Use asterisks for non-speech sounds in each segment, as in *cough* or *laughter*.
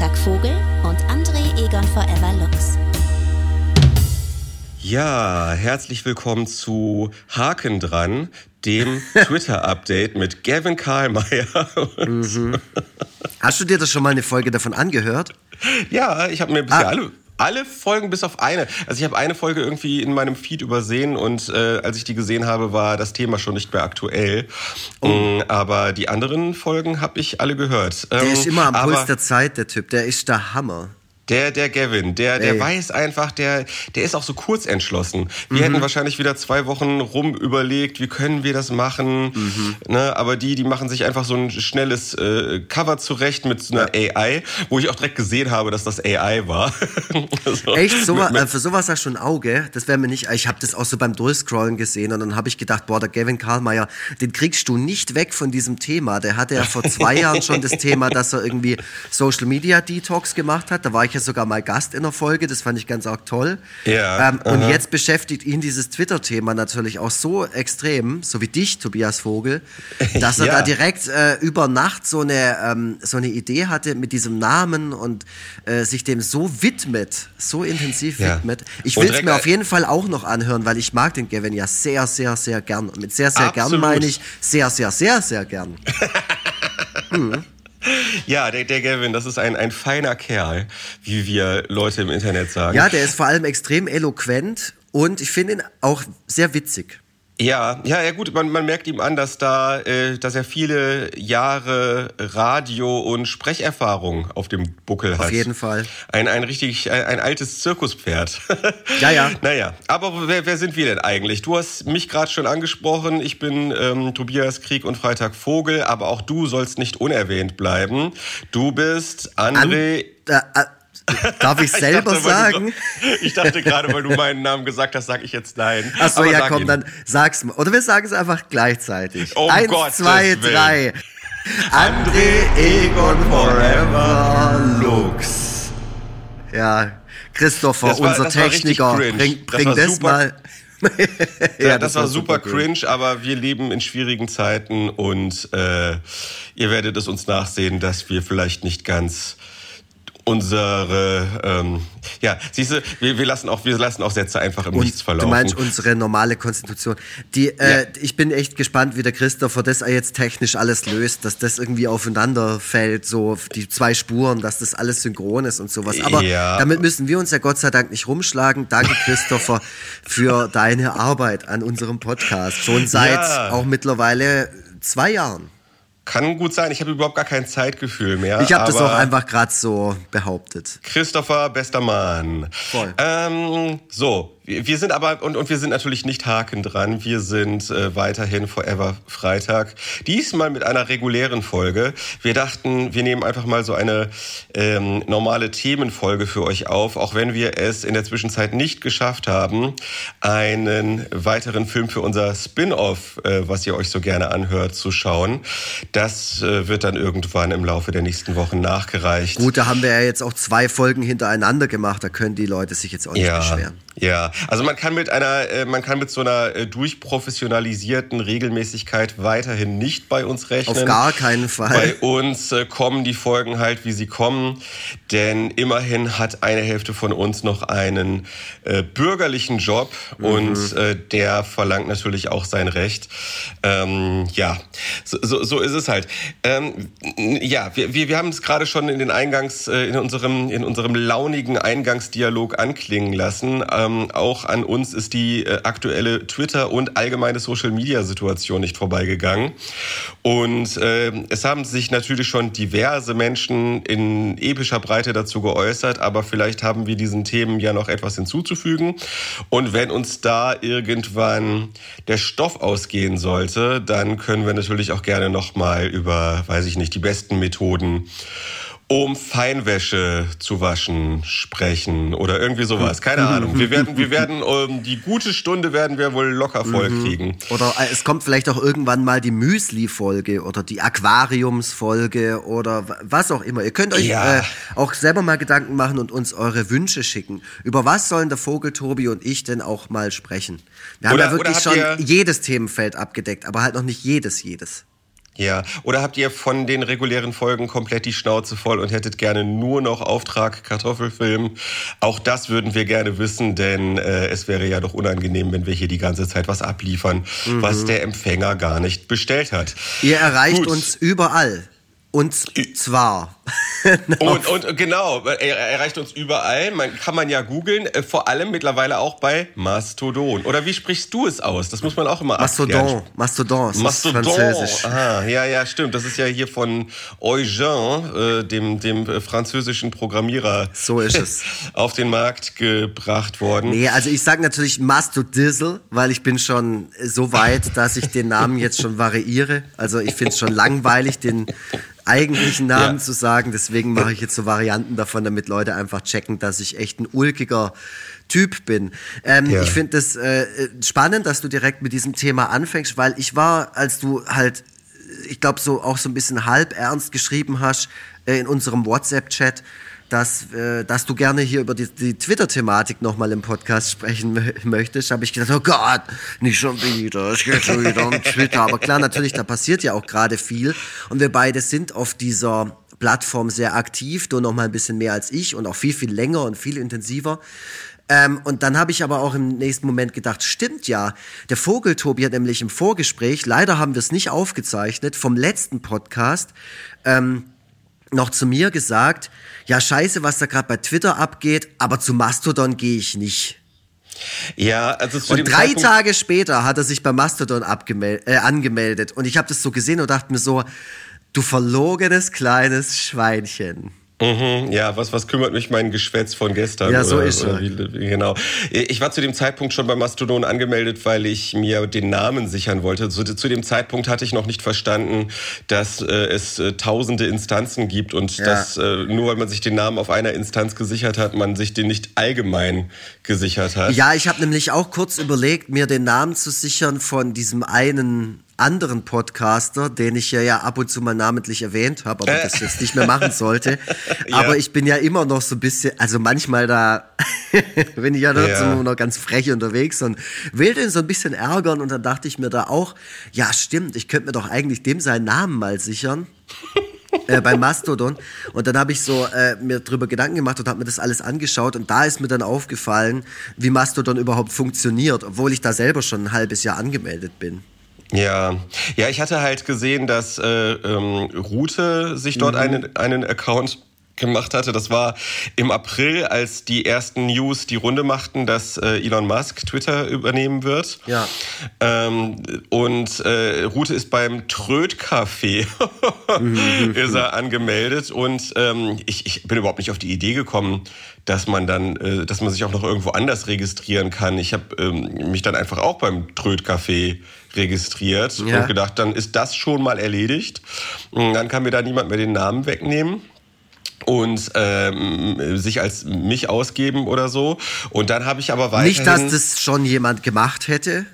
Freitag Vogel und André Egon Forever Lux. Ja, herzlich willkommen zu Haken dran, dem *laughs* Twitter-Update mit Gavin Karlmeier. Mhm. Hast du dir das schon mal eine Folge davon angehört? Ja, ich habe mir bisher ah. alle alle Folgen bis auf eine. Also ich habe eine Folge irgendwie in meinem Feed übersehen und äh, als ich die gesehen habe, war das Thema schon nicht mehr aktuell. Mm, aber die anderen Folgen habe ich alle gehört. Der ähm, ist immer am Puls der Zeit, der Typ. Der ist der Hammer. Der, der Gavin, der, der weiß einfach, der, der ist auch so kurz entschlossen. Wir mhm. hätten wahrscheinlich wieder zwei Wochen rum überlegt, wie können wir das machen. Mhm. Ne, aber die, die machen sich einfach so ein schnelles äh, Cover zurecht mit so einer ja. AI, wo ich auch direkt gesehen habe, dass das AI war. *laughs* so, Echt? So, mit, mit, äh, für sowas hast du ein Auge? Das wäre mir nicht. Ich habe das auch so beim Durchscrollen gesehen und dann habe ich gedacht, boah, der Gavin Karlmeier, den kriegst du nicht weg von diesem Thema. Der hatte ja vor zwei *laughs* Jahren schon das Thema, dass er irgendwie Social Media Detox gemacht hat. Da war ich ja sogar mal Gast in der Folge, das fand ich ganz arg toll. Ja, ähm, und jetzt beschäftigt ihn dieses Twitter-Thema natürlich auch so extrem, so wie dich, Tobias Vogel, *laughs* dass er ja. da direkt äh, über Nacht so eine, ähm, so eine Idee hatte mit diesem Namen und äh, sich dem so widmet, so intensiv ja. widmet. Ich will es mir auf jeden Fall auch noch anhören, weil ich mag den Gavin ja sehr, sehr, sehr gern. Und mit sehr, sehr Absolut. gern meine ich sehr, sehr, sehr, sehr gern. *laughs* hm. Ja, der, der Gavin, das ist ein, ein feiner Kerl, wie wir Leute im Internet sagen. Ja, der ist vor allem extrem eloquent und ich finde ihn auch sehr witzig. Ja, ja, ja gut, man, man merkt ihm an, dass da, äh, dass er viele Jahre Radio- und Sprecherfahrung auf dem Buckel hat. Auf jeden Fall. Ein, ein richtig, ein, ein altes Zirkuspferd. Ja, ja. *laughs* naja, aber wer, wer sind wir denn eigentlich? Du hast mich gerade schon angesprochen. Ich bin ähm, Tobias Krieg und Freitag Vogel, aber auch du sollst nicht unerwähnt bleiben. Du bist André. An, äh, äh *laughs* Darf ich selber ich dachte, sagen? Du, *laughs* ich dachte gerade, weil du meinen Namen gesagt hast, sage ich jetzt nein. Achso, ja, komm, ihn. dann sag's mal. Oder wir sagen es einfach gleichzeitig. Oh Eins, Gott, zwei, drei. André Egon Forever Lux. Ja, Christopher, war, unser Techniker, bring, bring das, das mal. *laughs* ja, das, das war, war super cringe, cringe, aber wir leben in schwierigen Zeiten und äh, ihr werdet es uns nachsehen, dass wir vielleicht nicht ganz unsere, ähm, ja, siehst du, wir, wir, lassen auch, wir lassen auch Sätze einfach im Und Nichts verlaufen. Du meinst unsere normale Konstitution. Die, äh, ja. Ich bin echt gespannt, wie der Christopher das jetzt technisch alles löst, dass das irgendwie aufeinander fällt, so die zwei Spuren, dass das alles synchron ist und sowas. Aber ja. damit müssen wir uns ja Gott sei Dank nicht rumschlagen. Danke, Christopher, *laughs* für deine Arbeit an unserem Podcast. Schon seit ja. auch mittlerweile zwei Jahren. Kann gut sein, ich habe überhaupt gar kein Zeitgefühl mehr. Ich habe das auch einfach gerade so behauptet. Christopher, bester Mann. Voll. Ähm, so, wir sind aber, und, und wir sind natürlich nicht haken dran, wir sind äh, weiterhin Forever Freitag. Diesmal mit einer regulären Folge. Wir dachten, wir nehmen einfach mal so eine ähm, normale Themenfolge für euch auf, auch wenn wir es in der Zwischenzeit nicht geschafft haben, einen weiteren Film für unser Spin-off, äh, was ihr euch so gerne anhört, zu schauen. Das äh, wird dann irgendwann im Laufe der nächsten Wochen nachgereicht. Gut, da haben wir ja jetzt auch zwei Folgen hintereinander gemacht, da können die Leute sich jetzt auch nicht ja, beschweren. Ja, also man kann mit einer, äh, man kann mit so einer äh, durchprofessionalisierten Regelmäßigkeit weiterhin nicht bei uns rechnen. Auf gar keinen Fall. Bei uns äh, kommen die Folgen halt, wie sie kommen, denn immerhin hat eine Hälfte von uns noch einen äh, bürgerlichen Job mhm. und äh, der verlangt natürlich auch sein Recht. Ähm, ja, so, so, so ist es halt. Ähm, ja, wir, wir, wir haben es gerade schon in den Eingangs, in unserem, in unserem launigen Eingangsdialog anklingen lassen. Ähm, auch an uns ist die äh, aktuelle Twitter- und allgemeine Social-Media-Situation nicht vorbeigegangen. Und äh, es haben sich natürlich schon diverse Menschen in epischer Breite dazu geäußert, aber vielleicht haben wir diesen Themen ja noch etwas hinzuzufügen. Und wenn uns da irgendwann der Stoff ausgehen sollte, dann können wir natürlich auch gerne nochmal über, weiß ich nicht, die besten Methoden um Feinwäsche zu waschen sprechen oder irgendwie sowas. Keine Ahnung. Wir werden, wir werden um, die gute Stunde werden wir wohl locker voll mhm. kriegen. Oder äh, es kommt vielleicht auch irgendwann mal die Müsli-Folge oder die Aquariums-Folge oder was auch immer. Ihr könnt euch ja. äh, auch selber mal Gedanken machen und uns eure Wünsche schicken. Über was sollen der Vogel Tobi und ich denn auch mal sprechen? Wir haben oder, ja wirklich schon jedes Themenfeld abgedeckt, aber halt noch nicht jedes, jedes. Ja, oder habt ihr von den regulären Folgen komplett die Schnauze voll und hättet gerne nur noch Auftrag Kartoffelfilm? Auch das würden wir gerne wissen, denn äh, es wäre ja doch unangenehm, wenn wir hier die ganze Zeit was abliefern, mhm. was der Empfänger gar nicht bestellt hat. Ihr erreicht Gut. uns überall. Und zwar. *laughs* und, und genau, er erreicht uns überall. Man kann man ja googeln, äh, vor allem mittlerweile auch bei Mastodon. Oder wie sprichst du es aus? Das muss man auch immer Mastodon. Abklären. Mastodon. Mastodon. Französisch. Ah, ja, ja, stimmt. Das ist ja hier von Eugen, äh, dem, dem äh, französischen Programmierer. So ist es. *laughs* auf den Markt gebracht worden. Nee, also ich sage natürlich Mastodizzle, weil ich bin schon so weit, dass ich den Namen jetzt schon variiere. Also ich finde es schon langweilig, den eigentlichen Namen ja. zu sagen. Deswegen mache ich jetzt so Varianten davon, damit Leute einfach checken, dass ich echt ein ulkiger Typ bin. Ähm, ja. Ich finde es äh, spannend, dass du direkt mit diesem Thema anfängst, weil ich war, als du halt, ich glaube, so auch so ein bisschen halb ernst geschrieben hast äh, in unserem WhatsApp-Chat, dass, äh, dass du gerne hier über die, die Twitter-Thematik nochmal im Podcast sprechen möchtest, habe ich gedacht, oh Gott, nicht schon wieder, es geht schon wieder um Twitter. Aber klar, natürlich, da passiert ja auch gerade viel. Und wir beide sind auf dieser Plattform sehr aktiv, du noch mal ein bisschen mehr als ich und auch viel, viel länger und viel intensiver. Ähm, und dann habe ich aber auch im nächsten Moment gedacht, stimmt ja, der Vogeltobi hat nämlich im Vorgespräch, leider haben wir es nicht aufgezeichnet, vom letzten Podcast, ähm, noch zu mir gesagt, ja scheiße, was da gerade bei Twitter abgeht, aber zu Mastodon gehe ich nicht. Ja, also zu Und drei Zeitpunkt Tage später hat er sich bei Mastodon äh, angemeldet und ich habe das so gesehen und dachte mir so, du verlogenes kleines Schweinchen. Mhm, ja, was, was kümmert mich mein Geschwätz von gestern? Ja, so oder, ist es. Genau. Ich war zu dem Zeitpunkt schon bei Mastodon angemeldet, weil ich mir den Namen sichern wollte. Zu, zu dem Zeitpunkt hatte ich noch nicht verstanden, dass äh, es äh, tausende Instanzen gibt und ja. dass äh, nur weil man sich den Namen auf einer Instanz gesichert hat, man sich den nicht allgemein gesichert hat. Ja, ich habe nämlich auch kurz überlegt, mir den Namen zu sichern von diesem einen anderen Podcaster, den ich ja, ja ab und zu mal namentlich erwähnt habe, aber das jetzt nicht mehr machen sollte. *laughs* ja. Aber ich bin ja immer noch so ein bisschen, also manchmal da *laughs* bin ich ja, ja. immer noch ganz frech unterwegs und will den so ein bisschen ärgern und dann dachte ich mir da auch, ja stimmt, ich könnte mir doch eigentlich dem seinen Namen mal sichern. äh, bei Mastodon. Und dann habe ich so äh, mir drüber Gedanken gemacht und habe mir das alles angeschaut. Und da ist mir dann aufgefallen, wie Mastodon überhaupt funktioniert, obwohl ich da selber schon ein halbes Jahr angemeldet bin. Ja, ja, ich hatte halt gesehen, dass äh, ähm, Rute sich dort mhm. einen, einen Account gemacht hatte. Das war im April, als die ersten News die Runde machten, dass äh, Elon Musk Twitter übernehmen wird. Ja. Ähm, und äh, Rute ist beim Tröd-Café mhm. *laughs* ist er angemeldet. Und ähm, ich, ich bin überhaupt nicht auf die Idee gekommen, dass man dann, äh, dass man sich auch noch irgendwo anders registrieren kann. Ich habe ähm, mich dann einfach auch beim Tröd-Café registriert ja. und gedacht, dann ist das schon mal erledigt. Und dann kann mir da niemand mehr den Namen wegnehmen und ähm, sich als mich ausgeben oder so. Und dann habe ich aber weiterhin... Nicht, dass das schon jemand gemacht hätte?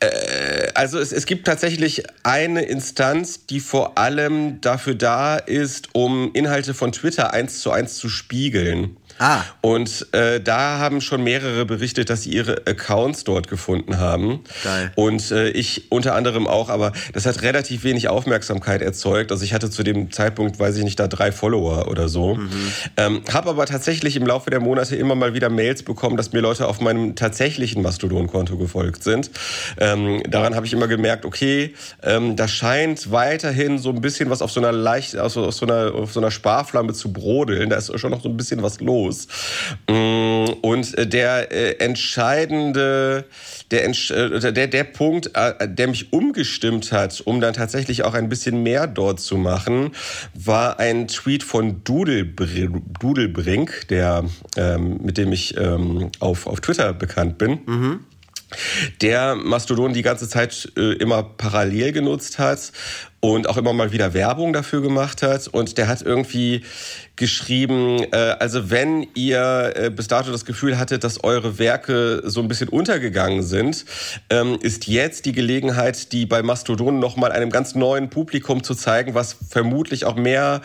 Äh, also es, es gibt tatsächlich eine Instanz, die vor allem dafür da ist, um Inhalte von Twitter eins zu eins zu spiegeln. Ah. Und äh, da haben schon mehrere berichtet, dass sie ihre Accounts dort gefunden haben. Geil. Und äh, ich unter anderem auch, aber das hat relativ wenig Aufmerksamkeit erzeugt. Also ich hatte zu dem Zeitpunkt, weiß ich nicht, da drei Follower oder so. Mhm. Ähm, habe aber tatsächlich im Laufe der Monate immer mal wieder Mails bekommen, dass mir Leute auf meinem tatsächlichen Mastodon-Konto gefolgt sind. Ähm, daran habe ich immer gemerkt, okay, ähm, da scheint weiterhin so ein bisschen was auf so einer leicht, auf so, auf so einer, auf so einer Sparflamme zu brodeln. Da ist schon noch so ein bisschen was los los. Mm, und äh, der äh, entscheidende, der, äh, der, der Punkt, der mich umgestimmt hat, um dann tatsächlich auch ein bisschen mehr dort zu machen, war ein Tweet von Dudelbrink, der, ähm, mit dem ich ähm, auf, auf Twitter bekannt bin. Mhm der Mastodon die ganze Zeit äh, immer parallel genutzt hat und auch immer mal wieder Werbung dafür gemacht hat. Und der hat irgendwie geschrieben, äh, also wenn ihr äh, bis dato das Gefühl hattet, dass eure Werke so ein bisschen untergegangen sind, ähm, ist jetzt die Gelegenheit, die bei Mastodon nochmal einem ganz neuen Publikum zu zeigen, was vermutlich auch mehr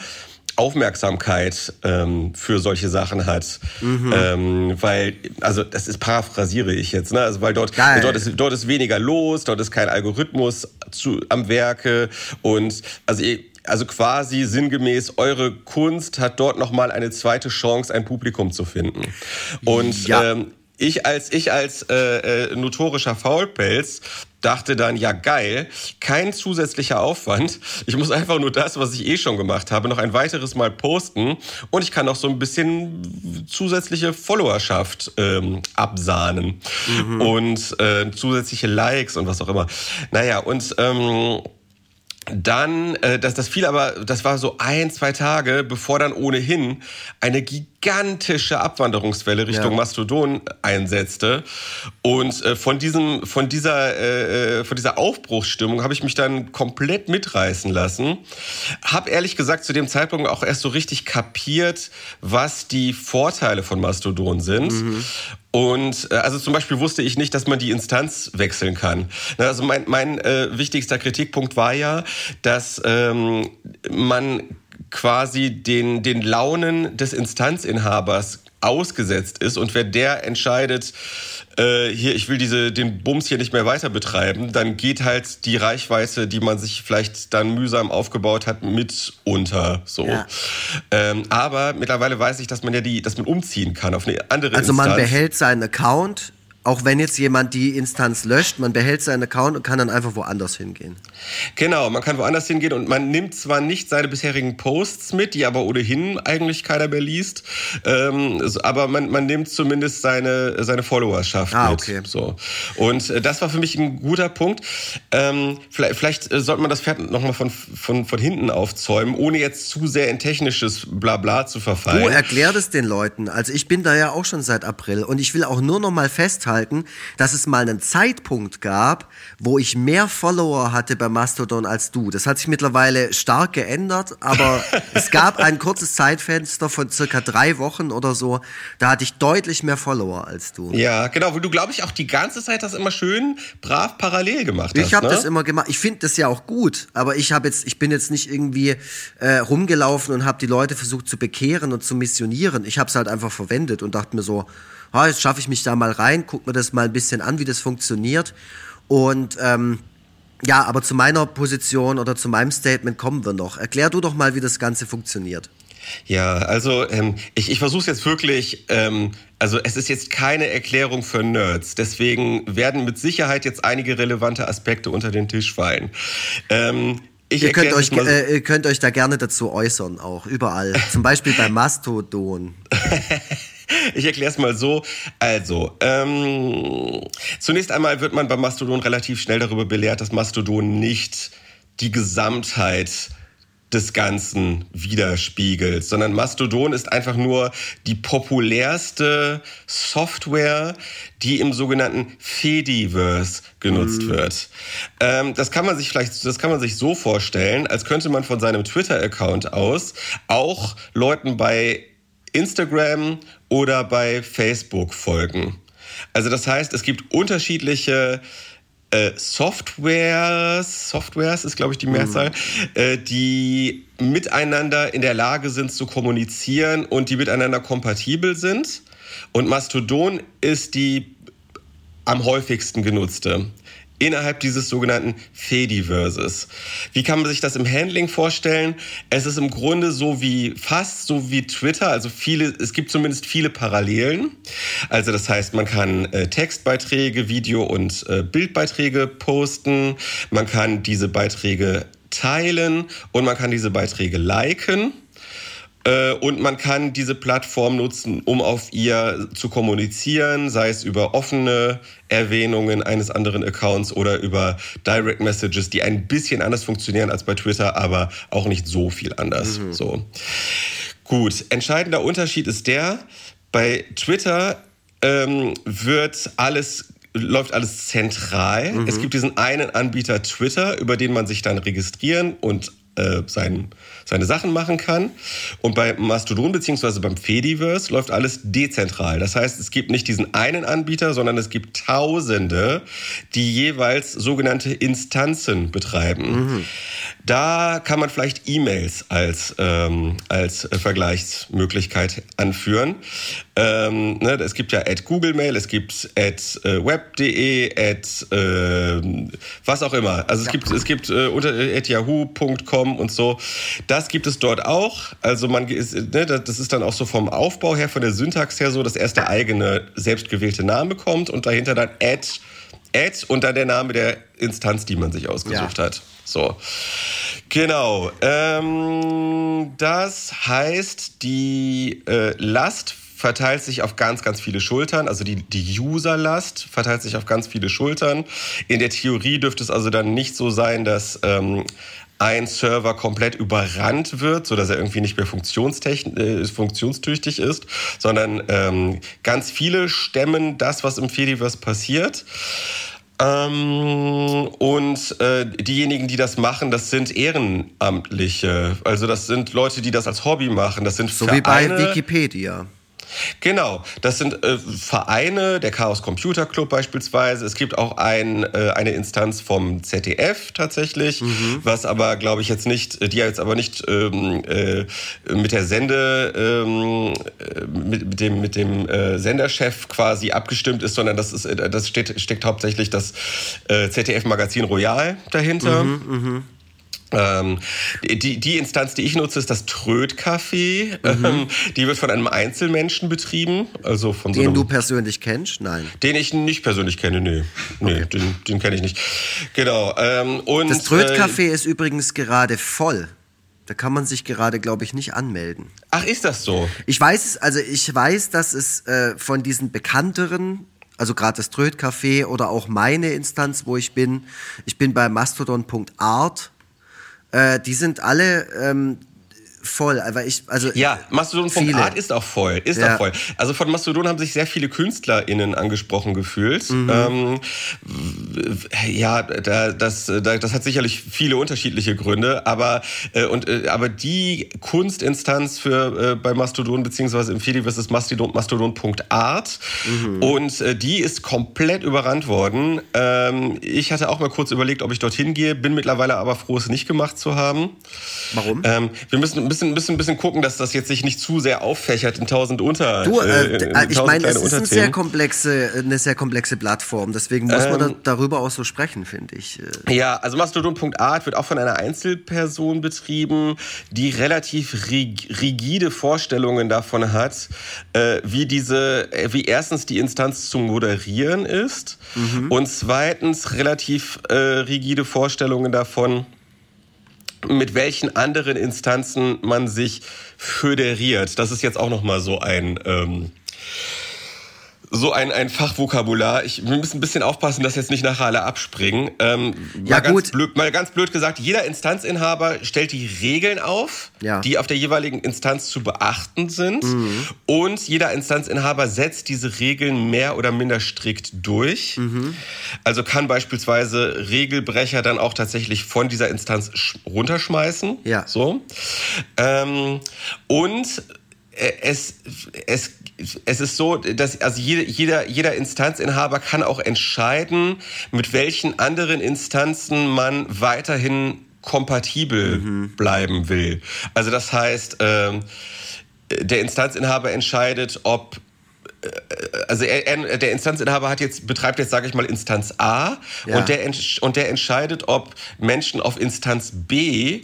Aufmerksamkeit ähm, für solche Sachen hat. Mhm. Ähm, weil, also das ist paraphrasiere ich jetzt, ne? Also weil dort, dort, ist, dort ist weniger los, dort ist kein Algorithmus zu, am Werke und also also quasi sinngemäß, eure Kunst hat dort nochmal eine zweite Chance, ein Publikum zu finden. Und ja. ähm, ich als ich als äh, äh, notorischer Faulpelz dachte dann, ja geil, kein zusätzlicher Aufwand. Ich muss einfach nur das, was ich eh schon gemacht habe, noch ein weiteres Mal posten und ich kann noch so ein bisschen zusätzliche Followerschaft ähm, absahnen mhm. und äh, zusätzliche Likes und was auch immer. Naja, und ähm, dann, äh, das, das fiel aber, das war so ein, zwei Tage, bevor dann ohnehin eine gigantische Abwanderungswelle Richtung ja. Mastodon einsetzte. Und äh, von diesem, von dieser, äh, von dieser Aufbruchsstimmung habe ich mich dann komplett mitreißen lassen. Hab ehrlich gesagt zu dem Zeitpunkt auch erst so richtig kapiert, was die Vorteile von Mastodon sind. Mhm. Und äh, also zum Beispiel wusste ich nicht, dass man die Instanz wechseln kann. Also mein, mein äh, wichtigster Kritikpunkt war ja, dass ähm, man quasi den, den Launen des Instanzinhabers ausgesetzt ist und wenn der entscheidet, äh, hier, ich will diese, den Bums hier nicht mehr weiter betreiben, dann geht halt die Reichweite, die man sich vielleicht dann mühsam aufgebaut hat, mit unter. So. Ja. Ähm, aber mittlerweile weiß ich, dass man ja die, dass man umziehen kann auf eine andere also Instanz. Also man behält seinen Account, auch wenn jetzt jemand die Instanz löscht, man behält seinen Account und kann dann einfach woanders hingehen. Genau, man kann woanders hingehen und man nimmt zwar nicht seine bisherigen Posts mit, die aber ohnehin eigentlich keiner mehr liest, ähm, aber man, man nimmt zumindest seine, seine Followerschaft ah, mit. Okay. So. Und äh, das war für mich ein guter Punkt. Ähm, vielleicht, vielleicht äh, sollte man das Pferd nochmal von, von, von hinten aufzäumen, ohne jetzt zu sehr in technisches Blabla zu verfallen. Du erklär das den Leuten. Also ich bin da ja auch schon seit April und ich will auch nur noch mal festhalten, festhalten, dass es mal einen Zeitpunkt gab, wo ich mehr Follower hatte bei Mastodon als du. Das hat sich mittlerweile stark geändert, aber *laughs* es gab ein kurzes Zeitfenster von circa drei Wochen oder so, da hatte ich deutlich mehr Follower als du. Ja, genau, weil du, glaube ich, auch die ganze Zeit das immer schön brav parallel gemacht hast. Ich habe ne? das immer gemacht. Ich finde das ja auch gut, aber ich habe jetzt, ich bin jetzt nicht irgendwie äh, rumgelaufen und habe die Leute versucht zu bekehren und zu missionieren. Ich habe es halt einfach verwendet und dachte mir so, ah, jetzt schaffe ich mich da mal rein, guck mir das mal ein bisschen an, wie das funktioniert. Und ähm, ja, aber zu meiner Position oder zu meinem Statement kommen wir noch. Erklär du doch mal, wie das Ganze funktioniert. Ja, also ähm, ich, ich versuche es jetzt wirklich, ähm, also es ist jetzt keine Erklärung für Nerds, deswegen werden mit Sicherheit jetzt einige relevante Aspekte unter den Tisch fallen. Ähm, ihr, könnt euch, äh, ihr könnt euch da gerne dazu äußern, auch überall. Zum Beispiel bei *laughs* Mastodon. *laughs* Ich erkläre es mal so. Also, ähm, zunächst einmal wird man beim Mastodon relativ schnell darüber belehrt, dass Mastodon nicht die Gesamtheit des Ganzen widerspiegelt, sondern Mastodon ist einfach nur die populärste Software, die im sogenannten Fediverse genutzt mhm. wird. Ähm, das kann man sich vielleicht, das kann man sich so vorstellen, als könnte man von seinem Twitter-Account aus auch Leuten bei Instagram oder bei Facebook folgen. Also das heißt, es gibt unterschiedliche äh, Softwares, Softwares ist glaube ich die Mehrzahl, mhm. äh, die miteinander in der Lage sind zu kommunizieren und die miteinander kompatibel sind. Und Mastodon ist die am häufigsten genutzte innerhalb dieses sogenannten Fediverses. Wie kann man sich das im Handling vorstellen? Es ist im Grunde so wie fast so wie Twitter, also viele, es gibt zumindest viele Parallelen. Also das heißt, man kann äh, Textbeiträge, Video- und äh, Bildbeiträge posten, man kann diese Beiträge teilen und man kann diese Beiträge liken. Äh, und man kann diese Plattform nutzen, um auf ihr zu kommunizieren, sei es über offene Erwähnungen eines anderen Accounts oder über Direct Messages, die ein bisschen anders funktionieren als bei Twitter, aber auch nicht so viel anders. Mhm. So. Gut, entscheidender Unterschied ist der, bei Twitter ähm, wird alles läuft alles zentral. Mhm. Es gibt diesen einen Anbieter Twitter, über den man sich dann registrieren und äh, sein, seine Sachen machen kann. Und bei Mastodon beziehungsweise beim Fediverse läuft alles dezentral. Das heißt, es gibt nicht diesen einen Anbieter, sondern es gibt Tausende, die jeweils sogenannte Instanzen betreiben. Mhm. Da kann man vielleicht E-Mails als, ähm, als Vergleichsmöglichkeit anführen. Ähm, ne, es gibt ja at Google Mail, es gibt at äh, web.de, at äh, was auch immer. Also es ja. gibt, es gibt äh, unter at yahoo.com und so. Das gibt es dort auch. Also man ist, ne, das ist dann auch so vom Aufbau her, von der Syntax her so, dass erst der eigene selbstgewählte Name kommt und dahinter dann at, at und dann der Name der Instanz, die man sich ausgesucht ja. hat. So. Genau. Ähm, das heißt, die äh, Last verteilt sich auf ganz, ganz viele Schultern. Also die, die User-Last verteilt sich auf ganz viele Schultern. In der Theorie dürfte es also dann nicht so sein, dass ähm, ein Server komplett überrannt wird, so dass er irgendwie nicht mehr äh, funktionstüchtig ist, sondern ähm, ganz viele stemmen das, was im Fediverse passiert. Ähm, und äh, diejenigen, die das machen, das sind Ehrenamtliche. Also das sind Leute, die das als Hobby machen. Das sind so Vereine. wie bei Wikipedia. Genau, das sind äh, Vereine, der Chaos Computer Club beispielsweise. Es gibt auch ein, äh, eine Instanz vom ZDF tatsächlich, mhm. was aber, glaube ich, jetzt nicht, die jetzt aber nicht ähm, äh, mit der Sende, ähm, äh, mit, dem, mit dem äh, Senderchef quasi abgestimmt ist, sondern das, ist, äh, das steht, steckt hauptsächlich das ZDF-Magazin Royal dahinter. Mhm, mh. Ähm, die, die Instanz, die ich nutze, ist das Tröd-Café. Mhm. Ähm, die wird von einem Einzelmenschen betrieben. Also von den so einem, du persönlich kennst? Nein. Den ich nicht persönlich kenne, nee. Nee, okay. den, den kenne ich nicht. Genau. Ähm, und, das Tröd-Café äh, ist übrigens gerade voll. Da kann man sich gerade, glaube ich, nicht anmelden. Ach, ist das so? Ich weiß, also ich weiß, dass es äh, von diesen bekannteren also gerade das Tröd-Café oder auch meine Instanz, wo ich bin. Ich bin bei mastodon.art äh, die sind alle ähm, voll, aber ich, also. Ja, Mastodon von Art ist auch voll, ist ja. auch voll. Also von Mastodon haben sich sehr viele KünstlerInnen angesprochen gefühlt. Mhm. Ähm, ja, da, das, da, das hat sicherlich viele unterschiedliche Gründe, aber, äh, und, äh, aber die Kunstinstanz für, äh, bei Mastodon beziehungsweise im Fediverse ist Mastodon, mastodon.art mhm. und äh, die ist komplett überrannt worden. Ähm, ich hatte auch mal kurz überlegt, ob ich dorthin gehe, bin mittlerweile aber froh, es nicht gemacht zu haben. Warum? Ähm, wir müssen ein bisschen, bisschen, bisschen gucken, dass das jetzt sich nicht zu sehr auffächert in tausend Unter. Du, äh, äh, in ich meine, es ist eine sehr komplexe, eine sehr komplexe Plattform. Deswegen muss ähm, man da, darüber auch so sprechen, finde ich. Äh. Ja, also Mastodon.art wird auch von einer Einzelperson betrieben, die relativ rigide Vorstellungen davon hat, äh, wie diese, äh, wie erstens die Instanz zu moderieren ist mhm. und zweitens relativ äh, rigide Vorstellungen davon, mit welchen anderen Instanzen man sich föderiert. Das ist jetzt auch noch mal so ein ähm, so ein, ein Fachvokabular. Ich, wir müssen ein bisschen aufpassen, dass jetzt nicht nachher alle abspringen. Ähm, ja, mal, gut. Ganz blöd, mal ganz blöd gesagt, jeder Instanzinhaber stellt die Regeln auf, ja. die auf der jeweiligen Instanz zu beachten sind. Mhm. Und jeder Instanzinhaber setzt diese Regeln mehr oder minder strikt durch. Mhm. Also kann beispielsweise Regelbrecher dann auch tatsächlich von dieser Instanz runterschmeißen. Ja. So. Ähm, und es, es es ist so, dass also jeder, jeder Instanzinhaber kann auch entscheiden, mit welchen anderen Instanzen man weiterhin kompatibel mhm. bleiben will. Also das heißt, äh, der Instanzinhaber entscheidet, ob äh, also er, er, der Instanzinhaber hat jetzt betreibt jetzt sage ich mal Instanz A ja. und der und der entscheidet, ob Menschen auf Instanz B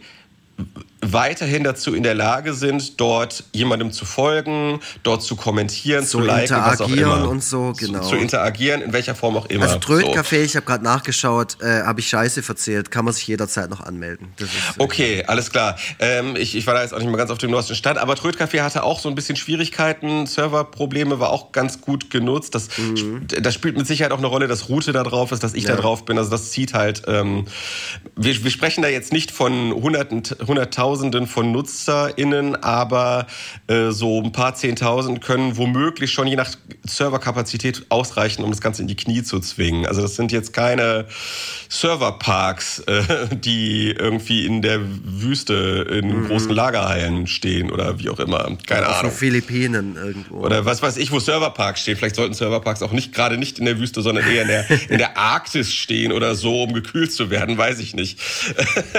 weiterhin dazu in der Lage sind, dort jemandem zu folgen, dort zu kommentieren, zu, zu liken, was auch immer. und so, genau. Zu, zu, interagieren, in welcher Form auch immer. Also Trödcafé, so. ich habe gerade nachgeschaut, äh, habe ich Scheiße verzählt, kann man sich jederzeit noch anmelden. Ist, äh, okay, alles klar. Ähm, ich, ich war da jetzt auch nicht mehr ganz auf dem neuesten Stand, aber Trödcafé hatte auch so ein bisschen Schwierigkeiten, Serverprobleme, war auch ganz gut genutzt. Das, mhm. das spielt mit Sicherheit auch eine Rolle, dass Route da drauf ist, dass ich ja. da drauf bin. Also das zieht halt. Ähm, wir, wir sprechen da jetzt nicht von hunderten, hunderttausend Tausenden von NutzerInnen, aber äh, so ein paar Zehntausend können womöglich schon je nach Serverkapazität ausreichen, um das Ganze in die Knie zu zwingen. Also das sind jetzt keine Serverparks, äh, die irgendwie in der Wüste in mhm. großen Lagerhallen stehen oder wie auch immer. Keine Auf Ahnung. Auf den Philippinen irgendwo. Oder was weiß ich, wo Serverparks stehen. Vielleicht sollten Serverparks auch nicht gerade nicht in der Wüste, sondern eher in der, *laughs* in der Arktis stehen oder so, um gekühlt zu werden, weiß ich nicht.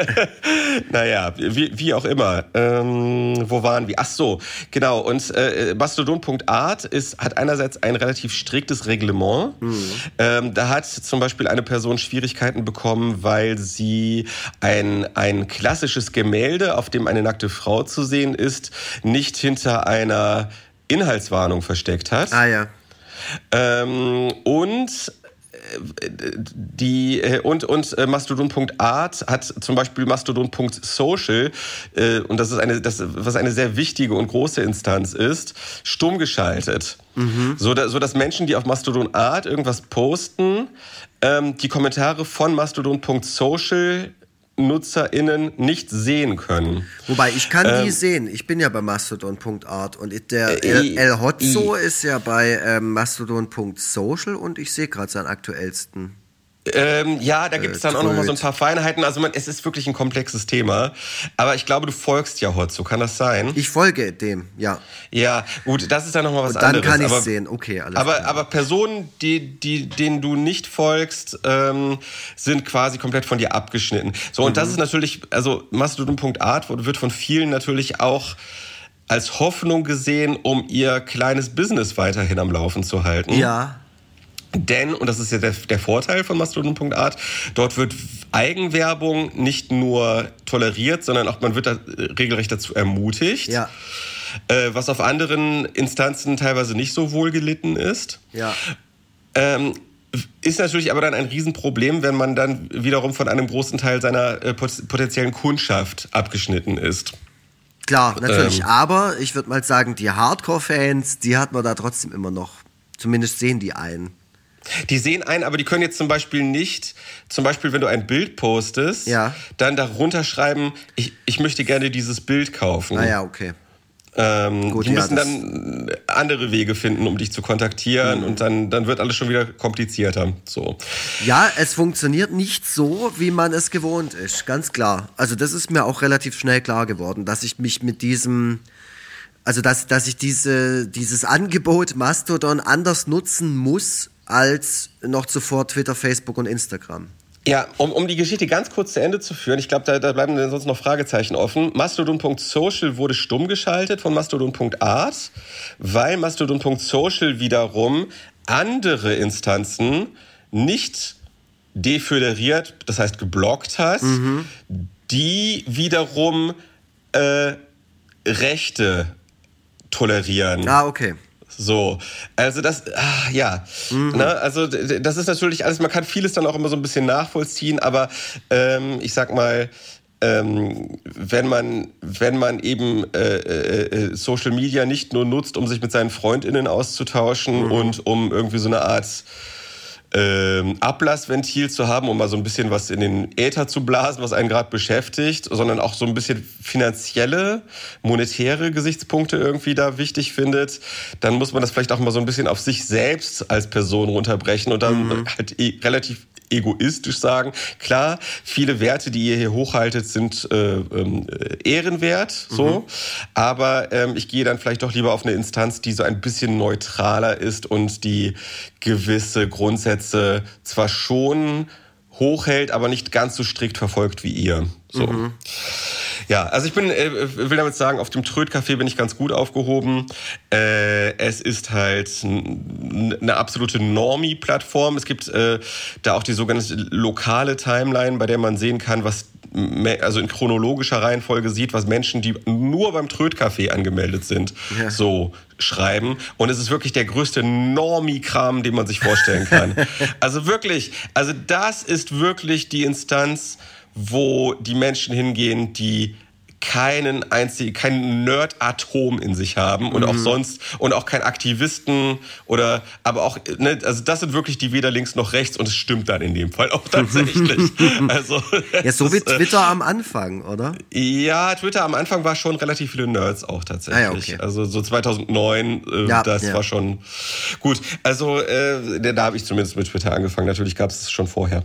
*laughs* naja, wie, wie auch immer. Ähm, wo waren wir? Ach so, genau. Und äh, Mastodon.art ist, hat einerseits ein relativ striktes Reglement. Mhm. Ähm, da hat zum Beispiel eine Person Schwierigkeiten bekommen, weil sie ein, ein klassisches Gemälde, auf dem eine nackte Frau zu sehen ist, nicht hinter einer Inhaltswarnung versteckt hat. Ah ja. Ähm, und die äh, und und äh, Mastodon.art hat zum Beispiel Mastodon.social äh, und das ist eine das was eine sehr wichtige und große Instanz ist stumm geschaltet mhm. so, da, so dass Menschen die auf Mastodon.art irgendwas posten ähm, die Kommentare von Mastodon.social NutzerInnen nicht sehen können. Wobei, ich kann ähm, die sehen. Ich bin ja bei mastodon.art und der äh, El Hotzo ist ja bei ähm, mastodon.social und ich sehe gerade seinen aktuellsten. Ähm, ja, da gibt es dann äh, auch noch mal so ein paar Feinheiten. Also man, es ist wirklich ein komplexes Thema. Aber ich glaube, du folgst ja Hotzo, kann das sein? Ich folge dem, ja. Ja, gut, das ist dann noch mal was dann anderes. Dann kann ich sehen, okay, alles aber, klar. Aber Personen, die, die, denen du nicht folgst, ähm, sind quasi komplett von dir abgeschnitten. So, und mhm. das ist natürlich, also Mastodon.art wird von vielen natürlich auch als Hoffnung gesehen, um ihr kleines Business weiterhin am Laufen zu halten. Ja. Denn, und das ist ja der, der Vorteil von Mastodon.art, dort wird Eigenwerbung nicht nur toleriert, sondern auch man wird da äh, regelrecht dazu ermutigt. Ja. Äh, was auf anderen Instanzen teilweise nicht so wohl gelitten ist. Ja. Ähm, ist natürlich aber dann ein Riesenproblem, wenn man dann wiederum von einem großen Teil seiner äh, potenziellen Kundschaft abgeschnitten ist. Klar, natürlich. Ähm, aber ich würde mal sagen, die Hardcore-Fans, die hat man da trotzdem immer noch. Zumindest sehen die einen. Die sehen ein, aber die können jetzt zum Beispiel nicht, zum Beispiel, wenn du ein Bild postest, ja. dann darunter schreiben, ich, ich möchte gerne dieses Bild kaufen. Ah ja, okay. Ähm, Gut, die ja, müssen dann andere Wege finden, um dich zu kontaktieren mhm. und dann, dann wird alles schon wieder komplizierter. So. Ja, es funktioniert nicht so, wie man es gewohnt ist, ganz klar. Also das ist mir auch relativ schnell klar geworden, dass ich mich mit diesem, also dass, dass ich diese, dieses Angebot Mastodon anders nutzen muss, als noch zuvor Twitter, Facebook und Instagram. Ja, um, um die Geschichte ganz kurz zu Ende zu führen, ich glaube, da, da bleiben dann sonst noch Fragezeichen offen. Mastodon.social wurde stumm geschaltet von Mastodon.art, weil Mastodon.social wiederum andere Instanzen nicht deföderiert, das heißt geblockt hat, mhm. die wiederum äh, Rechte tolerieren. Ah, okay. So, also das, ach, ja, mhm. ne, also das ist natürlich alles, man kann vieles dann auch immer so ein bisschen nachvollziehen, aber ähm, ich sag mal, ähm, wenn man wenn man eben äh, äh, äh Social Media nicht nur nutzt, um sich mit seinen Freundinnen auszutauschen mhm. und um irgendwie so eine Art ähm, Ablassventil zu haben, um mal so ein bisschen was in den Äther zu blasen, was einen gerade beschäftigt, sondern auch so ein bisschen finanzielle, monetäre Gesichtspunkte irgendwie da wichtig findet, dann muss man das vielleicht auch mal so ein bisschen auf sich selbst als Person runterbrechen und dann mhm. halt eh relativ egoistisch sagen, klar, viele Werte, die ihr hier hochhaltet, sind äh, äh, ehrenwert, so, mhm. aber ähm, ich gehe dann vielleicht doch lieber auf eine Instanz, die so ein bisschen neutraler ist und die gewisse Grundsätze zwar schon hochhält, aber nicht ganz so strikt verfolgt wie ihr. So. Mhm. Ja, also ich bin, äh, will damit sagen, auf dem Tröd-Café bin ich ganz gut aufgehoben. Äh, es ist halt eine absolute Normie-Plattform. Es gibt äh, da auch die sogenannte lokale Timeline, bei der man sehen kann, was also in chronologischer Reihenfolge sieht, was Menschen, die nur beim Tröd-Café angemeldet sind, ja. so schreiben. Und es ist wirklich der größte Normie-Kram, den man sich vorstellen kann. *laughs* also wirklich, also das ist wirklich die Instanz, wo die Menschen hingehen, die keinen einzigen, kein Nerd-Atom in sich haben und mhm. auch sonst und auch kein Aktivisten oder aber auch, ne, also das sind wirklich die weder links noch rechts und es stimmt dann in dem Fall auch tatsächlich. *laughs* also ja, so wie äh, Twitter am Anfang, oder? Ja, Twitter am Anfang war schon relativ viele Nerds auch tatsächlich. Ah, ja, okay. Also so 2009, äh, ja, das ja. war schon gut. Also äh, da habe ich zumindest mit Twitter angefangen. Natürlich gab es es schon vorher.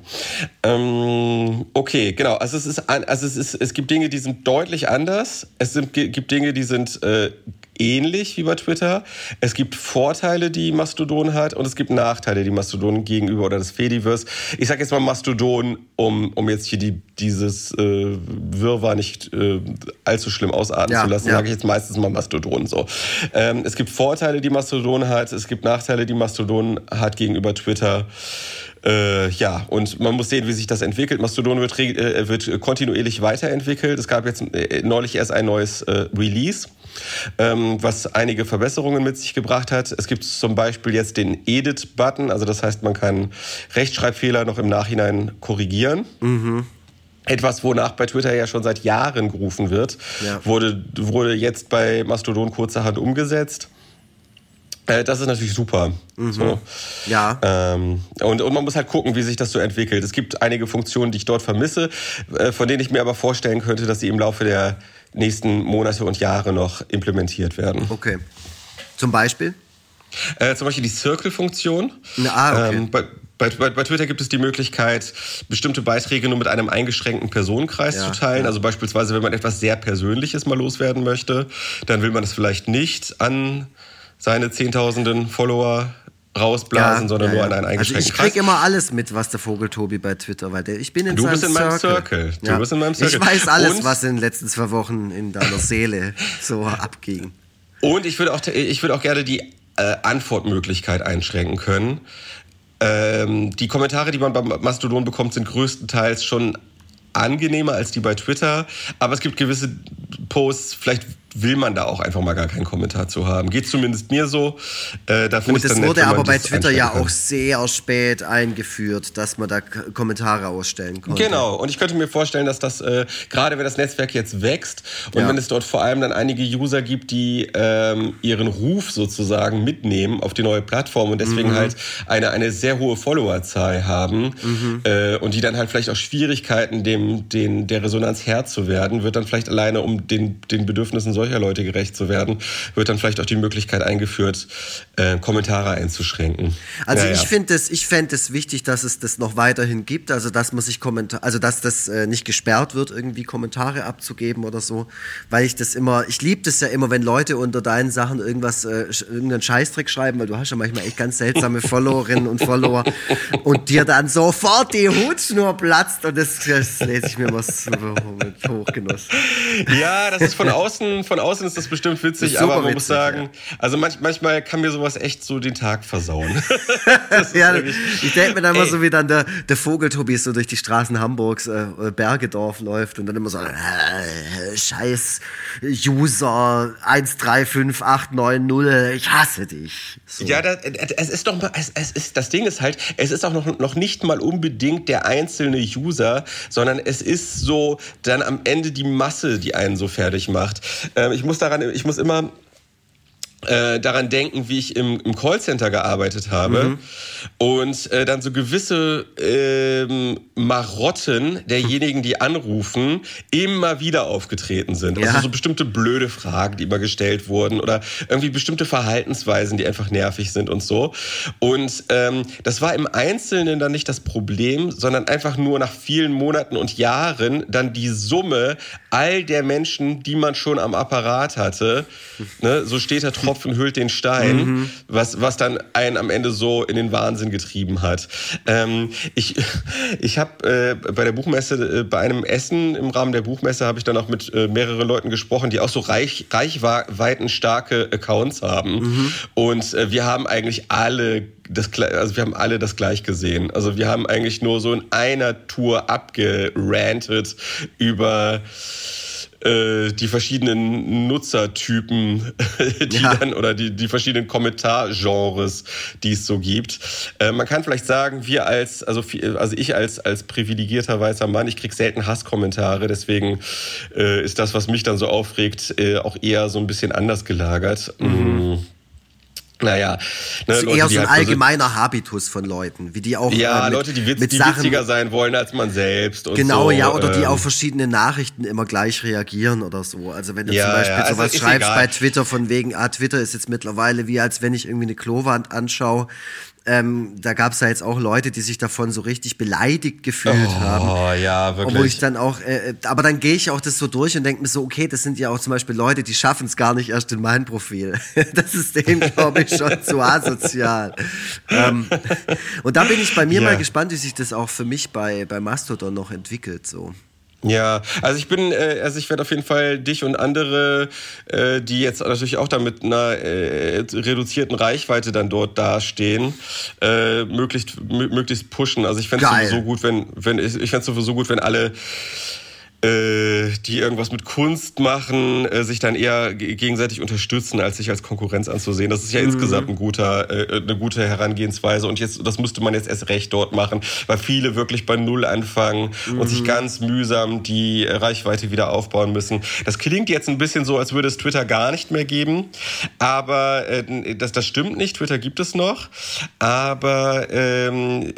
Ähm, okay, genau. Also es ist, also es ist, es gibt Dinge, die sind deutlich anders. Es sind, gibt Dinge, die sind äh, ähnlich wie bei Twitter. Es gibt Vorteile, die Mastodon hat und es gibt Nachteile, die Mastodon gegenüber oder das Fediverse. Ich sage jetzt mal Mastodon, um, um jetzt hier die, dieses äh, Wirrwarr nicht äh, allzu schlimm ausarten ja, zu lassen, ja. sage ich jetzt meistens mal Mastodon so. Ähm, es gibt Vorteile, die Mastodon hat, es gibt Nachteile, die Mastodon hat gegenüber Twitter. Äh, ja, und man muss sehen, wie sich das entwickelt. Mastodon wird, äh, wird kontinuierlich weiterentwickelt. Es gab jetzt äh, neulich erst ein neues äh, Release ähm, was einige Verbesserungen mit sich gebracht hat. Es gibt zum Beispiel jetzt den Edit-Button, also das heißt, man kann Rechtschreibfehler noch im Nachhinein korrigieren. Mhm. Etwas, wonach bei Twitter ja schon seit Jahren gerufen wird, ja. wurde, wurde jetzt bei Mastodon kurzerhand umgesetzt. Äh, das ist natürlich super. Mhm. So. Ja. Ähm, und, und man muss halt gucken, wie sich das so entwickelt. Es gibt einige Funktionen, die ich dort vermisse, äh, von denen ich mir aber vorstellen könnte, dass sie im Laufe der nächsten Monate und Jahre noch implementiert werden. Okay. Zum Beispiel? Äh, zum Beispiel die Circle-Funktion. Ah, okay. Ähm, bei, bei, bei, Twitter gibt es die Möglichkeit, bestimmte Beiträge nur mit einem eingeschränkten Personenkreis ja, zu teilen. Ja. Also beispielsweise, wenn man etwas sehr Persönliches mal loswerden möchte, dann will man es vielleicht nicht an seine Zehntausenden Follower rausblasen, ja, sondern ja, nur an einen eingeschränkten also Ich krieg Kreis. immer alles mit, was der Vogel Tobi bei Twitter, weil der, ich bin in du bist in meinem Circle. Du bist in meinem Circle. Ich weiß alles, Und was in den letzten zwei Wochen in deiner *laughs* Seele so abging. Und ich würde auch, ich würde auch gerne die äh, Antwortmöglichkeit einschränken können. Ähm, die Kommentare, die man beim Mastodon bekommt, sind größtenteils schon angenehmer als die bei Twitter, aber es gibt gewisse Posts, vielleicht will man da auch einfach mal gar keinen Kommentar zu haben. Geht zumindest mir so. Äh, da Gut, das wurde nett, aber bei Twitter ja auch sehr spät eingeführt, dass man da Kommentare ausstellen konnte. Genau, und ich könnte mir vorstellen, dass das, äh, gerade wenn das Netzwerk jetzt wächst und ja. wenn es dort vor allem dann einige User gibt, die ähm, ihren Ruf sozusagen mitnehmen auf die neue Plattform und deswegen mhm. halt eine, eine sehr hohe Followerzahl haben mhm. äh, und die dann halt vielleicht auch Schwierigkeiten, dem, den, der Resonanz Herr zu werden, wird dann vielleicht alleine um den, den Bedürfnissen solcher Leute gerecht zu werden, wird dann vielleicht auch die Möglichkeit eingeführt, äh, Kommentare einzuschränken. Also naja. ich finde es, ich fände es wichtig, dass es das noch weiterhin gibt, also dass man sich Kommentar, also dass das äh, nicht gesperrt wird, irgendwie Kommentare abzugeben oder so, weil ich das immer, ich liebe das ja immer, wenn Leute unter deinen Sachen irgendwas, äh, irgendeinen Scheißtrick schreiben, weil du hast ja manchmal echt ganz seltsame Followerinnen und Follower und dir dann sofort die Hutschnur platzt und das, das lese ich mir was mit Hochgenuss. Ja, das ist von außen von außen ist das bestimmt witzig, das aber man witzig, muss sagen, ja. also manch, manchmal kann mir sowas echt so den Tag versauen. *laughs* ja, ich denke mir dann immer so, wie dann der, der Vogeltobi so durch die Straßen Hamburgs, äh, Bergedorf läuft und dann immer so, äh, scheiß User 135890, ich hasse dich. So. Ja, das, es ist doch mal, es, es ist, das Ding ist halt, es ist auch noch, noch nicht mal unbedingt der einzelne User, sondern es ist so dann am Ende die Masse, die einen so fertig macht. Ähm, ich muss daran, ich muss immer äh, daran denken, wie ich im, im Callcenter gearbeitet habe mhm. und äh, dann so gewisse ähm, Marotten derjenigen, die anrufen, immer wieder aufgetreten sind. Also ja. Also so bestimmte blöde Fragen, die immer gestellt wurden oder irgendwie bestimmte Verhaltensweisen, die einfach nervig sind und so. Und ähm, das war im Einzelnen dann nicht das Problem, sondern einfach nur nach vielen Monaten und Jahren dann die Summe all der Menschen, die man schon am Apparat hatte. Ne, so steht da Tropfen hüllt den Stein, mhm. was, was dann einen am Ende so in den Wahnsinn getrieben hat. Ähm, ich ich habe äh, bei der Buchmesse, äh, bei einem Essen im Rahmen der Buchmesse, habe ich dann auch mit äh, mehreren Leuten gesprochen, die auch so reich, reichweitenstarke Accounts haben. Mhm. Und äh, wir haben eigentlich alle das, also wir haben alle das gleich gesehen. Also wir haben eigentlich nur so in einer Tour abgerantet über äh, die verschiedenen Nutzertypen, *laughs* die ja. dann oder die, die verschiedenen Kommentargenres, die es so gibt. Äh, man kann vielleicht sagen, wir als, also, also ich als, als privilegierter weißer Mann, ich krieg selten Hasskommentare, deswegen äh, ist das, was mich dann so aufregt, äh, auch eher so ein bisschen anders gelagert. Mhm. Naja, ne, das ist Leute, eher so ein halt allgemeiner Habitus von Leuten, wie die auch ja äh, mit, Leute, die, witz, mit die Sachen, witziger sein wollen als man selbst. genau, so, ja, oder ähm, die auf verschiedene Nachrichten immer gleich reagieren oder so. Also wenn du ja, zum Beispiel ja, also sowas schreibst egal. bei Twitter von wegen, ah, Twitter ist jetzt mittlerweile wie als wenn ich irgendwie eine Klowand anschaue ähm, da gab es ja jetzt auch Leute, die sich davon so richtig beleidigt gefühlt oh, haben. Oh ja, wirklich. Wo ich dann auch, äh, äh aber dann gehe ich auch das so durch und denke mir so, okay, das sind ja auch zum Beispiel Leute, die schaffen es gar nicht erst in mein Profil. *laughs* das ist dem, glaube ich, schon zu asozial. ähm, und da bin ich bei mir ja. mal gespannt, wie sich das auch für mich bei, bei Mastodon noch entwickelt. So. Ja, also ich bin, äh, also ich werde auf jeden Fall dich und andere, äh, die jetzt natürlich auch da mit einer äh, reduzierten Reichweite dann dort dastehen, äh, möglichst, möglichst pushen. Also ich fände es sowieso gut, wenn, wenn ich, ich fände es sowieso gut, wenn alle die irgendwas mit Kunst machen, äh, sich dann eher gegenseitig unterstützen, als sich als Konkurrenz anzusehen. Das ist ja mhm. insgesamt ein guter, äh, eine gute Herangehensweise. Und jetzt, das müsste man jetzt erst recht dort machen, weil viele wirklich bei Null anfangen mhm. und sich mhm. ganz mühsam die Reichweite wieder aufbauen müssen. Das klingt jetzt ein bisschen so, als würde es Twitter gar nicht mehr geben. Aber äh, das, das stimmt nicht. Twitter gibt es noch. Aber ähm,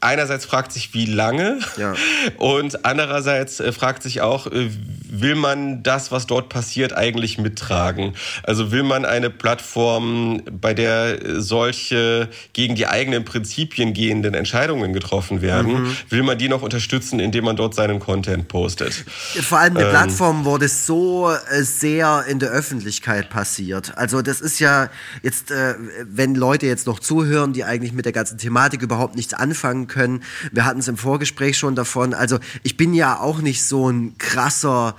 einerseits fragt sich, wie lange? Ja. Und andererseits andererseits äh, fragt sich auch, äh, will man das, was dort passiert, eigentlich mittragen? Also will man eine Plattform, bei der solche gegen die eigenen Prinzipien gehenden Entscheidungen getroffen werden, mhm. will man die noch unterstützen, indem man dort seinen Content postet? Vor allem eine ähm, Plattform, wo das so äh, sehr in der Öffentlichkeit passiert. Also das ist ja jetzt, äh, wenn Leute jetzt noch zuhören, die eigentlich mit der ganzen Thematik überhaupt nichts anfangen können. Wir hatten es im Vorgespräch schon davon. Also ich bin ja auch auch nicht so ein krasser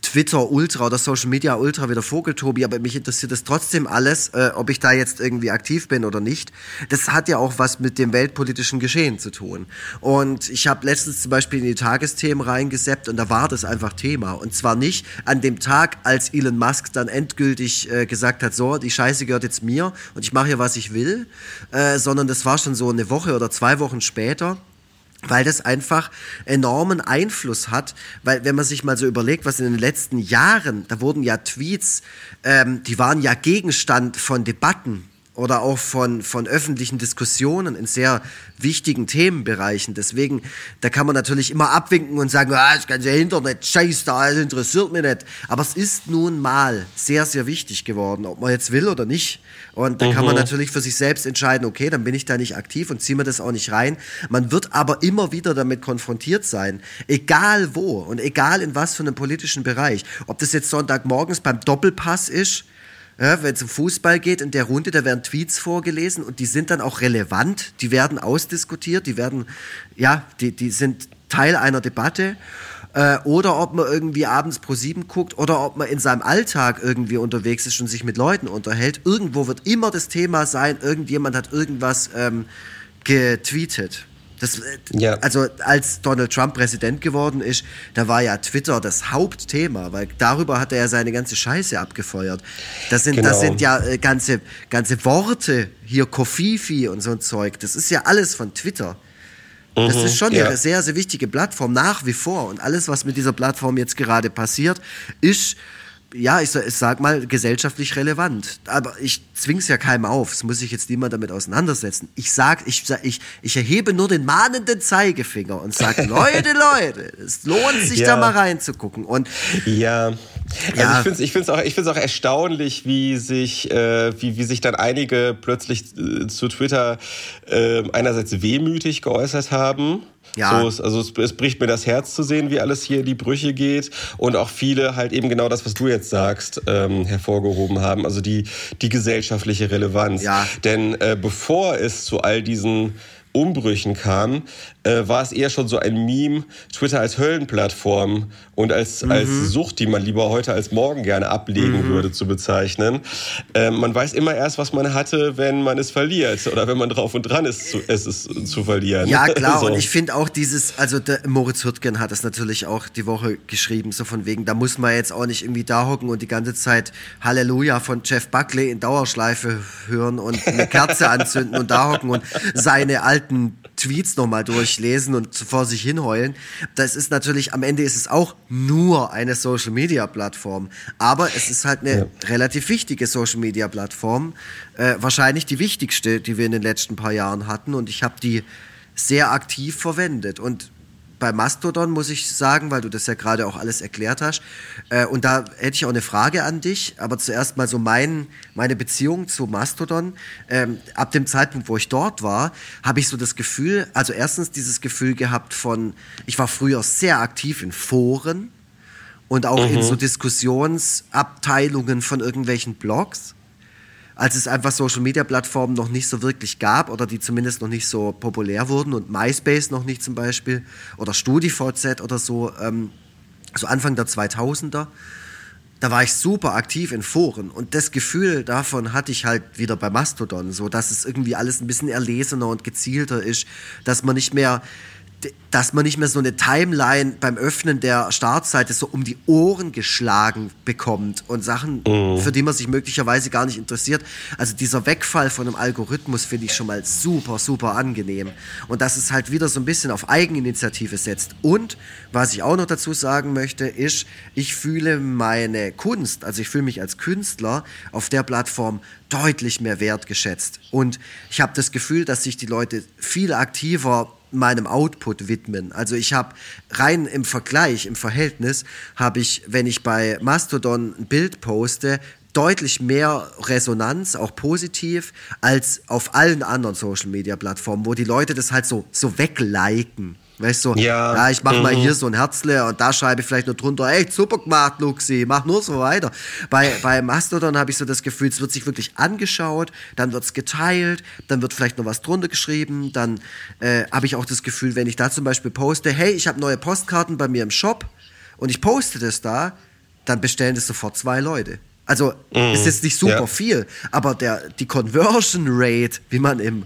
Twitter-Ultra oder Social-Media-Ultra wie der Vogeltobi, aber mich interessiert das trotzdem alles, äh, ob ich da jetzt irgendwie aktiv bin oder nicht. Das hat ja auch was mit dem weltpolitischen Geschehen zu tun. Und ich habe letztens zum Beispiel in die Tagesthemen reingeseppt und da war das einfach Thema. Und zwar nicht an dem Tag, als Elon Musk dann endgültig äh, gesagt hat, so, die Scheiße gehört jetzt mir und ich mache hier, was ich will, äh, sondern das war schon so eine Woche oder zwei Wochen später weil das einfach enormen Einfluss hat, weil wenn man sich mal so überlegt, was in den letzten Jahren, da wurden ja Tweets, ähm, die waren ja Gegenstand von Debatten oder auch von, von öffentlichen Diskussionen in sehr wichtigen Themenbereichen. Deswegen, da kann man natürlich immer abwinken und sagen, ah, das ganze Internet, scheiß da, das interessiert mich nicht. Aber es ist nun mal sehr, sehr wichtig geworden, ob man jetzt will oder nicht. Und da mhm. kann man mhm. natürlich für sich selbst entscheiden, okay, dann bin ich da nicht aktiv und ziehe mir das auch nicht rein. Man wird aber immer wieder damit konfrontiert sein, egal wo und egal in was für einem politischen Bereich. Ob das jetzt Sonntagmorgens beim Doppelpass ist, ja, wenn es um Fußball geht, in der Runde, da werden Tweets vorgelesen und die sind dann auch relevant, die werden ausdiskutiert, die werden, ja, die, die sind Teil einer Debatte. Äh, oder ob man irgendwie abends pro sieben guckt oder ob man in seinem Alltag irgendwie unterwegs ist und sich mit Leuten unterhält. Irgendwo wird immer das Thema sein, irgendjemand hat irgendwas ähm, getweetet. Das, äh, ja. Also als Donald Trump Präsident geworden ist, da war ja Twitter das Hauptthema, weil darüber hat er ja seine ganze Scheiße abgefeuert. Das sind, genau. das sind ja äh, ganze, ganze Worte, hier Kofifi und so ein Zeug. Das ist ja alles von Twitter. Das mhm, ist schon ja. eine sehr, sehr wichtige Plattform nach wie vor. Und alles, was mit dieser Plattform jetzt gerade passiert, ist ja, ich, ich sag mal, gesellschaftlich relevant. Aber ich zwing's ja keinem auf. Es muss sich jetzt niemand damit auseinandersetzen. Ich sag, ich, ich, ich erhebe nur den mahnenden Zeigefinger und sage, *laughs* Leute, Leute, es lohnt sich ja. da mal reinzugucken. Und ja. Also ja. ich finde es ich find's auch, ich find's auch erstaunlich, wie sich, äh, wie, wie sich dann einige plötzlich äh, zu Twitter äh, einerseits wehmütig geäußert haben ja. So ist, also es, es, bricht mir das Herz zu sehen, wie alles hier in die Brüche geht und auch viele halt eben genau das, was du jetzt sagst, ähm, hervorgehoben haben, also die, die gesellschaftliche Relevanz. Ja. Denn äh, bevor es zu all diesen Umbrüchen kam, äh, war es eher schon so ein Meme, Twitter als Höllenplattform und als, mhm. als Sucht, die man lieber heute als morgen gerne ablegen mhm. würde, zu bezeichnen. Äh, man weiß immer erst, was man hatte, wenn man es verliert oder wenn man drauf und dran ist, zu, es ist, zu verlieren. Ja, *laughs* klar. so. Und ich finde auch dieses, also der Moritz Hürtgen hat es natürlich auch die Woche geschrieben, so von wegen, da muss man jetzt auch nicht irgendwie da hocken und die ganze Zeit Halleluja von Jeff Buckley in Dauerschleife hören und eine Kerze *laughs* anzünden und da hocken und seine alten Tweets nochmal durchlesen und vor sich hinheulen. Das ist natürlich, am Ende ist es auch nur eine Social Media Plattform. Aber es ist halt eine ja. relativ wichtige Social Media Plattform. Äh, wahrscheinlich die wichtigste, die wir in den letzten paar Jahren hatten. Und ich habe die sehr aktiv verwendet. Und bei Mastodon muss ich sagen, weil du das ja gerade auch alles erklärt hast. Äh, und da hätte ich auch eine Frage an dich, aber zuerst mal so mein, meine Beziehung zu Mastodon. Ähm, ab dem Zeitpunkt, wo ich dort war, habe ich so das Gefühl, also erstens dieses Gefühl gehabt von, ich war früher sehr aktiv in Foren und auch mhm. in so Diskussionsabteilungen von irgendwelchen Blogs als es einfach Social Media Plattformen noch nicht so wirklich gab oder die zumindest noch nicht so populär wurden und MySpace noch nicht zum Beispiel oder StudiVZ oder so, ähm, so Anfang der 2000er. Da war ich super aktiv in Foren und das Gefühl davon hatte ich halt wieder bei Mastodon, so dass es irgendwie alles ein bisschen erlesener und gezielter ist, dass man nicht mehr dass man nicht mehr so eine Timeline beim Öffnen der Startseite so um die Ohren geschlagen bekommt und Sachen, mhm. für die man sich möglicherweise gar nicht interessiert. Also dieser Wegfall von einem Algorithmus finde ich schon mal super, super angenehm. Und dass es halt wieder so ein bisschen auf Eigeninitiative setzt. Und was ich auch noch dazu sagen möchte, ist, ich fühle meine Kunst, also ich fühle mich als Künstler auf der Plattform deutlich mehr wertgeschätzt. Und ich habe das Gefühl, dass sich die Leute viel aktiver meinem Output widmen. Also ich habe rein im Vergleich, im Verhältnis, habe ich, wenn ich bei Mastodon ein Bild poste, deutlich mehr Resonanz, auch positiv, als auf allen anderen Social-Media-Plattformen, wo die Leute das halt so, so wegliken. Weißt du, ja, ja ich mach mhm. mal hier so ein Herzle und da schreibe ich vielleicht nur drunter, echt super gemacht, Luxi, mach nur so weiter. Bei, bei Mastodon habe ich so das Gefühl, es wird sich wirklich angeschaut, dann wird es geteilt, dann wird vielleicht noch was drunter geschrieben, dann äh, habe ich auch das Gefühl, wenn ich da zum Beispiel poste, hey, ich habe neue Postkarten bei mir im Shop und ich poste das da, dann bestellen das sofort zwei Leute. Also mhm. ist jetzt nicht super ja. viel, aber der, die Conversion Rate, wie man im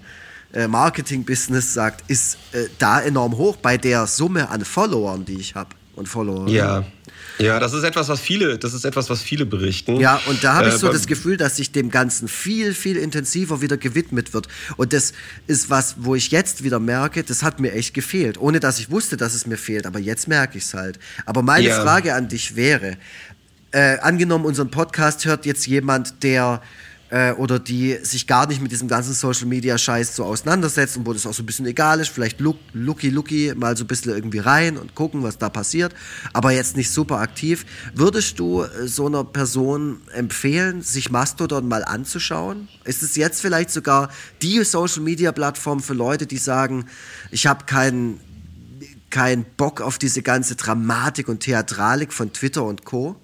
Marketing-Business sagt, ist äh, da enorm hoch bei der Summe an Followern, die ich habe und Follower. Ja. Ja, das ist etwas, was viele, das ist etwas, was viele berichten. Ja, und da habe ich so äh, das Gefühl, dass sich dem Ganzen viel, viel intensiver wieder gewidmet wird. Und das ist was, wo ich jetzt wieder merke, das hat mir echt gefehlt. Ohne dass ich wusste, dass es mir fehlt, aber jetzt merke ich es halt. Aber meine ja. Frage an dich wäre, äh, angenommen, unseren Podcast hört jetzt jemand, der äh, oder die sich gar nicht mit diesem ganzen Social Media Scheiß so auseinandersetzen, wo das auch so ein bisschen egal ist, vielleicht look, looky looky mal so ein bisschen irgendwie rein und gucken, was da passiert, aber jetzt nicht super aktiv. Würdest du äh, so einer Person empfehlen, sich Mastodon mal anzuschauen? Ist es jetzt vielleicht sogar die Social Media Plattform für Leute, die sagen, ich habe keinen keinen Bock auf diese ganze Dramatik und Theatralik von Twitter und Co?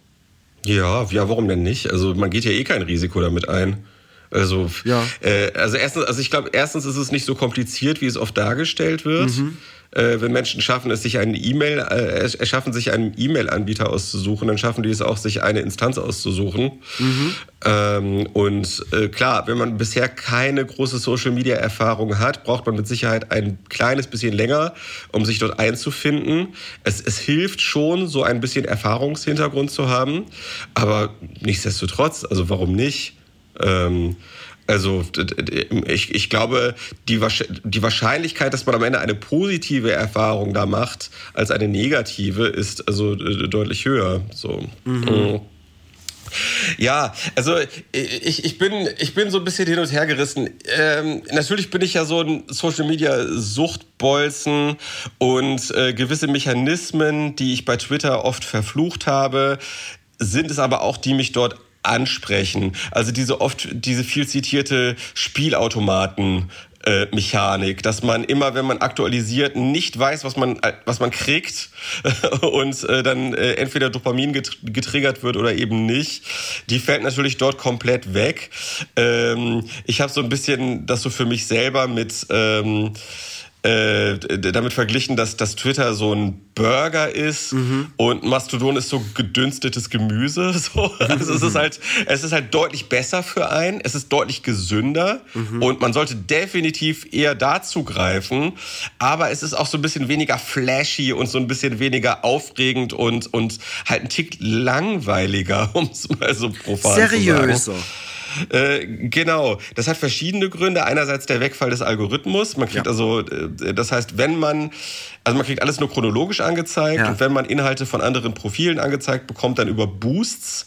Ja, ja, warum denn nicht? Also man geht ja eh kein Risiko damit ein. Also, ja. äh, also erstens, also ich glaube, erstens ist es nicht so kompliziert, wie es oft dargestellt wird. Mhm. Äh, wenn Menschen schaffen es, sich einen E-Mail, äh, erschaffen sich einen E-Mail-Anbieter auszusuchen, dann schaffen die es auch, sich eine Instanz auszusuchen. Mhm. Ähm, und äh, klar, wenn man bisher keine große Social-Media-Erfahrung hat, braucht man mit Sicherheit ein kleines bisschen länger, um sich dort einzufinden. Es, es hilft schon, so ein bisschen Erfahrungshintergrund zu haben, aber nichtsdestotrotz, also warum nicht? Ähm, also ich, ich glaube, die, die Wahrscheinlichkeit, dass man am Ende eine positive Erfahrung da macht als eine negative, ist also deutlich höher. So. Mhm. mhm. Ja, also ich, ich, bin, ich bin so ein bisschen hin und her gerissen. Ähm, natürlich bin ich ja so ein Social Media Suchtbolzen und äh, gewisse Mechanismen, die ich bei Twitter oft verflucht habe, sind es aber auch, die mich dort ansprechen. Also diese oft, diese viel zitierte Spielautomaten. Äh, Mechanik, dass man immer, wenn man aktualisiert, nicht weiß, was man, was man kriegt *laughs* und äh, dann äh, entweder Dopamin getriggert wird oder eben nicht. Die fällt natürlich dort komplett weg. Ähm, ich habe so ein bisschen das so für mich selber mit ähm, äh, damit verglichen, dass, dass Twitter so ein Burger ist mhm. und Mastodon ist so gedünstetes Gemüse. *laughs* So. Also es ist halt, es ist halt deutlich besser für einen, es ist deutlich gesünder mhm. und man sollte definitiv eher dazu greifen. Aber es ist auch so ein bisschen weniger flashy und so ein bisschen weniger aufregend und, und halt ein Tick langweiliger, *laughs* um es mal so profan Seriöser. zu sagen. Äh, genau, das hat verschiedene Gründe. Einerseits der Wegfall des Algorithmus. Man kriegt ja. also, äh, das heißt, wenn man, also man kriegt alles nur chronologisch angezeigt ja. und wenn man Inhalte von anderen Profilen angezeigt bekommt, dann über Boosts.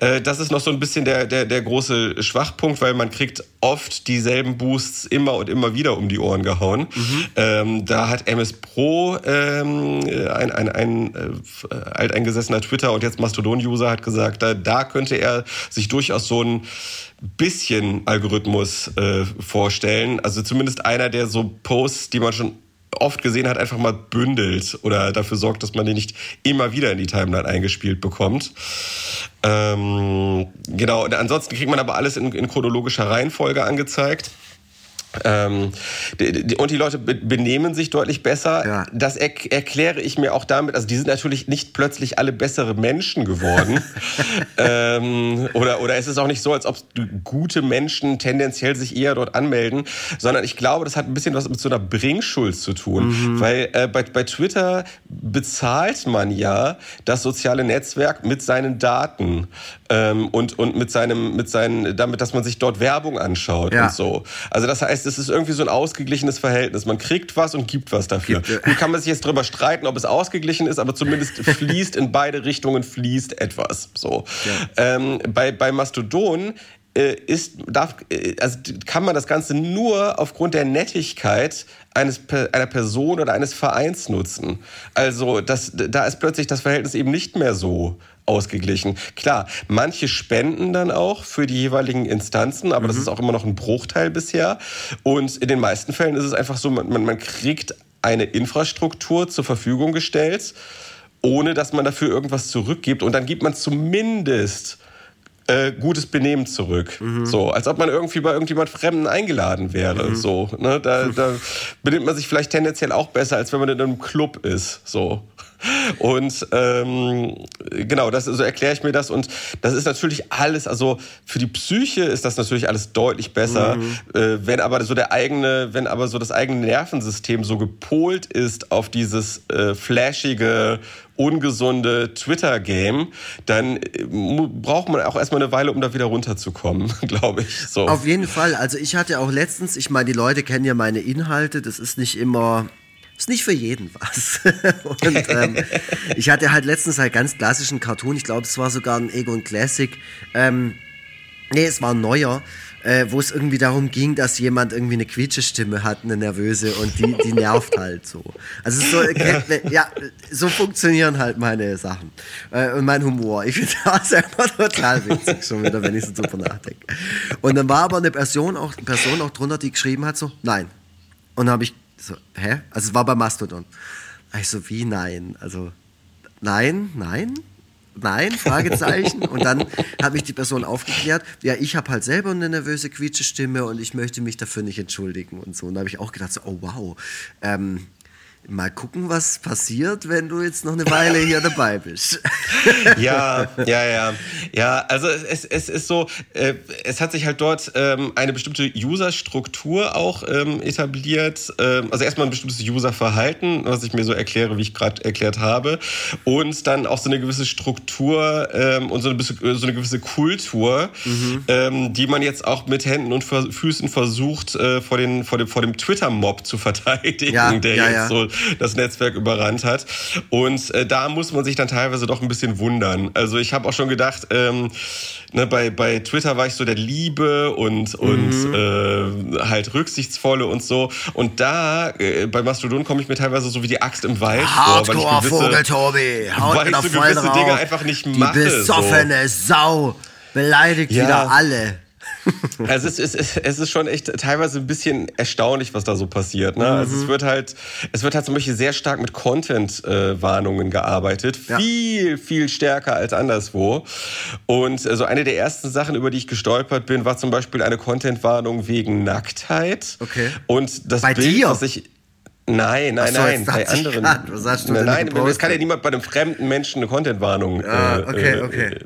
Äh, das ist noch so ein bisschen der, der, der große Schwachpunkt, weil man kriegt oft dieselben Boosts immer und immer wieder um die Ohren gehauen. Mhm. Ähm, da hat MS Pro, ähm, ein, ein, ein äh, alteingesessener Twitter und jetzt Mastodon-User hat gesagt, da, da könnte er sich durchaus so ein bisschen Algorithmus äh, vorstellen. Also zumindest einer, der so Posts, die man schon oft gesehen hat, einfach mal bündelt oder dafür sorgt, dass man die nicht immer wieder in die Timeline eingespielt bekommt. Ähm, genau, und ansonsten kriegt man aber alles in, in chronologischer Reihenfolge angezeigt. Ähm, und die Leute benehmen sich deutlich besser. Ja. Das er erkläre ich mir auch damit. Also die sind natürlich nicht plötzlich alle bessere Menschen geworden. *laughs* ähm, oder, oder es ist auch nicht so, als ob gute Menschen tendenziell sich eher dort anmelden, sondern ich glaube, das hat ein bisschen was mit so einer Bringschuld zu tun. Mhm. Weil äh, bei, bei Twitter bezahlt man ja das soziale Netzwerk mit seinen Daten ähm, und, und mit seinem, mit seinen, damit, dass man sich dort Werbung anschaut ja. und so. Also das heißt, es ist irgendwie so ein ausgeglichenes Verhältnis. Man kriegt was und gibt was dafür. Gibt, Nun kann man sich jetzt drüber streiten, ob es ausgeglichen ist, aber zumindest *laughs* fließt in beide Richtungen fließt etwas. So. Ja. Ähm, bei, bei Mastodon äh, ist, darf, äh, also kann man das Ganze nur aufgrund der Nettigkeit eines, einer Person oder eines Vereins nutzen. Also das, da ist plötzlich das Verhältnis eben nicht mehr so ausgeglichen. Klar, manche spenden dann auch für die jeweiligen Instanzen, aber mhm. das ist auch immer noch ein Bruchteil bisher. Und in den meisten Fällen ist es einfach so, man, man kriegt eine Infrastruktur zur Verfügung gestellt, ohne dass man dafür irgendwas zurückgibt. Und dann gibt man zumindest äh, gutes Benehmen zurück. Mhm. So, als ob man irgendwie bei irgendjemand Fremden eingeladen wäre. Mhm. So, ne? da, *laughs* da benimmt man sich vielleicht tendenziell auch besser, als wenn man in einem Club ist. So. Und ähm, genau, das, so erkläre ich mir das. Und das ist natürlich alles, also für die Psyche ist das natürlich alles deutlich besser. Mhm. Äh, wenn aber so der eigene, wenn aber so das eigene Nervensystem so gepolt ist auf dieses äh, flashige ungesunde Twitter-Game, dann äh, braucht man auch erstmal eine Weile, um da wieder runterzukommen, *laughs* glaube ich. So. Auf jeden Fall. Also ich hatte auch letztens, ich meine, die Leute kennen ja meine Inhalte, das ist nicht immer ist nicht für jeden was. *laughs* und ähm, ich hatte halt letztens halt ganz klassischen Cartoon, ich glaube, es war sogar ein Egon Classic. Ähm, nee, es war ein neuer, äh, wo es irgendwie darum ging, dass jemand irgendwie eine Quietschestimme hat, eine nervöse, und die, die nervt halt so. Also so, ja. ja. so funktionieren halt meine Sachen äh, und mein Humor. Ich finde das *laughs* immer total witzig, schon wieder, wenn ich so drüber nachdenke. Und dann war aber eine Person auch, Person auch drunter, die geschrieben hat so, nein. Und dann habe ich so, hä? Also es war bei Mastodon. Ich so, wie nein? Also, nein, nein, nein, Fragezeichen. und dann hat mich die Person aufgeklärt, ja, ich habe halt selber eine nervöse Quietschestimme und ich möchte mich dafür nicht entschuldigen und so. Und da habe ich auch gedacht, so, oh wow, ähm, Mal gucken, was passiert, wenn du jetzt noch eine Weile hier dabei bist. *laughs* ja, ja, ja. Ja, also es, es ist so, äh, es hat sich halt dort ähm, eine bestimmte User-Struktur auch ähm, etabliert. Ähm, also erstmal ein bestimmtes User-Verhalten, was ich mir so erkläre, wie ich gerade erklärt habe. Und dann auch so eine gewisse Struktur ähm, und so eine, so eine, gewisse Kultur, mhm. Ähm, die man jetzt auch mit Händen und Füßen versucht, äh, vor, den, vor dem, vor dem Twitter-Mob zu verteidigen, ja, der ja, jetzt ja. so das Netzwerk überrannt hat. Und äh, da muss man sich dann teilweise doch ein bisschen wundern. Also ich habe auch schon gedacht, ähm, ne, bei, bei Twitter war ich so der Liebe und, und mhm. äh, halt rücksichtsvolle und so. Und da, äh, bei Mastodon komme ich mir teilweise so wie die Axt im Wald Hardcore vor, weil ich gewisse, Vogel, Tobi. Haut weil ich so gewisse Dinge einfach nicht mache. Die besoffene so. Sau beleidigt ja. wieder alle. *laughs* Also es ist, es, es ist schon echt teilweise ein bisschen erstaunlich, was da so passiert. Ne? Mhm. Also es mhm. wird halt, es wird halt zum Beispiel sehr stark mit Content-Warnungen gearbeitet. Ja. Viel, viel stärker als anderswo. Und also eine der ersten Sachen, über die ich gestolpert bin, war zum Beispiel eine Content-Warnung wegen Nacktheit. Okay. Und das Bei Bild, dir? was ich Nein, nein, so, nein, bei anderen. Grad, was hast du nein, denn nein, es kann ja niemand bei einem fremden Menschen eine Content-Warnung Ah, äh, okay, okay.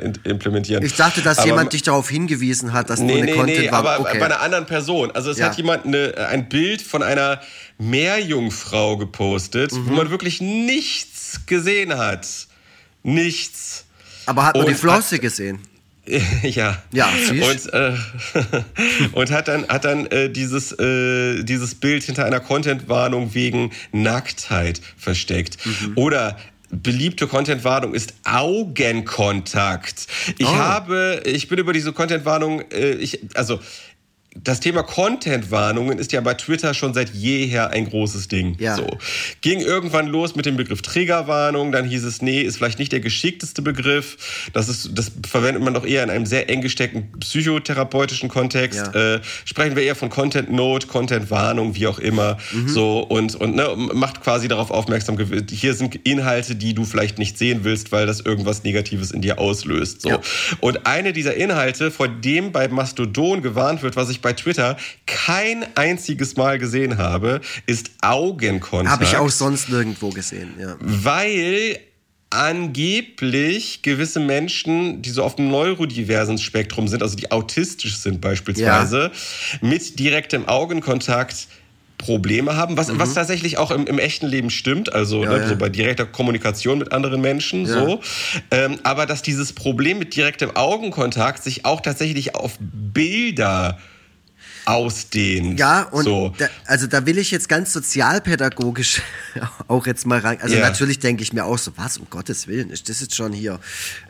äh, implementieren. Ich dachte, dass Aber- jemand dich darauf hingewiesen hat, dass du Nee, eine nee, Content nee, aber okay. bei einer anderen Person. Also es Ja. hat jemand eine, ein Bild von einer Meerjungfrau gepostet, Mhm. wo man wirklich nichts gesehen hat. Nichts. aber hat man die Flosse gesehen? *laughs* ja. Ja, und, äh, *laughs* und hat dann, hat dann äh, dieses, äh, dieses Bild hinter einer Content-Warnung wegen Nacktheit versteckt. Mhm. Oder beliebte Content-Warnung ist Augenkontakt. Ich Oh. habe, ich bin über diese Content-Warnung, äh, ich, also das Thema Content-Warnungen ist ja bei Twitter schon seit jeher ein großes Ding. Ja. So. Ging irgendwann los mit dem Begriff Triggerwarnung, dann hieß es, nee, ist vielleicht nicht der geschickteste Begriff. Das, ist, das verwendet man doch eher in einem sehr eng gesteckten psychotherapeutischen Kontext. Ja. Äh, sprechen wir eher von Content-Note, Content-Warnung, wie auch immer. Mhm. So, und, und ne, macht quasi darauf aufmerksam, hier sind Inhalte, die du vielleicht nicht sehen willst, weil das irgendwas Negatives in dir auslöst. So. Ja. Und eine dieser Inhalte, vor dem bei Mastodon gewarnt wird, was ich bei Twitter kein einziges Mal gesehen habe, ist Augenkontakt. Habe ich auch sonst nirgendwo gesehen, ja. Weil angeblich gewisse Menschen, die so auf dem neurodiversen Spektrum sind, also die autistisch sind beispielsweise, mit direktem Augenkontakt Probleme haben, was, was tatsächlich auch im, im echten Leben stimmt, also Mhm. Ja, ne, ja. so bei direkter Kommunikation mit anderen Menschen, Ja. so. Ähm, aber dass dieses Problem mit direktem Augenkontakt sich auch tatsächlich auf Bilder ausdehnt. Ja, und so. da, also da will ich jetzt ganz sozialpädagogisch *laughs* auch jetzt mal rein. Also Ja. natürlich denke ich mir auch so, was, um Gottes Willen, ist das jetzt schon hier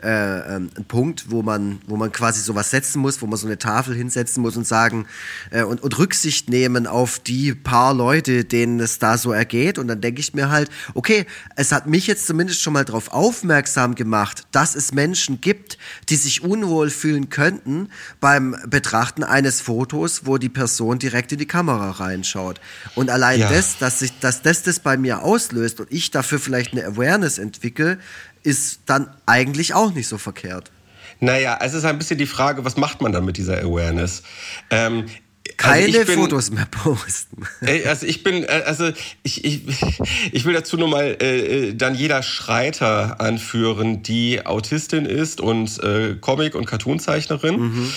äh, ähm, ein Punkt, wo man, wo man quasi sowas setzen muss, wo man so eine Tafel hinsetzen muss und sagen äh, und, und Rücksicht nehmen auf die paar Leute, denen es da so ergeht. Und dann denke ich mir halt, okay, es hat mich jetzt zumindest schon mal darauf aufmerksam gemacht, dass es Menschen gibt, die sich unwohl fühlen könnten beim Betrachten eines Fotos, wo die Person direkt in die Kamera reinschaut. Und allein Ja. das, dass, sich, dass das das bei mir auslöst und ich dafür vielleicht eine Awareness entwickle, ist dann eigentlich auch nicht so verkehrt. Naja, es ist ein bisschen die Frage, was macht man dann mit dieser Awareness? Ähm, Keine also ich bin- Fotos mehr posten. Also ich bin, äh, also ich, ich, ich will dazu nur mal äh, äh, Daniela Schreiter anführen, die Autistin ist und äh, Comic- und Cartoonzeichnerin.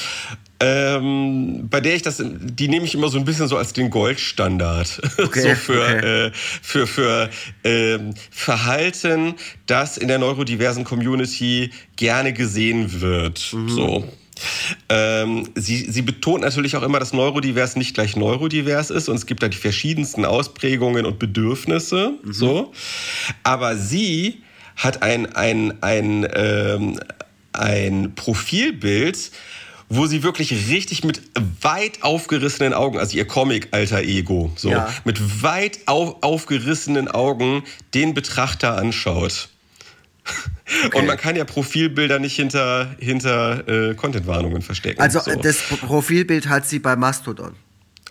Ähm, bei der ich das, die nehme ich immer so ein bisschen so als den Goldstandard. *laughs* Okay, so für, okay. äh, für, für ähm, Verhalten, das in der neurodiversen Community gerne gesehen wird. Mhm. So. Ähm, sie, sie betont natürlich auch immer, dass neurodivers nicht gleich neurodivers ist und es gibt da die verschiedensten Ausprägungen und Bedürfnisse. So. Aber sie hat ein, ein, ein, ähm, ein Profilbild, wo sie wirklich richtig mit weit aufgerissenen Augen, also ihr Comic-alter Ego, so, Ja. mit weit auf, aufgerissenen Augen den Betrachter anschaut. *laughs* Und man kann ja Profilbilder nicht hinter, hinter äh, Content-Warnungen verstecken. Also so. äh, das Profilbild hat sie bei Mastodon.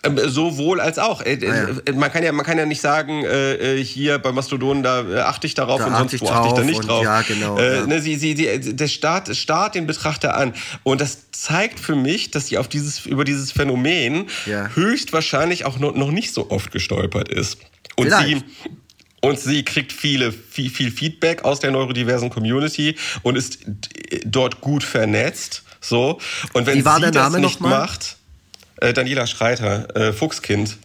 Ähm, Sowohl als auch. Äh, Ah, ja. äh, Man, kann ja, man kann ja nicht sagen, äh, äh, hier bei Mastodon, da achte ich darauf Da und sonst wo achte ich da nicht drauf. ja, genau, Äh, ja. Ne, sie, sie, die, der Staat starrt den Betrachter an. Und das zeigt für mich, dass sie auf dieses, über dieses Phänomen Ja. höchstwahrscheinlich auch noch, noch nicht so oft gestolpert ist. Und Vielleicht. sie. Und sie kriegt viele, viel, viel Feedback aus der neurodiversen Community und ist dort gut vernetzt. So. Und wenn Wie war sie der das Name nicht noch mal? macht, äh, Daniela Schreiter, äh, Fuchskind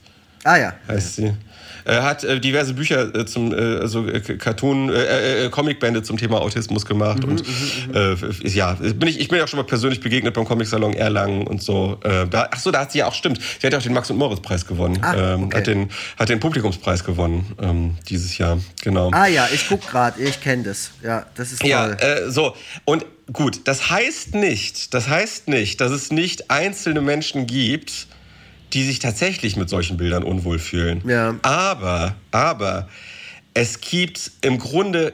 Ah ja. heißt sie. Er hat äh, diverse Bücher äh, zum äh, also äh, Cartoon äh, äh, Comicbände zum Thema Autismus gemacht Mhm, und äh, f- ja bin ich ich bin ja auch schon mal persönlich begegnet beim Comic Salon Erlangen und so äh, da ach so da hat sie ja auch stimmt sie hat ja auch den Max und Moritz Preis gewonnen Ah, ähm, okay. hat den hat den Publikumspreis gewonnen ähm, dieses Jahr genau Ah ja, ich guck gerade, ich kenne das. Ja, das ist ja, toll. äh, so. Und gut, das heißt nicht, das heißt nicht, dass es nicht einzelne Menschen gibt, die sich tatsächlich mit solchen Bildern unwohl fühlen. Ja. Aber, aber es gibt im Grunde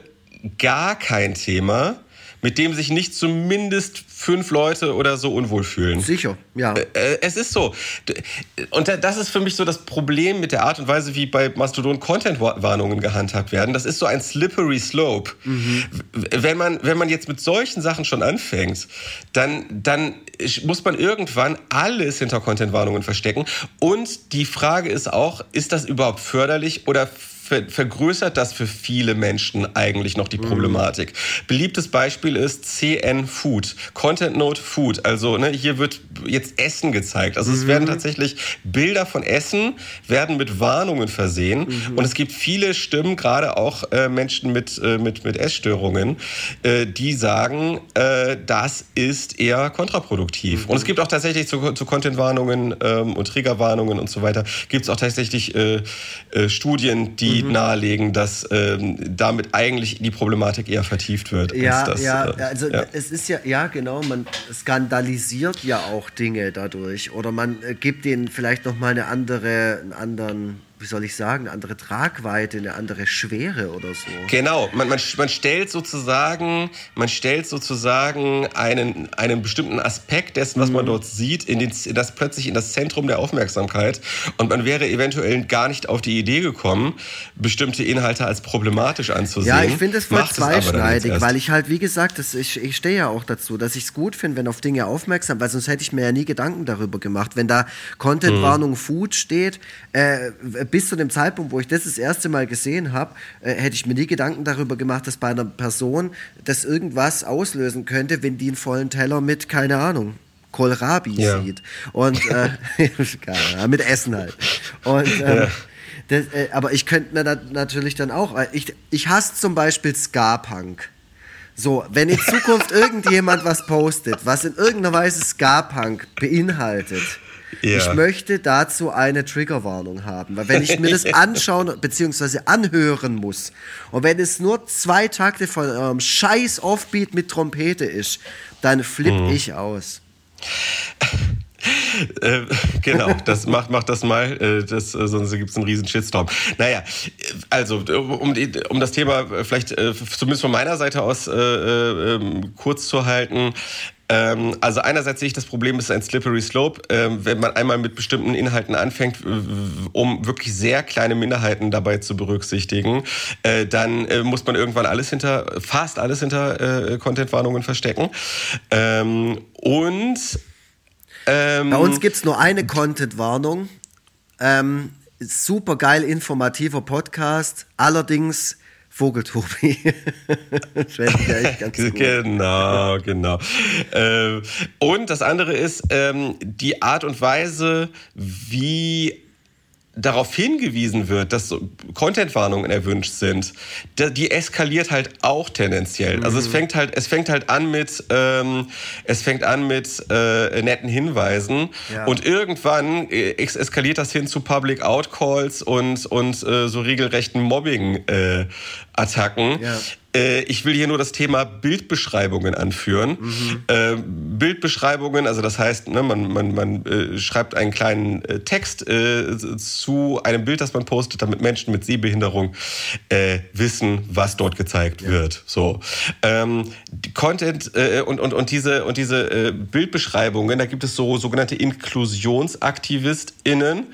gar kein Thema, mit dem sich nicht zumindest fünf Leute oder so unwohl fühlen. Sicher, ja. Äh, äh, es ist so. Und das ist für mich so das Problem mit der Art und Weise, wie bei Mastodon Content-Warnungen gehandhabt werden. Das ist so ein slippery slope. Mhm. Wenn, man, wenn man jetzt mit solchen Sachen schon anfängt, dann, dann muss man irgendwann alles hinter Content-Warnungen verstecken. Und die Frage ist auch, ist das überhaupt förderlich oder ver vergrößert das für viele Menschen eigentlich noch die mhm. Problematik. Mhm. Beliebtes Beispiel ist CN Food, Content Note Food. Also ne, hier wird jetzt Essen gezeigt. Also mhm. es werden tatsächlich Bilder von Essen werden mit Warnungen versehen mhm. und es gibt viele Stimmen, gerade auch äh, Menschen mit, äh, mit, mit Essstörungen, äh, die sagen, äh, das ist eher kontraproduktiv. Und es gibt auch tatsächlich zu, zu Content-Warnungen ähm, und Triggerwarnungen und so weiter, gibt es auch tatsächlich äh, äh, Studien, die mhm. nahelegen, dass ähm, damit eigentlich die Problematik eher vertieft wird. Ja, das, ja, äh, also ja. es ist ja, ja genau, man skandalisiert ja auch Dinge dadurch oder man äh, gibt denen vielleicht nochmal eine andere, einen anderen wie soll ich sagen, eine andere Tragweite, eine andere Schwere oder so. Genau, man, man, man stellt sozusagen, man stellt sozusagen einen, einen bestimmten Aspekt dessen, was mhm. man dort sieht, in, den, in das plötzlich in das Zentrum der Aufmerksamkeit und man wäre eventuell gar nicht auf die Idee gekommen, bestimmte Inhalte als problematisch anzusehen. Ja, ich finde es voll zweischneidig, weil ich halt, wie gesagt, das, ich, ich stehe ja auch dazu, dass ich es gut finde, wenn auf Dinge aufmerksam, weil sonst hätte ich mir ja nie Gedanken darüber gemacht. Wenn da Content-Warnung mhm. Food steht, äh, bis zu dem Zeitpunkt, wo ich das das erste Mal gesehen habe, äh, hätte ich mir nie Gedanken darüber gemacht, dass bei einer Person das irgendwas auslösen könnte, wenn die einen vollen Teller mit, keine Ahnung, Kohlrabi ja. sieht. Und äh, *laughs* *laughs* mit Essen halt. Und ähm, ja. das, äh, aber ich könnte mir natürlich dann auch, ich, ich hasse zum Beispiel Ska-Punk. So, wenn in Zukunft *laughs* irgendjemand was postet, was in irgendeiner Weise Ska-Punk beinhaltet, ja. Ich möchte dazu eine Triggerwarnung haben, weil wenn ich mir das *laughs* anschauen bzw. anhören muss und wenn es nur zwei Takte von eurem scheiß Offbeat mit Trompete ist, dann flippe mhm. ich aus. *laughs* äh, genau, das macht, macht das mal, äh, das, äh, sonst gibt es einen riesen Shitstorm. Naja, also um, um das Thema vielleicht äh, zumindest von meiner Seite aus äh, ähm, kurz zu halten, also einerseits sehe ich das Problem, es ist ein slippery slope, ähm, wenn man einmal mit bestimmten Inhalten anfängt, um wirklich sehr kleine Minderheiten dabei zu berücksichtigen, äh, dann äh, muss man irgendwann alles hinter, fast alles hinter äh, Content-Warnungen verstecken. Ähm, und ähm, bei uns gibt es nur eine Content-Warnung. Ähm, super geil informativer Podcast. Allerdings Vogeltobi. *laughs* genau, genau. Ähm, und das andere ist ähm, die Art und Weise, wie darauf hingewiesen wird, dass so Content-Warnungen erwünscht sind, die eskaliert halt auch tendenziell. Mhm. Also es mhm. fängt halt, es fängt halt an mit, ähm, es fängt an mit äh, netten Hinweisen ja. und irgendwann äh, eskaliert das hin zu Public Outcalls und und äh, so regelrechten Mobbing-Attacken. Äh, ja. Äh, ich will hier nur das Thema Bildbeschreibungen anführen. Mhm. Äh, Bildbeschreibungen, also das heißt, ne, man, man, man äh, schreibt einen kleinen Text zu einem Bild, das man postet, damit Menschen mit Sehbehinderung wissen, was dort gezeigt ja. wird. So. Ähm, Content und, und, und diese, und diese Bildbeschreibungen, da gibt es so sogenannte InklusionsaktivistInnen,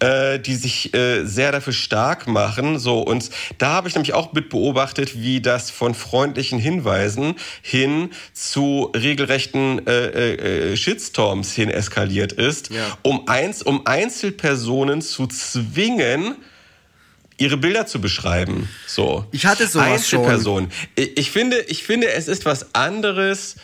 äh, die sich äh, sehr dafür stark machen. So und da habe ich nämlich auch mit beobachtet, wie das von freundlichen Hinweisen hin zu regelrechten äh, äh, äh, Shitstorms hin eskaliert ist, ja. um eins, um Einzelpersonen zu zwingen ihre Bilder zu beschreiben. So. Ich hatte sowas Einzelpersonen. schon. Ich, ich finde, ich finde, es ist was anderes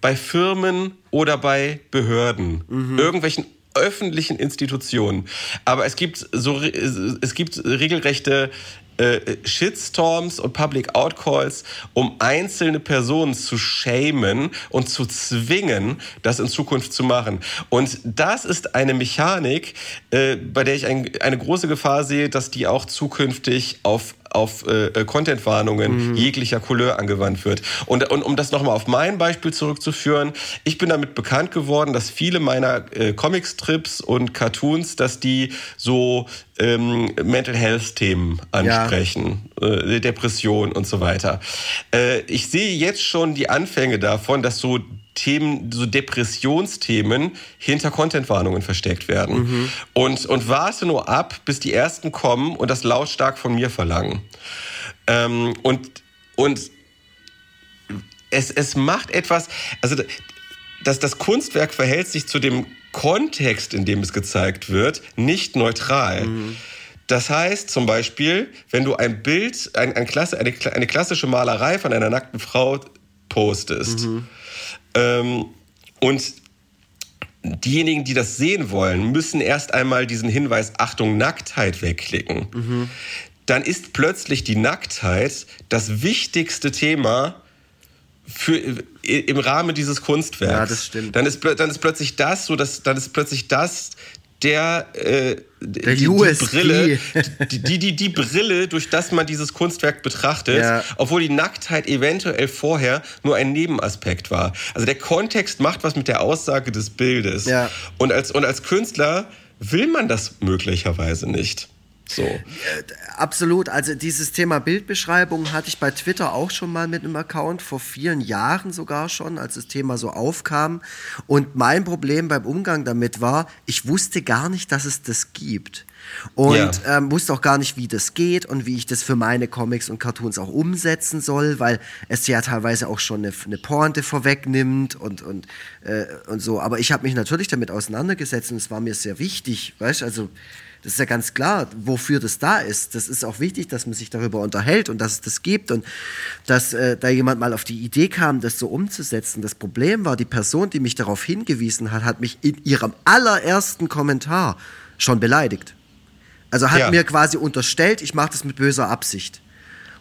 bei Firmen oder bei Behörden, mhm. irgendwelchen öffentlichen Institutionen. Aber es gibt so es gibt regelrechte äh, Shitstorms und Public Outcalls, um einzelne Personen zu shamen und zu zwingen, das in Zukunft zu machen. Und das ist eine Mechanik, äh, bei der ich ein, eine große Gefahr sehe, dass die auch zukünftig auf auf äh, Content-Warnungen mhm. jeglicher Couleur angewandt wird. Und, und um das nochmal auf mein Beispiel zurückzuführen, ich bin damit bekannt geworden, dass viele meiner äh, Comicstrips und Cartoons, dass die so ähm, Mental Health-Themen ansprechen, ja. äh, Depression und so weiter. Äh, ich sehe jetzt schon die Anfänge davon, dass so Themen, so Depressionsthemen hinter Contentwarnungen versteckt werden. Mhm. Und, und warte nur ab, bis die ersten kommen und das lautstark von mir verlangen. Ähm, und, und es, es macht etwas, also das, das Kunstwerk verhält sich zu dem Kontext, in dem es gezeigt wird, nicht neutral. Mhm. Das heißt zum Beispiel, wenn du ein Bild, ein, ein Klasse, eine, eine klassische Malerei von einer nackten Frau postest, mhm. Ähm, und diejenigen, die das sehen wollen, müssen erst einmal diesen Hinweis Achtung Nacktheit wegklicken. Mhm. Dann ist plötzlich die Nacktheit das wichtigste Thema für, im Rahmen dieses Kunstwerks. Ja, das stimmt. Dann ist, dann ist plötzlich das so, dass, dann ist plötzlich das der, äh, der die, die Brille, die, die, die, die Brille, durch das man dieses Kunstwerk betrachtet, ja. obwohl die Nacktheit eventuell vorher nur ein Nebenaspekt war. Also der Kontext macht was mit der Aussage des Bildes. Ja. Und, als, und als Künstler will man das möglicherweise nicht. So. Äh, absolut. Also dieses Thema Bildbeschreibung hatte ich bei Twitter auch schon mal mit einem Account, vor vielen Jahren sogar schon, als das Thema so aufkam. Und mein Problem beim Umgang damit war, ich wusste gar nicht, dass es das gibt. Und ja. ähm, wusste auch gar nicht, wie das geht und wie ich das für meine Comics und Cartoons auch umsetzen soll, weil es ja teilweise auch schon eine, eine Pointe vorwegnimmt und, und, äh, und so. Aber ich habe mich natürlich damit auseinandergesetzt und es war mir sehr wichtig, weißt also das ist ja ganz klar, wofür das da ist. Das ist auch wichtig, dass man sich darüber unterhält und dass es das gibt und dass äh, da jemand mal auf die Idee kam, das so umzusetzen. Das Problem war, die Person, die mich darauf hingewiesen hat, hat mich in ihrem allerersten Kommentar schon beleidigt. Also hat ja. mir quasi unterstellt, ich mache das mit böser Absicht.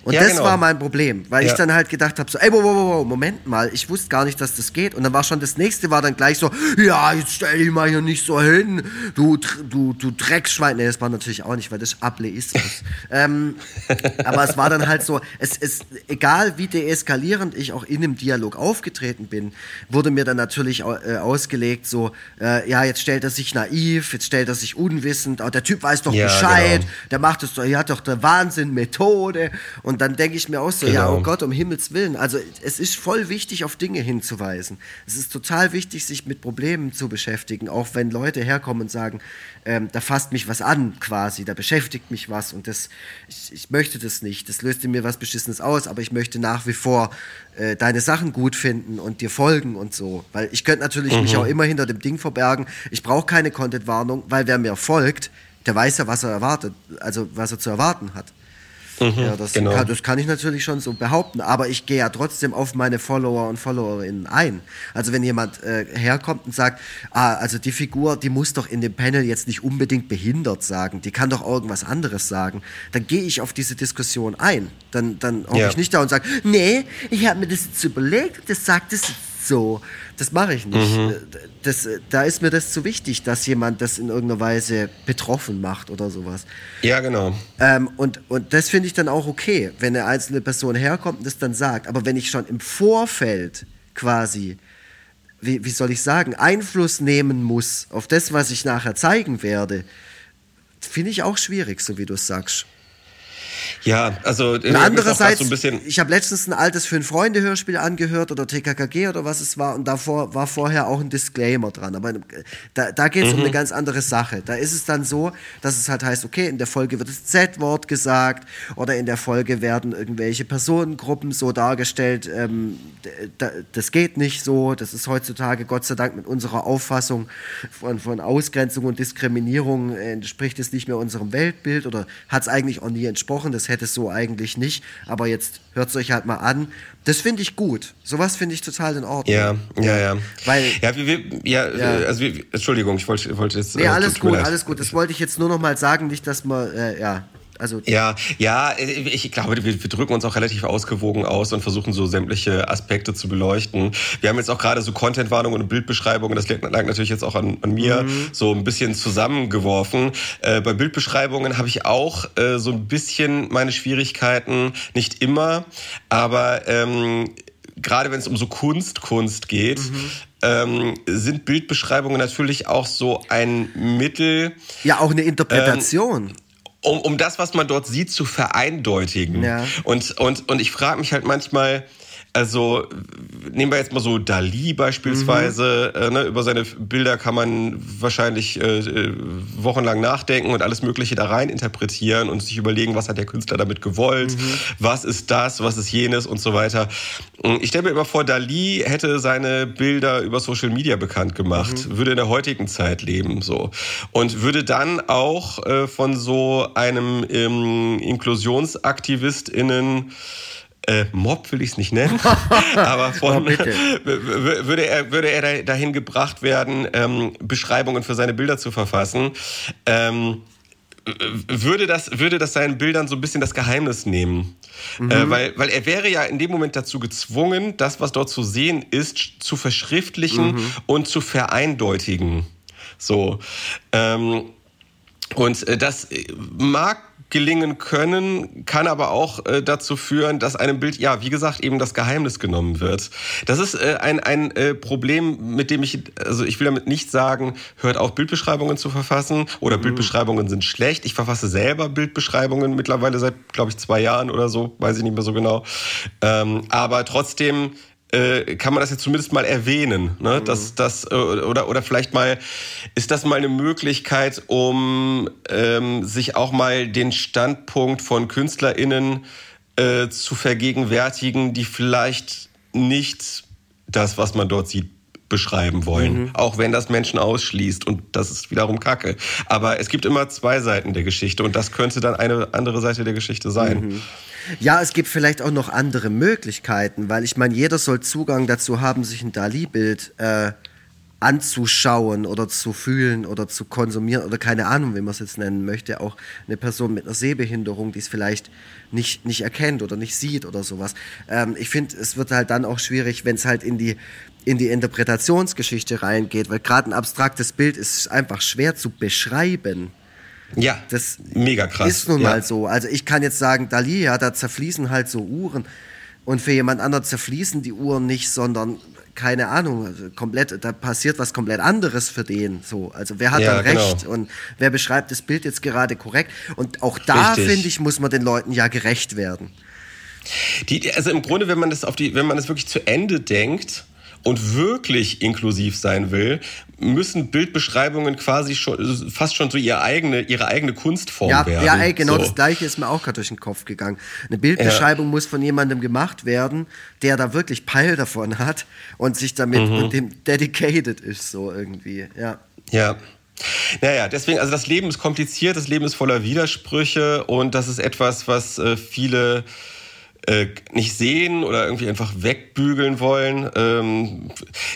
Und ja, das genau. war mein Problem, weil ja. ich dann halt gedacht habe, so, ey, wow, wow, wow, Moment mal, ich wusste gar nicht, dass das geht. Und dann war schon das nächste, war dann gleich so, ja, jetzt stell dich mal hier nicht so hin, du, du, du Drecksschwein. Nee, das war natürlich auch nicht, weil das Ableismus. *laughs* ähm, aber es war dann halt so, es ist, egal wie deeskalierend ich auch in dem Dialog aufgetreten bin, wurde mir dann natürlich äh, ausgelegt, so, äh, ja, jetzt stellt er sich naiv, jetzt stellt er sich unwissend, oh, der Typ weiß doch ja, Bescheid, genau. der macht es doch, er hat doch der Wahnsinn Methode und und dann denke ich mir auch so, genau. ja, oh Gott, um Himmels Willen. Also es ist voll wichtig, auf Dinge hinzuweisen. Es ist total wichtig, sich mit Problemen zu beschäftigen, auch wenn Leute herkommen und sagen, ähm, da fasst mich was an quasi, da beschäftigt mich was und das, ich, ich möchte das nicht. Das löst in mir was Beschissenes aus, aber ich möchte nach wie vor äh, deine Sachen gut finden und dir folgen und so. Weil ich könnte natürlich mhm. mich auch immer hinter dem Ding verbergen. Ich brauche keine Content-Warnung, weil wer mir folgt, der weiß ja, was er erwartet, also was er zu erwarten hat. Mhm, ja, das, genau. kann, das kann ich natürlich schon so behaupten, aber ich gehe ja trotzdem auf meine Follower und Followerinnen ein. Also wenn jemand äh, herkommt und sagt, ah, also die Figur, die muss doch in dem Panel jetzt nicht unbedingt behindert sagen, die kann doch irgendwas anderes sagen, dann gehe ich auf diese Diskussion ein. Dann, dann hocke ja. ich nicht da und sage, nee, ich habe mir das jetzt überlegt, das sagt es so. Das mache ich nicht. Mhm. Das, da ist mir das zu wichtig, dass jemand das in irgendeiner Weise betroffen macht oder sowas. Ja, genau. Ähm, und, und das finde ich dann auch okay, wenn eine einzelne Person herkommt und das dann sagt. Aber wenn ich schon im Vorfeld quasi, wie, wie soll ich sagen, Einfluss nehmen muss auf das, was ich nachher zeigen werde, finde ich auch schwierig, so wie du es sagst. Ja, also äh, andererseits, so ein ich habe letztens ein altes für ein Freunde Hörspiel angehört oder TKKG oder was es war und davor war vorher auch ein Disclaimer dran. Aber äh, da, da geht es mhm. um eine ganz andere Sache. Da ist es dann so, dass es halt heißt, okay, in der Folge wird das Z-Wort gesagt oder in der Folge werden irgendwelche Personengruppen so dargestellt. Ähm, das geht nicht so. Das ist heutzutage Gott sei Dank mit unserer Auffassung von, von Ausgrenzung und Diskriminierung äh, entspricht es nicht mehr unserem Weltbild oder hat es eigentlich auch nie entsprochen das hätte es so eigentlich nicht. Aber jetzt hört es euch halt mal an. Das finde ich gut. Sowas finde ich total in Ordnung. Ja, ja, ja. Weil, ja, wir, wir, ja, ja. also wir, Entschuldigung, ich wollte, wollte jetzt. Nee, alles gut, alles gut. Das wollte ich jetzt nur noch mal sagen, nicht, dass man, äh, ja. Also ja, ja, ich glaube, wir, wir, drücken uns auch relativ ausgewogen aus und versuchen so sämtliche Aspekte zu beleuchten. Wir haben jetzt auch gerade so Content-Warnungen und Bildbeschreibungen, das lag natürlich jetzt auch an, an mir, mhm. so ein bisschen zusammengeworfen. Äh, bei Bildbeschreibungen habe ich auch äh, so ein bisschen meine Schwierigkeiten, nicht immer, aber ähm, gerade wenn es um so Kunst, Kunst geht, mhm. ähm, sind Bildbeschreibungen natürlich auch so ein Mittel. Ja, auch eine Interpretation. Ähm, um, um das, was man dort sieht, zu vereindeutigen. Ja. Und, und, und ich frage mich halt manchmal, also nehmen wir jetzt mal so Dali beispielsweise. Mhm. Äh, ne, über seine Bilder kann man wahrscheinlich äh, äh, wochenlang nachdenken und alles Mögliche da rein interpretieren und sich überlegen, was hat der Künstler damit gewollt, mhm. was ist das, was ist jenes und so weiter. Ich stelle mir immer vor, Dali hätte seine Bilder über Social Media bekannt gemacht, mhm. würde in der heutigen Zeit leben so und würde dann auch äh, von so einem ähm, InklusionsaktivistInnen äh, Mob will ich es nicht nennen, *laughs* aber von, oh, würde er, würde er dahin gebracht werden, ähm, Beschreibungen für seine Bilder zu verfassen. Ähm, würde das, würde das seinen Bildern so ein bisschen das Geheimnis nehmen. Mhm. Äh, weil, weil er wäre ja in dem Moment dazu gezwungen, das, was dort zu sehen ist, zu verschriftlichen mhm. und zu vereindeutigen. So. Ähm, und äh, das mag gelingen können, kann aber auch äh, dazu führen, dass einem Bild, ja, wie gesagt, eben das Geheimnis genommen wird. Das ist äh, ein, ein äh, Problem, mit dem ich, also ich will damit nicht sagen, hört auf, Bildbeschreibungen zu verfassen oder mhm. Bildbeschreibungen sind schlecht. Ich verfasse selber Bildbeschreibungen mittlerweile seit, glaube ich, zwei Jahren oder so, weiß ich nicht mehr so genau. Ähm, aber trotzdem äh, kann man das jetzt zumindest mal erwähnen. Ne? Mhm. Dass, dass, äh, oder, oder vielleicht mal, ist das mal eine Möglichkeit, um ähm, sich auch mal den Standpunkt von KünstlerInnen äh, zu vergegenwärtigen, die vielleicht nicht das, was man dort sieht, beschreiben wollen. Mhm. Auch wenn das Menschen ausschließt und das ist wiederum Kacke. Aber es gibt immer zwei Seiten der Geschichte und das könnte dann eine andere Seite der Geschichte sein. Mhm. Ja, es gibt vielleicht auch noch andere Möglichkeiten, weil ich meine, jeder soll Zugang dazu haben, sich ein Dali-Bild äh, anzuschauen oder zu fühlen oder zu konsumieren oder keine Ahnung, wie man es jetzt nennen möchte. Auch eine Person mit einer Sehbehinderung, die es vielleicht nicht, nicht erkennt oder nicht sieht oder sowas. Ähm, ich finde, es wird halt dann auch schwierig, wenn es halt in die, in die Interpretationsgeschichte reingeht, weil gerade ein abstraktes Bild ist einfach schwer zu beschreiben. Ja, das mega krass. Ist nun ja. mal so. Also ich kann jetzt sagen, Dali, ja, da zerfließen halt so Uhren. Und für jemand anderen zerfließen die Uhren nicht, sondern keine Ahnung, also komplett, da passiert was komplett anderes für den. So, also wer hat ja, dann genau. recht und wer beschreibt das Bild jetzt gerade korrekt? Und auch da finde ich, muss man den Leuten ja gerecht werden. Die, also im Grunde, wenn man das auf die, wenn man das wirklich zu Ende denkt, und wirklich inklusiv sein will, müssen Bildbeschreibungen quasi schon fast schon so ihre eigene, ihre eigene Kunstform ja, werden. Ja, ey, genau so. das gleiche ist mir auch gerade durch den Kopf gegangen. Eine Bildbeschreibung ja. muss von jemandem gemacht werden, der da wirklich Peil davon hat und sich damit mhm. und dem dedicated ist, so irgendwie. Ja. Ja. Naja, deswegen, also das Leben ist kompliziert, das Leben ist voller Widersprüche und das ist etwas, was äh, viele äh, nicht sehen oder irgendwie einfach wegbügeln wollen. Ähm,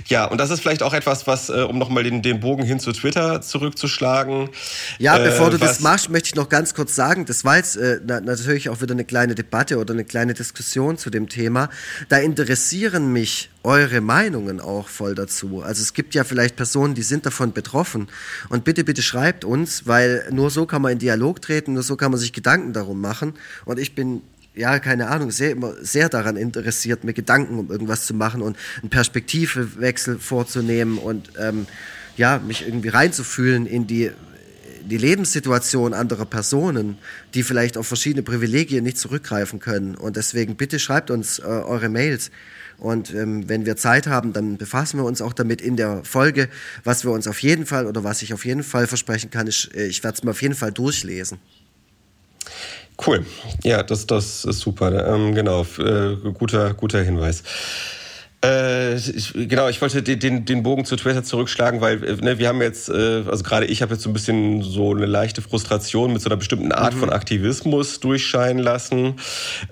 ja, und das ist vielleicht auch etwas, was, äh, um nochmal den, den Bogen hin zu Twitter zurückzuschlagen. Ja, äh, bevor du das machst, möchte ich noch ganz kurz sagen, das war jetzt äh, natürlich auch wieder eine kleine Debatte oder eine kleine Diskussion zu dem Thema. Da interessieren mich eure Meinungen auch voll dazu. Also es gibt ja vielleicht Personen, die sind davon betroffen. Und bitte, bitte schreibt uns, weil nur so kann man in Dialog treten, nur so kann man sich Gedanken darum machen. Und ich bin ja, keine Ahnung, sehr, immer sehr daran interessiert, mir Gedanken um irgendwas zu machen und einen Perspektivewechsel vorzunehmen und ähm, ja, mich irgendwie reinzufühlen in die, die Lebenssituation anderer Personen, die vielleicht auf verschiedene Privilegien nicht zurückgreifen können. Und deswegen bitte schreibt uns äh, eure Mails. Und ähm, wenn wir Zeit haben, dann befassen wir uns auch damit in der Folge. Was wir uns auf jeden Fall oder was ich auf jeden Fall versprechen kann, ist, äh, ich werde es mir auf jeden Fall durchlesen. Cool. Ja, das, das ist super. Ähm, genau, äh, guter, guter Hinweis. Äh, ich, genau, ich wollte den, den, den Bogen zu Twitter zurückschlagen, weil äh, ne, wir haben jetzt, äh, also gerade ich habe jetzt so ein bisschen so eine leichte Frustration mit so einer bestimmten Art mhm. von Aktivismus durchscheinen lassen.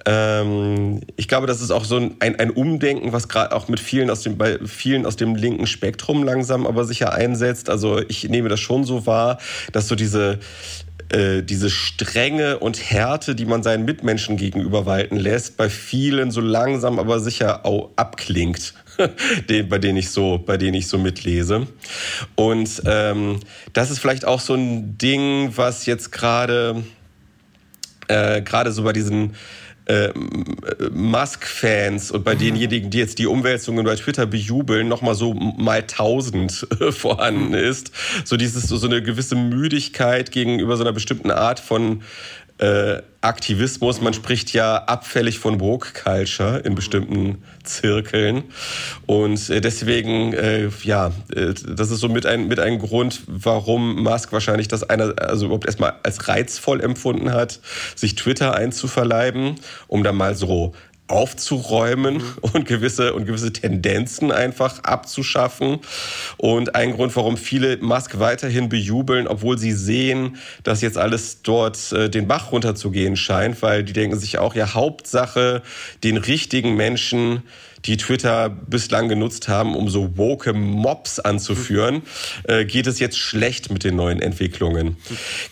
Ähm, ich glaube, das ist auch so ein, ein, ein Umdenken, was gerade auch mit vielen aus dem, bei vielen aus dem linken Spektrum langsam aber sicher einsetzt. Also ich nehme das schon so wahr, dass so diese äh, diese Strenge und Härte, die man seinen Mitmenschen gegenüber walten lässt, bei vielen so langsam aber sicher auch abklingt. *laughs* Den, bei denen ich so, bei denen ich so mitlese. Und ähm, das ist vielleicht auch so ein Ding, was jetzt gerade äh, gerade so bei diesen äh, Musk-Fans und bei mhm. denjenigen, die jetzt die Umwälzungen bei Twitter bejubeln, nochmal so mal tausend vorhanden mhm. ist. So dieses, so eine gewisse Müdigkeit gegenüber so einer bestimmten Art von äh, Aktivismus. Man spricht ja abfällig von Woke Culture in bestimmten Zirkeln. Und äh, deswegen, äh, ja, äh, das ist so mit ein, mit ein Grund, warum Musk wahrscheinlich das einer, also überhaupt erstmal als reizvoll empfunden hat, sich Twitter einzuverleiben, um da mal so aufzuräumen mhm. und gewisse und gewisse Tendenzen einfach abzuschaffen und ein Grund, warum viele Musk weiterhin bejubeln, obwohl sie sehen, dass jetzt alles dort äh, den Bach runterzugehen scheint, weil die denken sich auch ja Hauptsache den richtigen Menschen die Twitter bislang genutzt haben, um so woke Mobs anzuführen, äh, geht es jetzt schlecht mit den neuen Entwicklungen.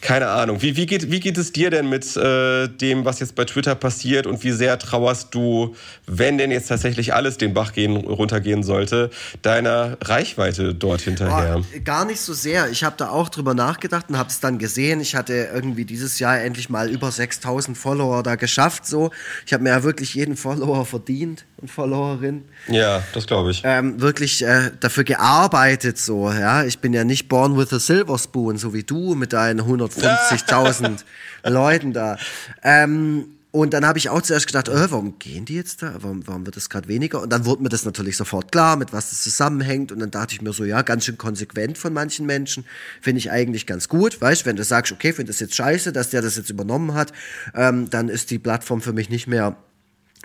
Keine Ahnung. Wie, wie, geht, wie geht es dir denn mit äh, dem, was jetzt bei Twitter passiert und wie sehr trauerst du, wenn denn jetzt tatsächlich alles den Bach gehen, runtergehen sollte, deiner Reichweite dort hinterher? Oh, gar nicht so sehr. Ich habe da auch drüber nachgedacht und habe es dann gesehen. Ich hatte irgendwie dieses Jahr endlich mal über 6000 Follower da geschafft. So. Ich habe mir ja wirklich jeden Follower verdient und Followerin. Ja, das glaube ich. Ähm, wirklich äh, dafür gearbeitet so, ja. Ich bin ja nicht born with a silver spoon, so wie du mit deinen 150.000 *laughs* Leuten da. Ähm, und dann habe ich auch zuerst gedacht, äh, warum gehen die jetzt da? Warum, warum wird das gerade weniger? Und dann wurde mir das natürlich sofort klar, mit was das zusammenhängt. Und dann dachte ich mir so, ja, ganz schön konsequent von manchen Menschen. Finde ich eigentlich ganz gut. Weißt wenn du sagst, okay, finde das jetzt scheiße, dass der das jetzt übernommen hat, ähm, dann ist die Plattform für mich nicht mehr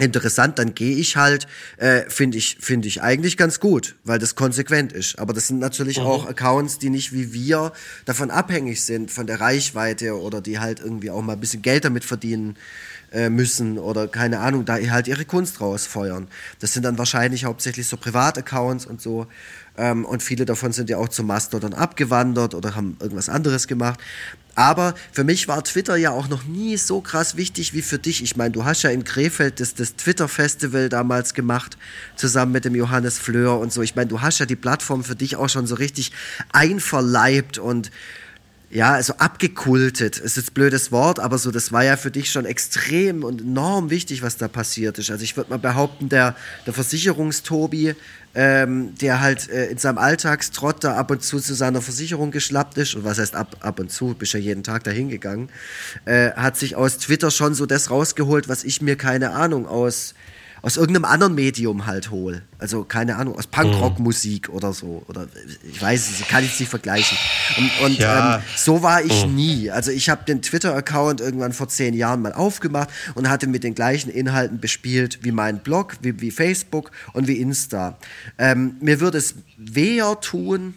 interessant, dann gehe ich halt, äh, finde ich, finde ich eigentlich ganz gut, weil das konsequent ist. Aber das sind natürlich mhm. auch Accounts, die nicht wie wir davon abhängig sind, von der Reichweite oder die halt irgendwie auch mal ein bisschen Geld damit verdienen äh, müssen oder keine Ahnung, da halt ihre Kunst rausfeuern. Das sind dann wahrscheinlich hauptsächlich so Privataccounts und so. Ähm, und viele davon sind ja auch zum Mastodon abgewandert oder haben irgendwas anderes gemacht. Aber für mich war Twitter ja auch noch nie so krass wichtig wie für dich. Ich meine, du hast ja in Krefeld das, das Twitter-Festival damals gemacht, zusammen mit dem Johannes Fleur und so. Ich meine, du hast ja die Plattform für dich auch schon so richtig einverleibt und ja, also abgekultet, ist jetzt blödes Wort, aber so, das war ja für dich schon extrem und enorm wichtig, was da passiert ist. Also ich würde mal behaupten, der, der Versicherungstobi, ähm, der halt äh, in seinem Alltagstrott da ab und zu zu seiner Versicherung geschlappt ist, und was heißt ab, ab und zu, bist ja jeden Tag dahin gegangen, äh, hat sich aus Twitter schon so das rausgeholt, was ich mir, keine Ahnung, aus aus irgendeinem anderen Medium halt hole. Also keine Ahnung, aus Punkrock-Musik mhm. oder so. Oder ich weiß es, kann ich nicht vergleichen. Und, und ja. ähm, so war ich mhm. nie. Also ich habe den Twitter-Account irgendwann vor zehn Jahren mal aufgemacht und hatte mit den gleichen Inhalten bespielt wie mein Blog, wie, wie Facebook und wie Insta. Ähm, mir würde es weher tun,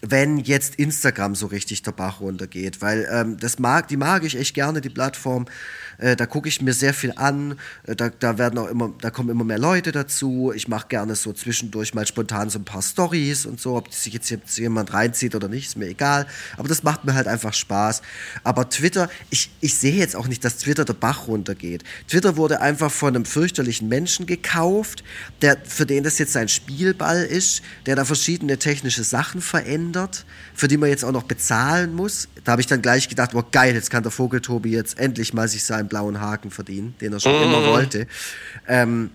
wenn jetzt Instagram so richtig der Bach runtergeht, weil ähm, das mag, die mag ich echt gerne, die Plattform. Äh, da gucke ich mir sehr viel an. Äh, da, da werden auch immer, da kommen immer mehr Leute dazu. Ich mache gerne so zwischendurch mal spontan so ein paar Stories und so. Ob sich jetzt, jetzt jemand reinzieht oder nicht, ist mir egal. Aber das macht mir halt einfach Spaß. Aber Twitter, ich, ich sehe jetzt auch nicht, dass Twitter der Bach runtergeht. Twitter wurde einfach von einem fürchterlichen Menschen gekauft, der, für den das jetzt sein Spielball ist, der da verschiedene technische Sachen verändert, für die man jetzt auch noch bezahlen muss. Da habe ich dann gleich gedacht, oh geil, jetzt kann der Vogeltobi jetzt endlich mal sich seinen blauen Haken verdienen, den er schon mm. immer wollte. Ähm,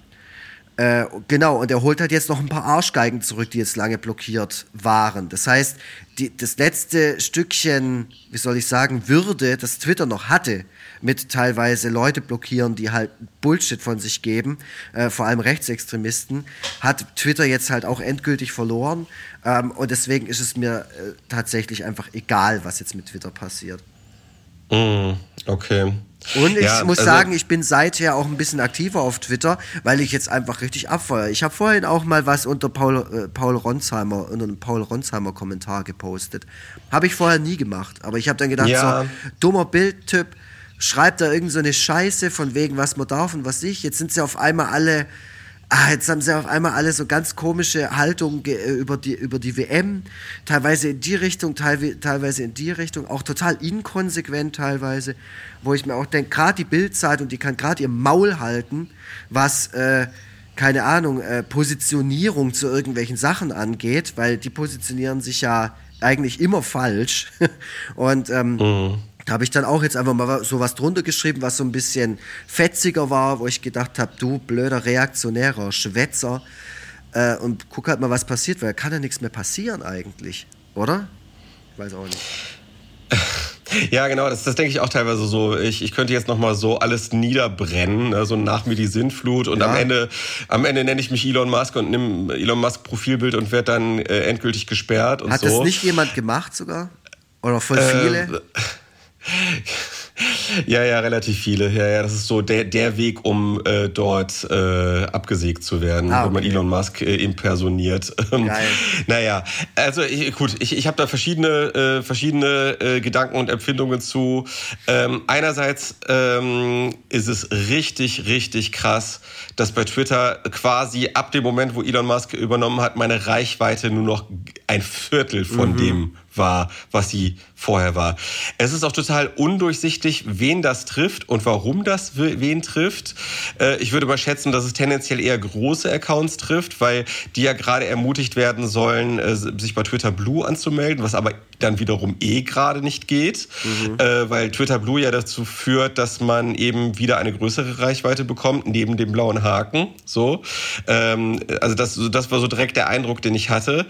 äh, genau, und er holt halt jetzt noch ein paar Arschgeigen zurück, die jetzt lange blockiert waren. Das heißt, die, das letzte Stückchen, wie soll ich sagen, Würde, das Twitter noch hatte, mit teilweise Leute blockieren, die halt Bullshit von sich geben, äh, vor allem Rechtsextremisten, hat Twitter jetzt halt auch endgültig verloren. Ähm, und deswegen ist es mir äh, tatsächlich einfach egal, was jetzt mit Twitter passiert. Mm, okay. Und ich ja, muss also sagen, ich bin seither auch ein bisschen aktiver auf Twitter, weil ich jetzt einfach richtig abfeuere. Ich habe vorhin auch mal was unter Paul, äh, Paul Ronsheimer, unter einem Paul Ronsheimer Kommentar gepostet. Habe ich vorher nie gemacht. Aber ich habe dann gedacht, ja. so, dummer Bildtyp, schreibt da irgend so eine Scheiße von wegen, was man darf und was nicht. Jetzt sind sie auf einmal alle ah, jetzt haben sie auf einmal alle so ganz komische Haltungen äh, über die, über die WM, teilweise in die Richtung, teilweise in die Richtung, auch total inkonsequent teilweise, wo ich mir auch denke, gerade die Bildzeit und die kann gerade ihr Maul halten, was, äh, keine Ahnung, äh, Positionierung zu irgendwelchen Sachen angeht, weil die positionieren sich ja eigentlich immer falsch. *laughs* und ähm, mhm habe ich dann auch jetzt einfach mal so was drunter geschrieben, was so ein bisschen fetziger war, wo ich gedacht habe, du blöder reaktionärer Schwätzer äh, und guck halt mal, was passiert, weil kann ja nichts mehr passieren eigentlich, oder? Ich weiß auch nicht. Ja, genau, das, das denke ich auch teilweise so. Ich, ich könnte jetzt nochmal so alles niederbrennen, ne? so nach mir die Sinnflut und ja. am Ende, am Ende nenne ich mich Elon Musk und nehme Elon Musk Profilbild und werde dann äh, endgültig gesperrt und Hat so. Hat das nicht jemand gemacht sogar? Oder voll viele? Äh, *laughs* *laughs* ja, ja, relativ viele. Ja, ja, das ist so der, der Weg, um äh, dort äh, abgesägt zu werden, ah, okay. wo man Elon Musk äh, impersoniert. *laughs* Ähm, Geil. naja, also ich, gut, ich, ich habe da verschiedene, äh, verschiedene äh, Gedanken und Empfindungen zu. Ähm, einerseits ähm, ist es richtig, richtig krass, dass bei Twitter quasi ab dem Moment, wo Elon Musk übernommen hat, meine Reichweite nur noch ein Viertel von mhm. dem war, was sie vorher war. Es ist auch total undurchsichtig, wen das trifft und warum das wen trifft. Äh, ich würde mal schätzen, dass es tendenziell eher große Accounts trifft, weil die ja gerade ermutigt werden sollen, äh, sich bei Twitter Blue anzumelden, was aber dann wiederum eh gerade nicht geht, mhm. Äh, weil Twitter Blue ja dazu führt, dass man eben wieder eine größere Reichweite bekommt, neben dem blauen Haken. So. Ähm, also das, das war so direkt der Eindruck, den ich hatte.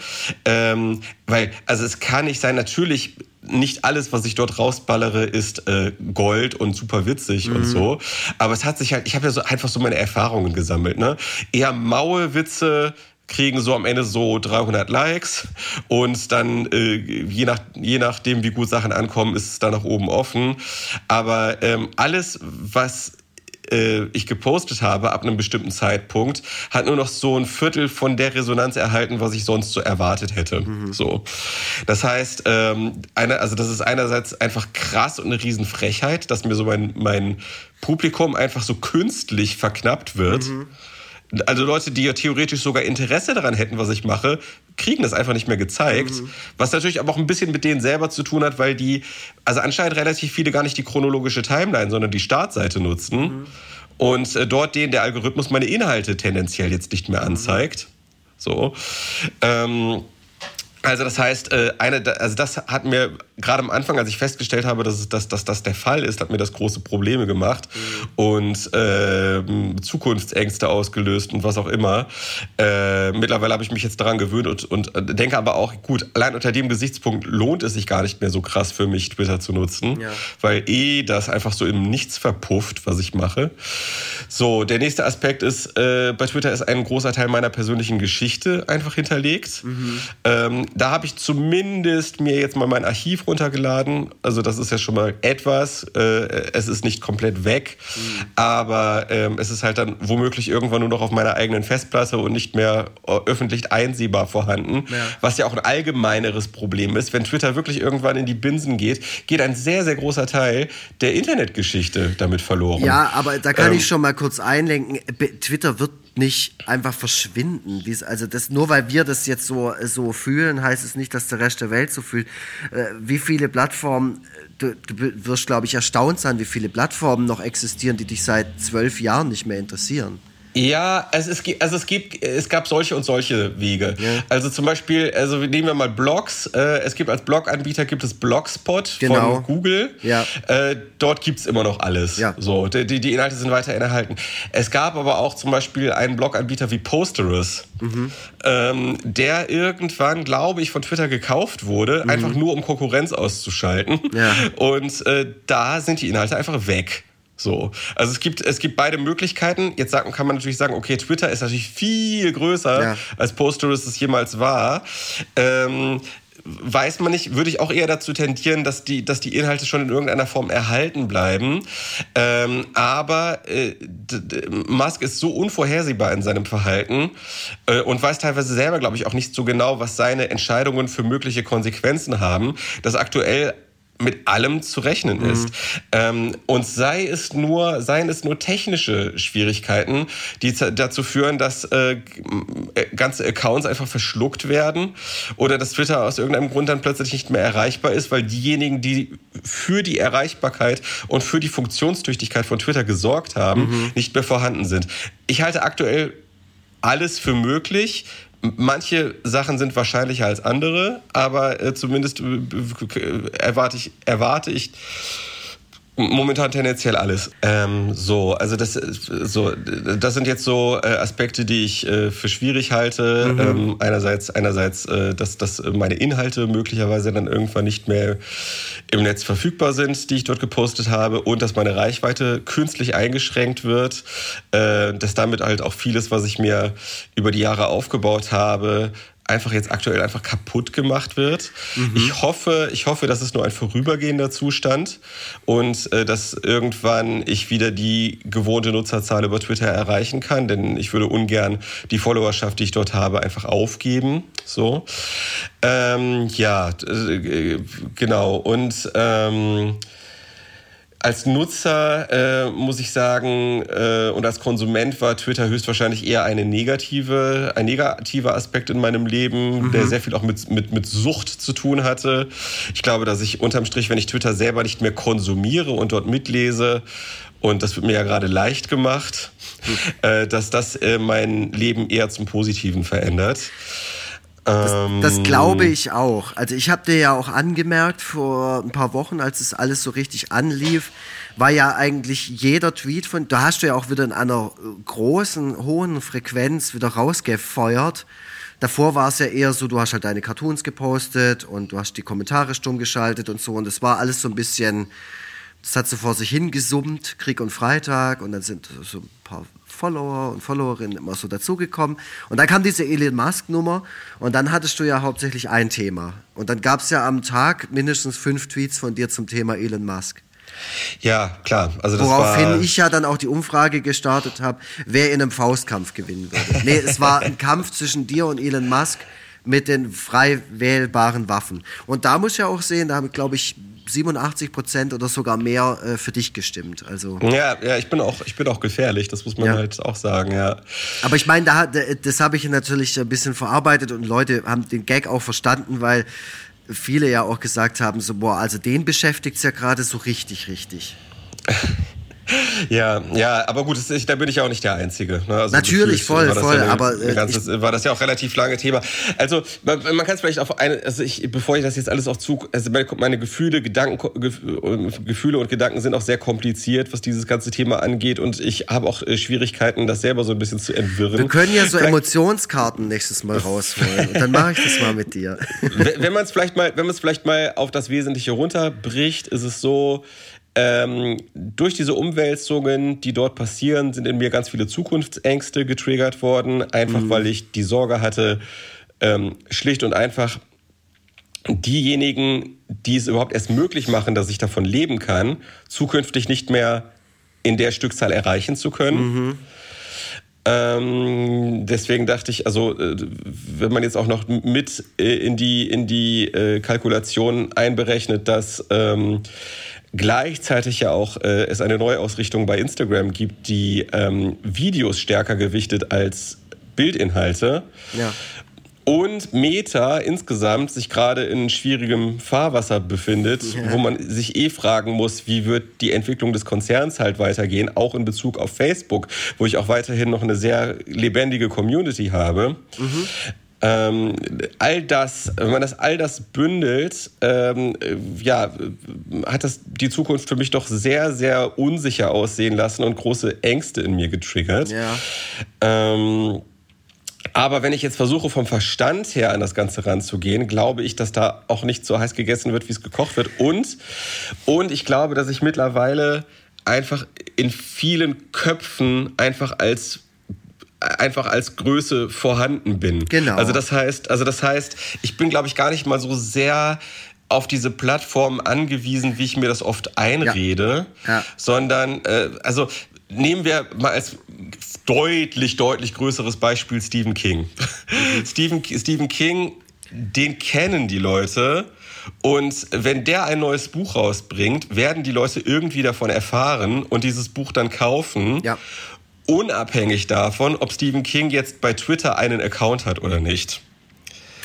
Ähm, weil, also es kann nicht sein, natürlich nicht alles, was ich dort rausballere, ist äh, Gold und super witzig mhm. und so. Aber es hat sich halt, ich habe ja so einfach so meine Erfahrungen gesammelt. Ne? Eher maue Witze kriegen so am Ende so 300 Likes und dann äh, je, nach, je nachdem, wie gut Sachen ankommen, ist es dann nach oben offen. Aber ähm, alles, was äh, ich gepostet habe ab einem bestimmten Zeitpunkt, hat nur noch so ein Viertel von der Resonanz erhalten, was ich sonst so erwartet hätte. Mhm. So. Das heißt, ähm, eine, also das ist einerseits einfach krass und eine Riesenfrechheit, dass mir so mein, mein Publikum einfach so künstlich verknappt wird. Mhm. Also Leute, die ja theoretisch sogar Interesse daran hätten, was ich mache, kriegen das einfach nicht mehr gezeigt. Mhm. Was natürlich aber auch ein bisschen mit denen selber zu tun hat, weil die, also anscheinend relativ viele gar nicht die chronologische Timeline, sondern die Startseite nutzen. Mhm. Und äh, dort denen der Algorithmus meine Inhalte tendenziell jetzt nicht mehr anzeigt. So. Ähm, also das heißt, äh, eine, also das hat mir gerade am Anfang, als ich festgestellt habe, dass, dass, dass das der Fall ist, hat mir das große Probleme gemacht mhm. und äh, Zukunftsängste ausgelöst und was auch immer. Äh, mittlerweile habe ich mich jetzt daran gewöhnt und, und äh, denke aber auch, gut, allein unter dem Gesichtspunkt lohnt es sich gar nicht mehr so krass für mich, Twitter zu nutzen, ja. weil eh das einfach so im Nichts verpufft, was ich mache. So, der nächste Aspekt ist, äh, bei Twitter ist ein großer Teil meiner persönlichen Geschichte einfach hinterlegt. Mhm. Ähm, da habe ich zumindest mir jetzt mal mein Archiv runtergeladen. Also das ist ja schon mal etwas. Äh, es ist nicht komplett weg, mhm. aber ähm, es ist halt dann womöglich irgendwann nur noch auf meiner eigenen Festplatte und nicht mehr äh, öffentlich einsehbar vorhanden. Ja. Was ja auch ein allgemeineres Problem ist. Wenn Twitter wirklich irgendwann in die Binsen geht, geht ein sehr, sehr großer Teil der Internetgeschichte damit verloren. Ja, aber da kann ähm, ich schon mal kurz einlenken. Twitter wird nicht einfach verschwinden. Also das, nur weil wir das jetzt so, so fühlen, heißt es nicht, dass der Rest der Welt so fühlt. Äh, wie viele Plattformen, du, du wirst, glaube ich, erstaunt sein, wie viele Plattformen noch existieren, die dich seit zwölf Jahren nicht mehr interessieren. Ja, es, es, also es, gibt, es gab solche und solche Wege. Ja. Also zum Beispiel, also nehmen wir mal Blogs. Äh, es gibt als Bloganbieter gibt es Blogspot genau. von Google. Ja. Äh, dort gibt es immer noch alles. Ja. So, die, die Inhalte sind weiterhin erhalten. Es gab aber auch zum Beispiel einen Bloganbieter wie Posterous, mhm. ähm, der irgendwann, glaube ich, von Twitter gekauft wurde, mhm. einfach nur um Konkurrenz auszuschalten. Ja. Und äh, da sind die Inhalte einfach weg. So. Also es gibt, es gibt beide Möglichkeiten. Jetzt sagen, kann man natürlich sagen, okay, Twitter ist natürlich viel größer, ja. als Posterous es jemals war. Ähm, weiß man nicht, würde ich auch eher dazu tendieren, dass die, dass die Inhalte schon in irgendeiner Form erhalten bleiben. Ähm, aber äh, Musk ist so unvorhersehbar in seinem Verhalten äh, und weiß teilweise selber, glaube ich, auch nicht so genau, was seine Entscheidungen für mögliche Konsequenzen haben, dass aktuell mit allem zu rechnen mhm. ist. Ähm, und sei es nur, seien es nur technische Schwierigkeiten, die dazu führen, dass äh, ganze Accounts einfach verschluckt werden oder dass Twitter aus irgendeinem Grund dann plötzlich nicht mehr erreichbar ist, weil diejenigen, die für die Erreichbarkeit und für die Funktionstüchtigkeit von Twitter gesorgt haben, mhm. nicht mehr vorhanden sind. Ich halte aktuell alles für möglich. Manche Sachen sind wahrscheinlicher als andere, aber äh, zumindest äh, erwarte ich, erwarte ich Momentan tendenziell alles. Ähm, so, also das, so, das sind jetzt so äh, Aspekte, die ich äh, für schwierig halte. Mhm. Ähm, einerseits, einerseits, äh, dass, dass meine Inhalte möglicherweise dann irgendwann nicht mehr im Netz verfügbar sind, die ich dort gepostet habe, und dass meine Reichweite künstlich eingeschränkt wird, äh, dass damit halt auch vieles, was ich mir über die Jahre aufgebaut habe, einfach jetzt aktuell einfach kaputt gemacht wird. Mhm. Ich hoffe, ich hoffe, das ist nur ein vorübergehender Zustand und äh, dass irgendwann ich wieder die gewohnte Nutzerzahl über Twitter erreichen kann, denn ich würde ungern die Followerschaft, die ich dort habe, einfach aufgeben. So, ähm, ja, äh, genau und ähm, als Nutzer äh, muss ich sagen äh, und als Konsument war Twitter höchstwahrscheinlich eher eine negative, ein negativer Aspekt in meinem Leben, mhm. der sehr viel auch mit, mit, mit Sucht zu tun hatte. Ich glaube, dass ich unterm Strich, wenn ich Twitter selber nicht mehr konsumiere und dort mitlese, und das wird mir ja gerade leicht gemacht, mhm. äh, dass das äh, mein Leben eher zum Positiven verändert. Das, das, ähm. glaube ich auch. Also ich habe dir ja auch angemerkt vor ein paar Wochen, als es alles so richtig anlief, war ja eigentlich jeder Tweet von, da hast du ja auch wieder in einer großen, hohen Frequenz wieder rausgefeuert. Davor war es ja eher so, du hast halt deine Cartoons gepostet und du hast die Kommentare stumm geschaltet und so und es war alles so ein bisschen, das hat so vor sich hingesummt, Krieg und Freitag und dann sind so ein paar Follower und Followerinnen immer so dazugekommen. Und dann kam diese Elon Musk-Nummer und dann hattest du ja hauptsächlich ein Thema. Und dann gab es ja am Tag mindestens fünf Tweets von dir zum Thema Elon Musk. Ja, klar. Also Woraufhin ich ja dann auch die Umfrage gestartet habe, wer in einem Faustkampf gewinnen würde. Nee, es war ein Kampf zwischen dir und Elon Musk mit den frei wählbaren Waffen. Und da muss ich ja auch sehen, da haben, glaube ich, 87 Prozent oder sogar mehr äh, für dich gestimmt. Also ja, ja, ich bin auch, ich bin auch gefährlich. Das muss man ja. halt auch sagen. Ja. Aber ich meine, da, das habe ich natürlich ein bisschen verarbeitet und Leute haben den Gag auch verstanden, weil viele ja auch gesagt haben, so boah, also den beschäftigt es ja gerade so richtig, richtig. *laughs* Ja, ja, aber gut, ist, da bin ich ja auch nicht der Einzige. Ne? Also Natürlich, voll, voll, ja eine, aber äh, ganzes, war das ja auch relativ lange Thema. Also man, man kann es vielleicht auf eine, also ich, bevor ich das jetzt alles auch zu, also meine Gefühle, Gedanken, Gefühle und Gedanken sind auch sehr kompliziert, was dieses ganze Thema angeht und ich habe auch äh, Schwierigkeiten, das selber so ein bisschen zu entwirren. Wir können ja so vielleicht, Emotionskarten nächstes Mal rausholen und dann mache ich das mal mit dir. *laughs* Wenn man es vielleicht mal, wenn man es vielleicht mal auf das Wesentliche runterbricht, ist es so, ähm, durch diese Umwälzungen, die dort passieren, sind in mir ganz viele Zukunftsängste getriggert worden, einfach mhm. weil ich die Sorge hatte, ähm, schlicht und einfach diejenigen, die es überhaupt erst möglich machen, dass ich davon leben kann, zukünftig nicht mehr in der Stückzahl erreichen zu können. Mhm. Ähm, deswegen dachte ich, also äh, wenn man jetzt auch noch mit äh, in die in die äh, Kalkulation einberechnet, dass ähm, gleichzeitig ja auch äh, es eine Neuausrichtung bei Instagram gibt, die ähm, Videos stärker gewichtet als Bildinhalte. Ja. Und Meta insgesamt sich gerade in schwierigem Fahrwasser befindet, ja. wo man sich eh fragen muss, wie wird die Entwicklung des Konzerns halt weitergehen, auch in Bezug auf Facebook, wo ich auch weiterhin noch eine sehr lebendige Community habe. Mhm. Ähm, all das, wenn man das all das bündelt, ähm, ja, hat das die Zukunft für mich doch sehr, sehr unsicher aussehen lassen und große Ängste in mir getriggert. Ja. Ähm, aber wenn ich jetzt versuche, vom Verstand her an das Ganze ranzugehen, glaube ich, dass da auch nicht so heiß gegessen wird, wie es gekocht wird. Und, und ich glaube, dass ich mittlerweile einfach in vielen Köpfen einfach als einfach als Größe vorhanden bin. Genau. Also das heißt, also das heißt, ich bin glaube ich gar nicht mal so sehr auf diese Plattform angewiesen, wie ich mir das oft einrede, ja. Ja. sondern äh, also nehmen wir mal als deutlich deutlich größeres Beispiel Stephen King. Mhm. *laughs* Stephen Stephen King, den kennen die Leute Und wenn der ein neues Buch rausbringt, werden die Leute irgendwie davon erfahren und dieses Buch dann kaufen. Ja. Unabhängig davon, ob Stephen King jetzt bei Twitter einen Account hat oder nicht.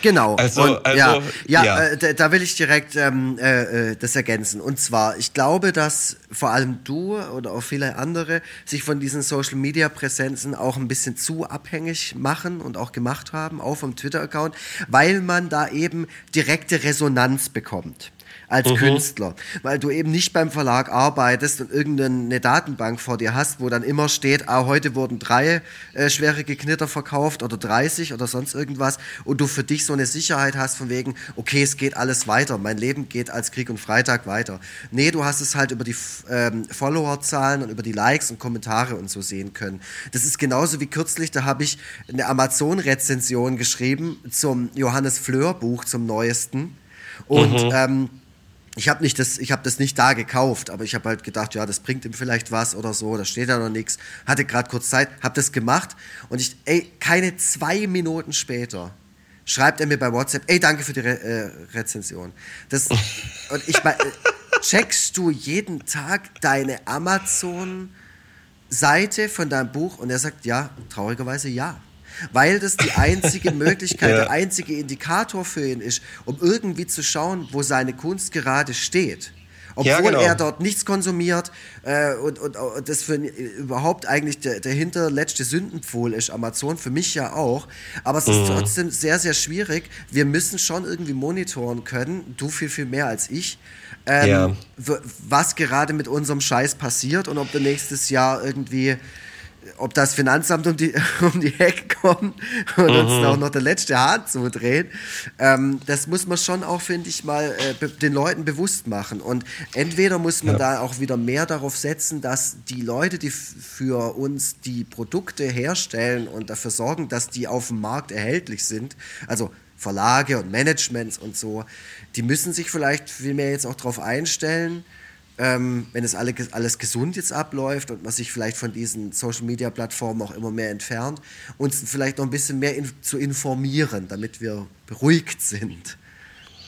Genau. Also, und, also ja, ja, ja. Äh, da, da will ich direkt ähm, äh, äh, das ergänzen. Und zwar, ich glaube, dass vor allem du oder auch viele andere sich von diesen Social Media Präsenzen auch ein bisschen zu abhängig machen und auch gemacht haben, auch vom Twitter-Account, weil man da eben direkte Resonanz bekommt als Mhm. Künstler, weil du eben nicht beim Verlag arbeitest und irgendeine Datenbank vor dir hast, wo dann immer steht, ah, heute wurden drei äh, schwere Knitter verkauft oder 30 oder sonst irgendwas und du für dich so eine Sicherheit hast von wegen, okay, es geht alles weiter, mein Leben geht als Krieg und Freitag weiter. Nee, du hast es halt über die ähm, Followerzahlen und über die Likes und Kommentare und so sehen können. Das ist genauso wie kürzlich, da habe ich eine Amazon-Rezension geschrieben zum Johannes Fleur Buch, zum neuesten. Und ähm, ich habe nicht das, ich habe das nicht da gekauft, aber ich habe halt gedacht, ja, das bringt ihm vielleicht was oder so, da steht ja noch nichts. Hatte gerade kurz Zeit, habe das gemacht und ich, ey, keine zwei Minuten später schreibt er mir bei WhatsApp, ey, danke für die Re äh, Rezension. Das *laughs* und ich mein, äh, checkst du jeden Tag deine Amazon Seite von deinem Buch und er sagt ja, traurigerweise ja. Weil das die einzige *laughs* Möglichkeit, Ja. der einzige Indikator für ihn ist, um irgendwie zu schauen, wo seine Kunst gerade steht. Obwohl Ja, genau. er dort nichts konsumiert äh, und, und, und das für ihn überhaupt eigentlich der, der hinterletzte Sündenpfuhl ist, Amazon, für mich ja auch. Aber es Mhm. ist trotzdem sehr, sehr schwierig. Wir müssen schon irgendwie monitoren können, du viel, viel mehr als ich, ähm, Ja. was gerade mit unserem Scheiß passiert und ob wir nächstes Jahr irgendwie, ob das Finanzamt um die, *laughs* um die Ecke kommt und uns Mhm. auch noch der letzte Hahn zudreht. Ähm, das muss man schon auch, finde ich, mal äh, den Leuten bewusst machen. Und entweder muss man da auch wieder mehr darauf setzen, dass die Leute, die für uns die Produkte herstellen und dafür sorgen, dass die auf dem Markt erhältlich sind, also Verlage und Managements und so, die müssen sich vielleicht viel mehr jetzt auch darauf einstellen, ähm, wenn es alle, alles gesund jetzt abläuft und man sich vielleicht von diesen Social-Media-Plattformen auch immer mehr entfernt, uns vielleicht noch ein bisschen mehr in, zu informieren, damit wir beruhigt sind.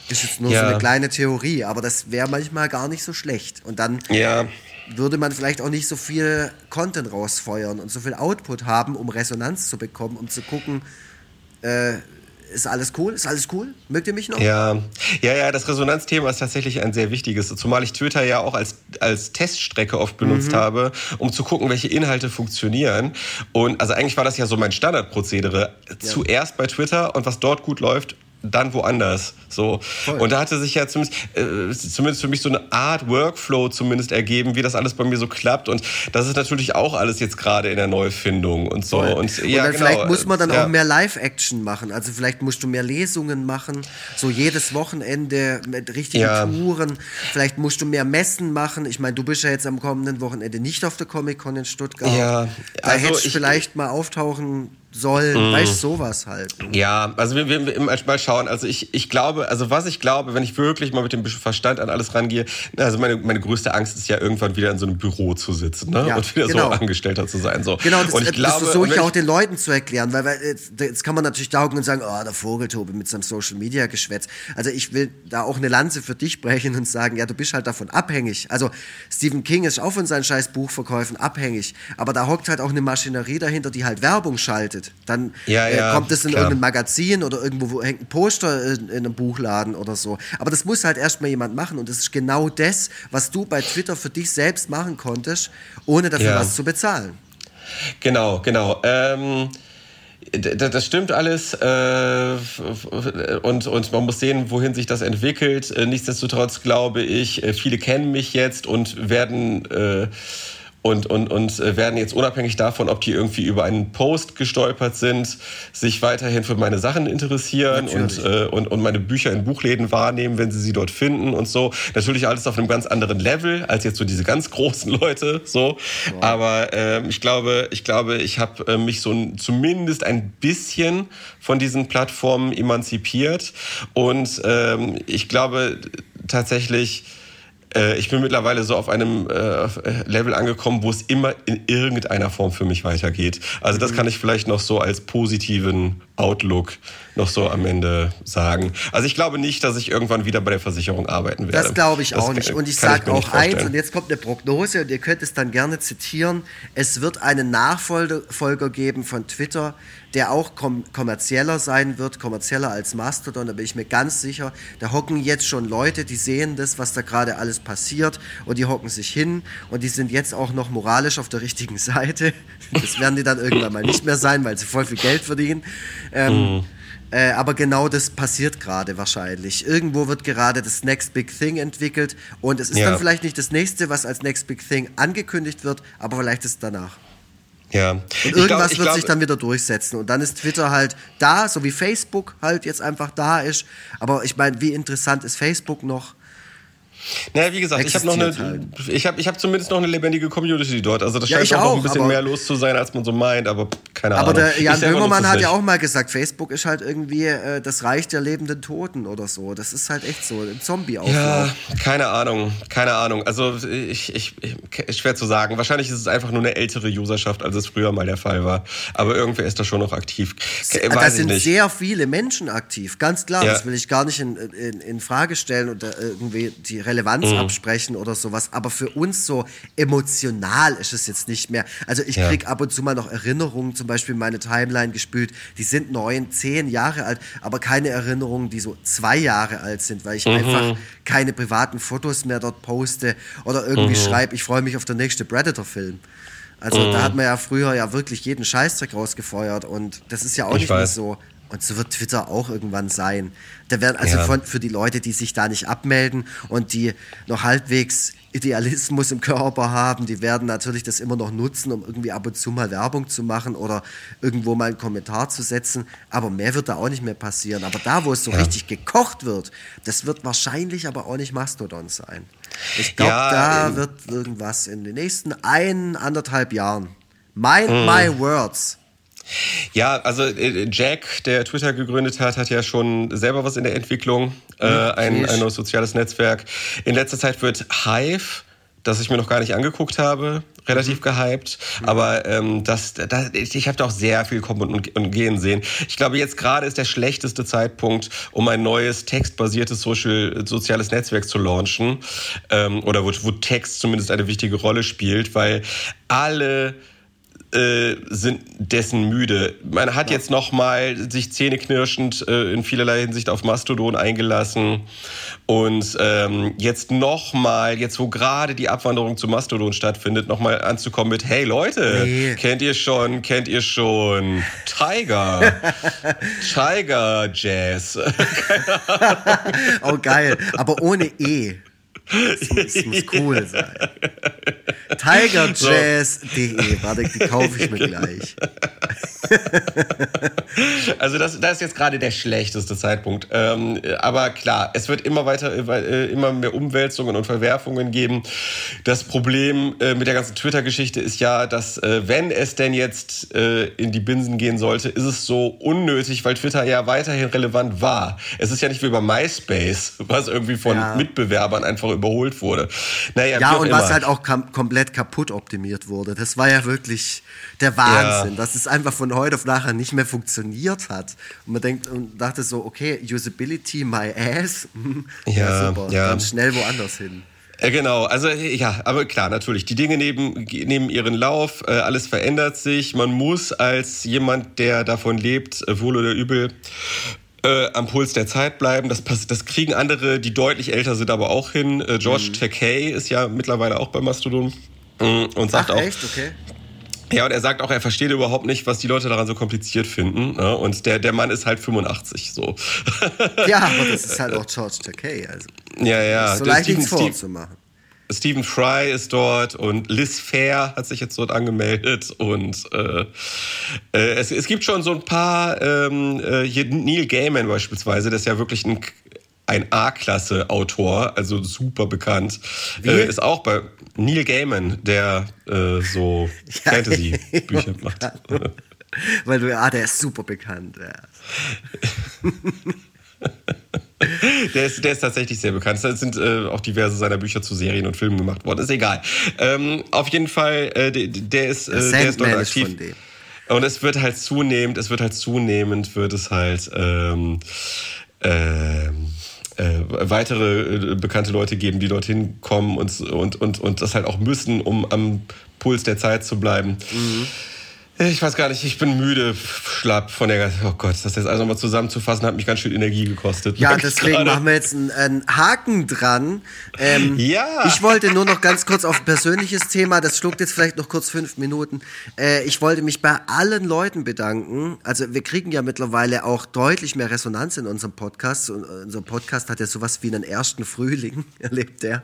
Ist jetzt nur Ja. so eine kleine Theorie, aber das wäre manchmal gar nicht so schlecht. Und dann Ja, würde man vielleicht auch nicht so viel Content rausfeuern und so viel Output haben, um Resonanz zu bekommen, um zu gucken, äh, ist alles cool? Ist alles cool? Mögt ihr mich noch? Ja, ja, ja, das Resonanzthema ist tatsächlich ein sehr wichtiges, zumal ich Twitter ja auch als, als Teststrecke oft benutzt habe, um zu gucken, welche Inhalte funktionieren. Und also eigentlich war das ja so mein Standardprozedere. Zuerst bei Twitter und was dort gut läuft, dann woanders. So. Und da hatte sich ja zumindest, äh, zumindest für mich so eine Art Workflow zumindest ergeben, wie das alles bei mir so klappt. Und das ist natürlich auch alles jetzt gerade in der Neufindung und so. Voll. Und, Und ja, dann genau. vielleicht muss man dann ja. auch mehr Live-Action machen. Also vielleicht musst du mehr Lesungen machen, so jedes Wochenende mit richtigen Ja. Touren. Vielleicht musst du mehr Messen machen. Ich meine, du bist ja jetzt am kommenden Wochenende nicht auf der Comic-Con in Stuttgart. Ja, da also hättest du ich- vielleicht mal auftauchen sollen. Weißt du, sowas halt. Ja, also wir, wir, wir mal schauen. Also ich, ich glaube, also was ich glaube, wenn ich wirklich mal mit dem Verstand an alles rangehe, also meine, meine größte Angst ist ja irgendwann wieder in so einem Büro zu sitzen ne? Ja, und wieder genau. so Angestellter zu sein. So. Genau, das, und ich äh, glaube, das versuche wenn ich auch den Leuten zu erklären, weil, weil jetzt, jetzt kann man natürlich taugen und sagen, oh, der Vogeltobe mit seinem Social Media Geschwätz. Also ich will da auch eine Lanze für dich brechen und sagen, ja, du bist halt davon abhängig. Also Stephen King ist auch von seinen scheiß Buchverkäufen abhängig, aber da hockt halt auch eine Maschinerie dahinter, die halt Werbung schaltet. Dann Ja, äh, kommt es in klar. irgendein Magazin oder irgendwo wo hängt ein Poster in, in einem Buchladen oder so. Aber das muss halt erstmal jemand machen und das ist genau das, was du bei Twitter für dich selbst machen konntest, ohne dafür Ja. was zu bezahlen. Genau, genau. Ähm, das stimmt alles äh, und, und man muss sehen, wohin sich das entwickelt. Äh, Nichtsdestotrotz glaube ich, äh, viele kennen mich jetzt und werden und, und, und äh, werden jetzt unabhängig davon, ob die irgendwie über einen Post gestolpert sind, sich weiterhin für meine Sachen interessieren und, äh, und, und meine Bücher in Buchläden wahrnehmen, wenn sie sie dort finden und so. Natürlich alles auf einem ganz anderen Level als jetzt so diese ganz großen Leute. So, aber ähm, ich glaube, ich glaube, ich habe äh, mich so ein, zumindest ein bisschen von diesen Plattformen emanzipiert und ähm, ich glaube tatsächlich äh, ich bin mittlerweile so auf einem äh, Level angekommen, wo es immer in irgendeiner Form für mich weitergeht. Also das mhm. kann ich vielleicht noch so als positiven Outlook noch so am Ende sagen. Also ich glaube nicht, dass ich irgendwann wieder bei der Versicherung arbeiten werde. Das glaube ich das auch nicht. Und ich sage auch eins, und jetzt kommt eine Prognose und ihr könnt es dann gerne zitieren. Es wird einen Nachfolger geben von Twitter, der auch kom kommerzieller sein wird, kommerzieller als Mastodon, da bin ich mir ganz sicher. Da hocken jetzt schon Leute, die sehen das, was da gerade alles passiert und die hocken sich hin und die sind jetzt auch noch moralisch auf der richtigen *laughs* Seite. Das werden die dann irgendwann mal nicht mehr sein, weil sie voll viel Geld verdienen. Ähm, mhm. Äh, aber genau das passiert gerade wahrscheinlich. Irgendwo wird gerade das Next Big Thing entwickelt und es ist ja. dann vielleicht nicht das nächste, was als Next Big Thing angekündigt wird, aber vielleicht ist es danach. Ja. Und irgendwas glaub, wird glaub, sich dann wieder durchsetzen. Und dann ist Twitter halt da, so wie Facebook halt jetzt einfach da ist. Aber ich meine, wie interessant ist Facebook noch? Naja, wie gesagt, ich habe noch eine, halt. ich habe ich hab zumindest noch eine lebendige Community dort. Also das ja, scheint auch, auch ein bisschen mehr los zu sein, als man so meint, aber keine aber Ahnung. Aber der Jan Böhmermann hat ja auch mal gesagt, Facebook ist halt irgendwie äh, das Reich der lebenden Toten oder so. Das ist halt echt so, ein Zombie-Auflauf. Ja, keine Ahnung, keine Ahnung. Also ich, ich, ich, schwer zu sagen. Wahrscheinlich ist es einfach nur eine ältere Userschaft, als es früher mal der Fall war. Aber irgendwer ist da schon noch aktiv. Weiß da sind nicht. sehr viele Menschen aktiv, ganz klar. Ja. Das will ich gar nicht in, in, in Frage stellen und irgendwie die Relevanz mhm. absprechen oder sowas. Aber für uns so emotional ist es jetzt nicht mehr. Also ich ja. krieg ab und zu mal noch Erinnerungen, zum Beispiel meine Timeline gespült, die sind neun, zehn Jahre alt, aber keine Erinnerungen, die so zwei Jahre alt sind, weil ich mhm. einfach keine privaten Fotos mehr dort poste oder irgendwie mhm. schreibe, ich freue mich auf den nächsten Predator-Film. Also mhm. da hat man ja früher ja wirklich jeden Scheißdreck rausgefeuert und das ist ja auch ich nicht weiß. mehr so. Und so wird Twitter auch irgendwann sein. Da werden also ja. von, für die Leute, die sich da nicht abmelden und die noch halbwegs Idealismus im Körper haben, die werden natürlich das immer noch nutzen, um irgendwie ab und zu mal Werbung zu machen oder irgendwo mal einen Kommentar zu setzen. Aber mehr wird da auch nicht mehr passieren. Aber da, wo es so ja. richtig gekocht wird, das wird wahrscheinlich aber auch nicht Mastodon sein. Ich glaube, ja, da ähm, wird irgendwas in den nächsten ein, anderthalb Jahren. Mind mm. my words. Ja, also äh, Jack, der Twitter gegründet hat, hat ja schon selber was in der Entwicklung, äh, ein, ein soziales Netzwerk. In letzter Zeit wird Hive das ich mir noch gar nicht angeguckt habe, relativ mhm. gehypt. Mhm. Aber ähm, das, das, ich habe da auch sehr viel kommen und, und, gehen sehen. Ich glaube, jetzt gerade ist der schlechteste Zeitpunkt, um ein neues textbasiertes Social, soziales Netzwerk zu launchen. Ähm, oder wo, wo Text zumindest eine wichtige Rolle spielt, weil alle äh, sind dessen müde. Man hat ja. jetzt noch mal sich zähneknirschend äh, in vielerlei Hinsicht auf Mastodon eingelassen und ähm, jetzt noch mal, jetzt wo gerade die Abwanderung zu Mastodon stattfindet, noch mal anzukommen mit Hey Leute, nee. kennt ihr schon, kennt ihr schon Tiger, *laughs* Tiger Jazz. *laughs* oh geil, aber ohne E. Es muss, es muss cool *laughs* sein. Tigerjazz.de, warte, die kaufe ich mir gleich. *laughs* also das, das ist jetzt gerade der schlechteste Zeitpunkt. Ähm, aber klar, es wird immer weiter, äh, immer mehr Umwälzungen und Verwerfungen geben. Das Problem äh, mit der ganzen Twitter-Geschichte ist ja, dass äh, wenn es denn jetzt äh, in die Binsen gehen sollte, ist es so unnötig, weil Twitter ja weiterhin relevant war. Es ist ja nicht wie bei MySpace, was irgendwie von ja. Mitbewerbern einfach überholt wurde. Naja, ja, und was halt auch komplett kaputt optimiert wurde. Das war ja wirklich der Wahnsinn, ja. dass es einfach von heute auf nachher nicht mehr funktioniert hat. Und man denkt und dachte so, okay, Usability, my ass. *laughs* ja, ja, super. Ja. Dann schnell woanders hin. Genau, also ja, aber klar, natürlich, die Dinge nehmen, nehmen ihren Lauf, äh, alles verändert sich. Man muss als jemand, der davon lebt, äh, wohl oder übel, äh, am Puls der Zeit bleiben. Das, das kriegen andere, die deutlich älter sind, aber auch hin. Äh, George mhm. Takei ist ja mittlerweile auch bei Mastodon mm, und sagt Ach, auch, echt? Okay. Ja, und er sagt auch, er versteht überhaupt nicht, was die Leute daran so kompliziert finden. Ne? Und der, der Mann ist halt 85, so. Ja, aber *laughs* das ist halt auch George Takei. Also. Ja, ja. So leicht Stephen, vorzumachen. Stephen Fry ist dort und Liz Fair hat sich jetzt dort angemeldet und äh, äh, es, es gibt schon so ein paar, ähm, äh, hier Neil Gaiman beispielsweise, das ist ja wirklich ein, ein A-Klasse-Autor, also super bekannt, äh, ist auch bei Neil Gaiman, der äh, so *laughs* ja, Fantasy-Bücher *laughs* macht. Weil du, ah, der ist super bekannt. Ja. *laughs* *laughs* der, ist, der ist tatsächlich sehr bekannt. Es sind äh, auch diverse seiner Bücher zu Serien und Filmen gemacht worden. Ist egal. Ähm, auf jeden Fall, äh, der, der, ist, äh, der ist dort aktiv. Und es wird halt zunehmend, es wird halt zunehmend, wird es halt ähm, ähm, äh, weitere äh, bekannte Leute geben, die dorthin kommen und, und, und, und das halt auch müssen, um am Puls der Zeit zu bleiben. Mhm. Ich weiß gar nicht, ich bin müde, schlapp von der. Oh Gott, das jetzt also nochmal zusammenzufassen, hat mich ganz schön Energie gekostet. Ja, deswegen machen wir jetzt einen, einen Haken dran. Ähm, ja. Ich wollte nur noch ganz kurz auf ein persönliches Thema, das schluckt jetzt vielleicht noch kurz fünf Minuten. Äh, ich wollte mich bei allen Leuten bedanken. Also, wir kriegen ja mittlerweile auch deutlich mehr Resonanz in unserem Podcast. Und unser Podcast hat ja sowas wie einen ersten Frühling, *laughs* erlebt der.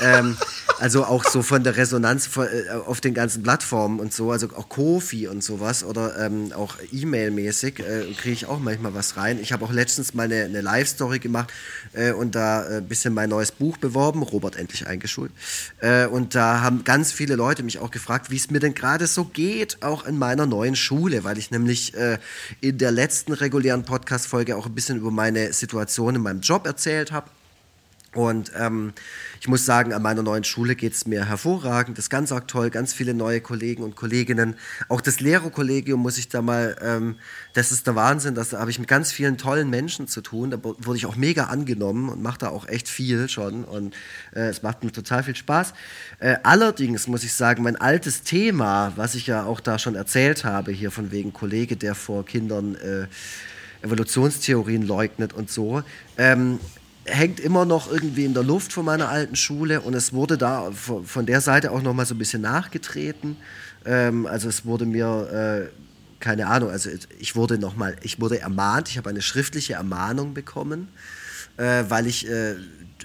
Ähm, also auch so von der Resonanz äh, auf den ganzen Plattformen und so, also auch Kofi und sowas oder ähm, auch E-Mail-mäßig äh, kriege ich auch manchmal was rein. Ich habe auch letztens mal eine, eine Live-Story gemacht äh, und da äh, ein bisschen mein neues Buch beworben, Robert endlich eingeschult. Äh, und da haben ganz viele Leute mich auch gefragt, wie es mir denn gerade so geht, auch in meiner neuen Schule, weil ich nämlich äh, in der letzten regulären Podcast-Folge auch ein bisschen über meine Situation in meinem Job erzählt habe. Und ähm, ich muss sagen, an meiner neuen Schule geht es mir hervorragend. Das ist ganz arg toll, ganz viele neue Kollegen und Kolleginnen. Auch das Lehrerkollegium muss ich da mal, ähm, das ist der Wahnsinn. Da habe ich mit ganz vielen tollen Menschen zu tun. Da wurde ich auch mega angenommen und mache da auch echt viel schon. Und äh, es macht mir total viel Spaß. Äh, allerdings muss ich sagen, mein altes Thema, was ich ja auch da schon erzählt habe, hier von wegen Kollege, der vor Kindern äh, Evolutionstheorien leugnet und so, ähm, hängt immer noch irgendwie in der Luft von meiner alten Schule und es wurde da von der Seite auch noch mal so ein bisschen nachgetreten. Ähm, also es wurde mir äh, keine Ahnung, also ich wurde noch mal, ich wurde ermahnt, ich habe eine schriftliche Ermahnung bekommen, äh, weil ich äh,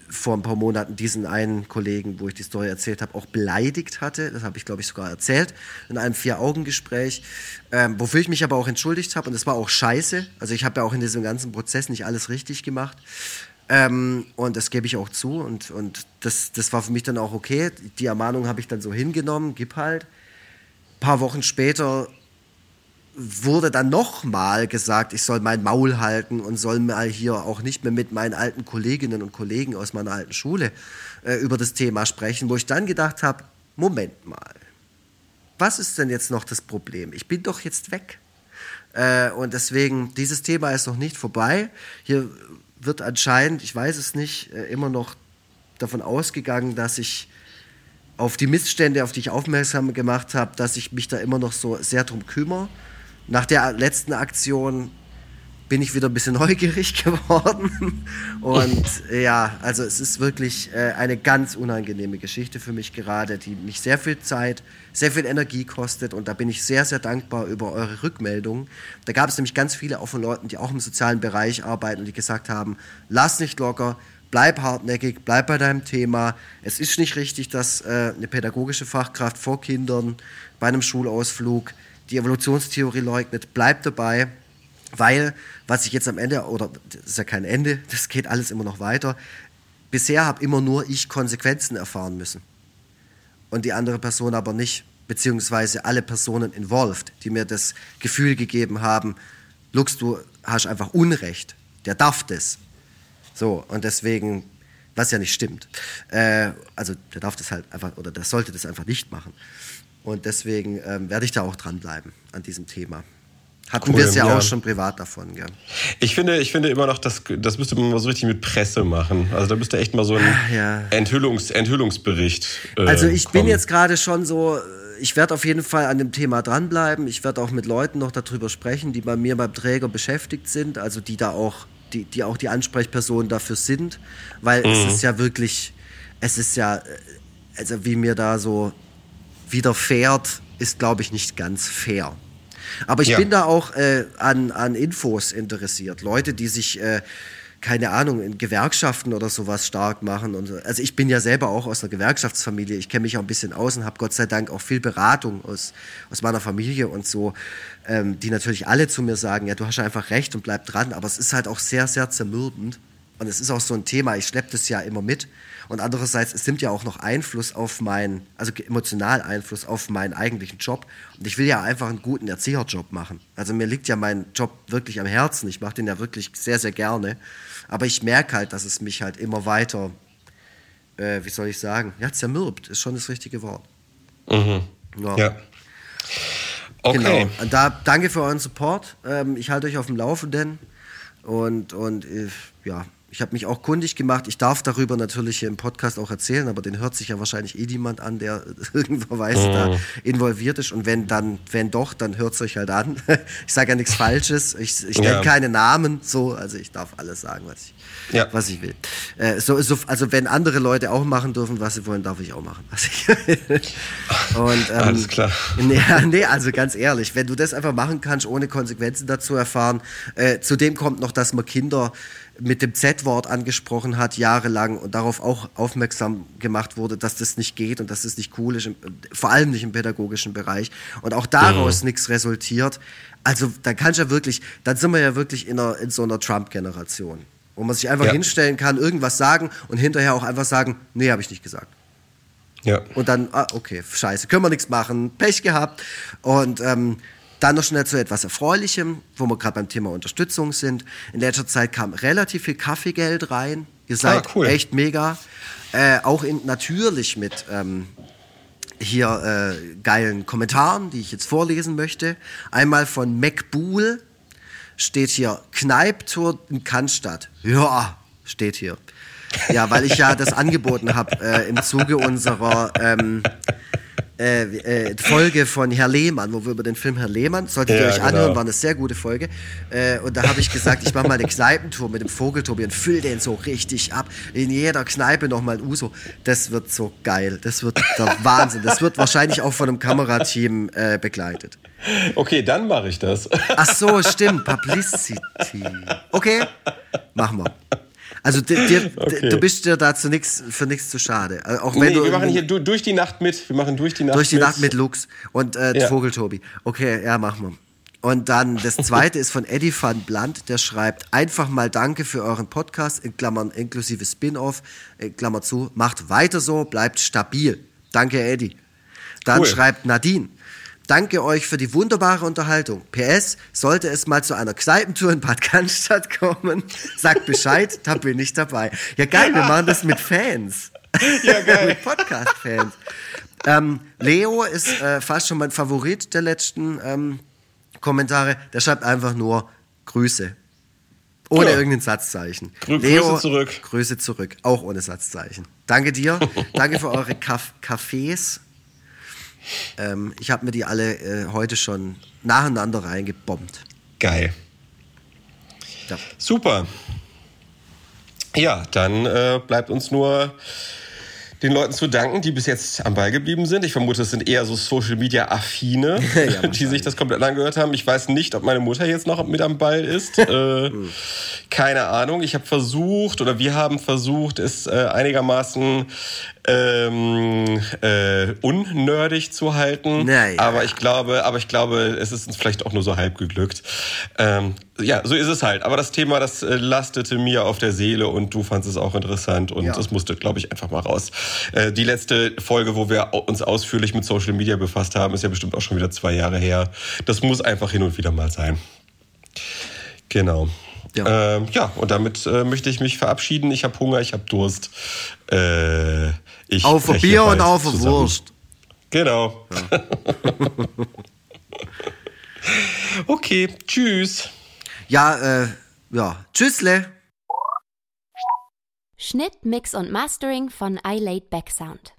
vor ein paar Monaten diesen einen Kollegen, wo ich die Story erzählt habe, auch beleidigt hatte. Das habe ich, glaube ich, sogar erzählt in einem Vier-Augen-Gespräch, ähm, wofür ich mich aber auch entschuldigt habe. Und das war auch scheiße. Also ich habe ja auch in diesem ganzen Prozess nicht alles richtig gemacht. Ähm, und das gebe ich auch zu und, und das, das war für mich dann auch okay. Die Ermahnung habe ich dann so hingenommen, gib halt. Ein paar Wochen später wurde dann nochmal gesagt, ich soll mein Maul halten und soll mal hier auch nicht mehr mit meinen alten Kolleginnen und Kollegen aus meiner alten Schule äh, über das Thema sprechen, wo ich dann gedacht habe, Moment mal, was ist denn jetzt noch das Problem? Ich bin doch jetzt weg. Äh, und deswegen, dieses Thema ist noch nicht vorbei. Hier wird anscheinend, ich weiß es nicht, äh, immer noch davon ausgegangen, dass ich auf die Missstände, auf die ich aufmerksam gemacht habe, dass ich mich da immer noch so sehr drum kümmere. Nach der letzten Aktion bin ich wieder ein bisschen *laughs* neugierig geworden. Und ja, also es ist wirklich äh, eine ganz unangenehme Geschichte für mich gerade, die mich sehr viel Zeit, sehr viel Energie kostet. Und da bin ich sehr, sehr dankbar über eure Rückmeldungen. Da gab es nämlich ganz viele auch von Leuten, die auch im sozialen Bereich arbeiten und die gesagt haben, lass nicht locker, bleib hartnäckig, bleib bei deinem Thema. Es ist nicht richtig, dass äh, eine pädagogische Fachkraft vor Kindern bei einem Schulausflug die Evolutionstheorie leugnet. Bleib dabei. Weil, was ich jetzt am Ende, oder das ist ja kein Ende, *laughs* das geht alles immer noch weiter, bisher habe immer nur ich Konsequenzen erfahren müssen. Und die andere Person aber nicht, beziehungsweise alle Personen involved, die mir das Gefühl gegeben haben, Lux, du hast einfach Unrecht, der darf das. So, und deswegen, was ja nicht stimmt. Äh, also der darf das halt einfach, oder der sollte das einfach nicht machen. Und deswegen ähm, werde ich da auch dranbleiben an diesem Thema. Hatten cool, wir es ja, ja, auch schon privat davon, gell? Ich finde, ich finde immer noch, das, das müsste man mal so richtig mit Presse machen. Also da müsste echt mal so ein ah, ja. Enthüllungs, Enthüllungsbericht. Äh, also ich kommen. bin jetzt gerade schon so, ich werde auf jeden Fall an dem Thema dranbleiben. Ich werde auch mit Leuten noch darüber sprechen, die bei mir beim Träger beschäftigt sind, also die da auch, die, die auch die Ansprechpersonen dafür sind. Weil mhm. es ist ja wirklich, es ist ja, also wie mir da so widerfährt, ist glaube ich nicht ganz fair. Aber ich ja. bin da auch äh, an, an Infos interessiert. Leute, die sich, äh, keine Ahnung, in Gewerkschaften oder sowas stark machen. Und, also ich bin ja selber auch aus einer Gewerkschaftsfamilie. Ich kenne mich auch ein bisschen aus und habe Gott sei Dank auch viel Beratung aus, aus meiner Familie und so, ähm, die natürlich alle zu mir sagen, ja, du hast einfach recht und bleib dran. Aber es ist halt auch sehr, sehr zermürbend Und es ist auch so ein Thema, ich schleppe das ja immer mit. Und andererseits, es nimmt ja auch noch Einfluss auf meinen, also emotional Einfluss auf meinen eigentlichen Job. Und ich will ja einfach einen guten Erzieherjob machen. Also mir liegt ja mein Job wirklich am Herzen. Ich mache den ja wirklich sehr, sehr gerne. Aber ich merke halt, dass es mich halt immer weiter, äh, wie soll ich sagen, ja, zermürbt, ist schon das richtige Wort. Mhm. Ja. ja. Okay. Genau. Und da danke für euren Support. Ähm, ich halte euch auf dem Laufenden. Und, und äh, ja, ich habe mich auch kundig gemacht. Ich darf darüber natürlich hier im Podcast auch erzählen, aber den hört sich ja wahrscheinlich eh niemand an, der *laughs* irgendwerweise mhm. da involviert ist. Und wenn dann, wenn doch, dann hört es euch halt an. *laughs* ich sage ja nichts Falsches. Ich, ich nenne ja. keine Namen, so, also ich darf alles sagen, was ich, ja. was ich will. Äh, so, so, also wenn andere Leute auch machen dürfen, was sie wollen, darf ich auch machen, *laughs* was ich will. Und, ähm, alles klar. Nee, nee, also ganz ehrlich, wenn du das einfach machen kannst, ohne Konsequenzen dazu erfahren, äh, zudem kommt noch, dass man Kinder mit dem Z-Wort angesprochen hat, jahrelang und darauf auch aufmerksam gemacht wurde, dass das nicht geht und dass das nicht cool ist, vor allem nicht im pädagogischen Bereich. Und auch daraus mhm. nichts resultiert. Also da kann ich ja wirklich, dann sind wir ja wirklich in, einer, in so einer Trump-Generation, wo man sich einfach ja. hinstellen kann, irgendwas sagen und hinterher auch einfach sagen, nee, habe ich nicht gesagt. Ja. Und dann, ah, okay, scheiße, können wir nichts machen, Pech gehabt. Und ähm, dann noch schnell zu etwas Erfreulichem, wo wir gerade beim Thema Unterstützung sind. In letzter Zeit kam relativ viel Kaffeegeld rein. Ihr ah, seid ah, cool. echt mega. Äh, auch in, natürlich mit ähm, hier äh, geilen Kommentaren, die ich jetzt vorlesen möchte. Einmal von MacBool steht hier Kneiptour in Cannstatt. Ja, steht hier. Ja, weil ich ja das *laughs* angeboten habe äh, im Zuge unserer ähm, äh, äh, Folge von Herr Lehmann, wo wir über den Film Herr Lehmann, solltet ihr ja, euch anhören, genau. war eine sehr gute Folge. Äh, und da habe ich gesagt, ich mache mal eine Kneipentour mit dem Vogeltobi und füll den so richtig ab. In jeder Kneipe nochmal ein Uso. Das wird so geil. Das wird der *laughs* Wahnsinn. Das wird wahrscheinlich auch von einem Kamerateam äh, begleitet. Okay, dann mache ich das. Ach so, stimmt. Publicity. Okay, machen wir. Also dir, *laughs* okay. du bist dir dazu nix, für nichts zu schade. Äh, auch wenn nee, du wir machen hier du, durch die Nacht mit. Wir machen durch die Nacht Durch die mit. Nacht mit Lux und äh, ja. Vogeltobi. Okay, ja, machen wir. Und dann das zweite ist von Eddie van Blunt, der schreibt, einfach mal danke für euren Podcast, in Klammern inklusive Spin-off, Klammer zu, macht weiter so, bleibt stabil. Danke, Eddie. Dann cool. schreibt Nadine, Danke euch für die wunderbare Unterhaltung. PS, sollte es mal zu einer Kneipentour in Bad Cannstatt *laughs* kommen, sagt Bescheid, da bin ich dabei. Ja geil, wir machen das mit Fans. Ja *laughs* geil. mit Podcast-Fans. Ähm, Leo ist äh, fast schon mein Favorit der letzten ähm, Kommentare. Der schreibt einfach nur Grüße. Ohne ja. irgendein Satzzeichen. Grü Leo, Grüße zurück. Grüße zurück. Auch ohne Satzzeichen. Danke dir. *laughs* Danke für eure Kaff Cafés ähm, ich habe mir die alle äh, heute schon nacheinander reingebombt. Geil. Ja. Super. Ja, dann äh, bleibt uns nur den Leuten zu danken, die bis jetzt am Ball geblieben sind. Ich vermute, es sind eher so Social Media Affine, *laughs* ja, *laughs* die sich das komplett angehört haben. Ich weiß nicht, ob meine Mutter jetzt noch mit am Ball ist. *laughs* äh, keine Ahnung. Ich habe versucht oder wir haben versucht, es äh, einigermaßen ähm, äh, unnerdig zu halten. Naja. Aber ich glaube, aber ich glaube, es ist uns vielleicht auch nur so halb geglückt. Ähm, ja, so ist es halt. Aber das Thema, das äh, lastete mir auf der Seele und du fandest es auch interessant und ja. das musste, glaube ich, einfach mal raus. Äh, die letzte Folge, wo wir uns ausführlich mit Social Media befasst haben, ist ja bestimmt auch schon wieder zwei Jahre her. Das muss einfach hin und wieder mal sein. Genau. Ja, ähm, ja und damit äh, möchte ich mich verabschieden. Ich habe Hunger, ich habe Durst. Äh, ich auf Bier und auf Wurst. Genau. Ja. *laughs* okay, tschüss. Ja, äh, ja, tschüssle. Schnitt, Mix und Mastering von iLaid Back Sound.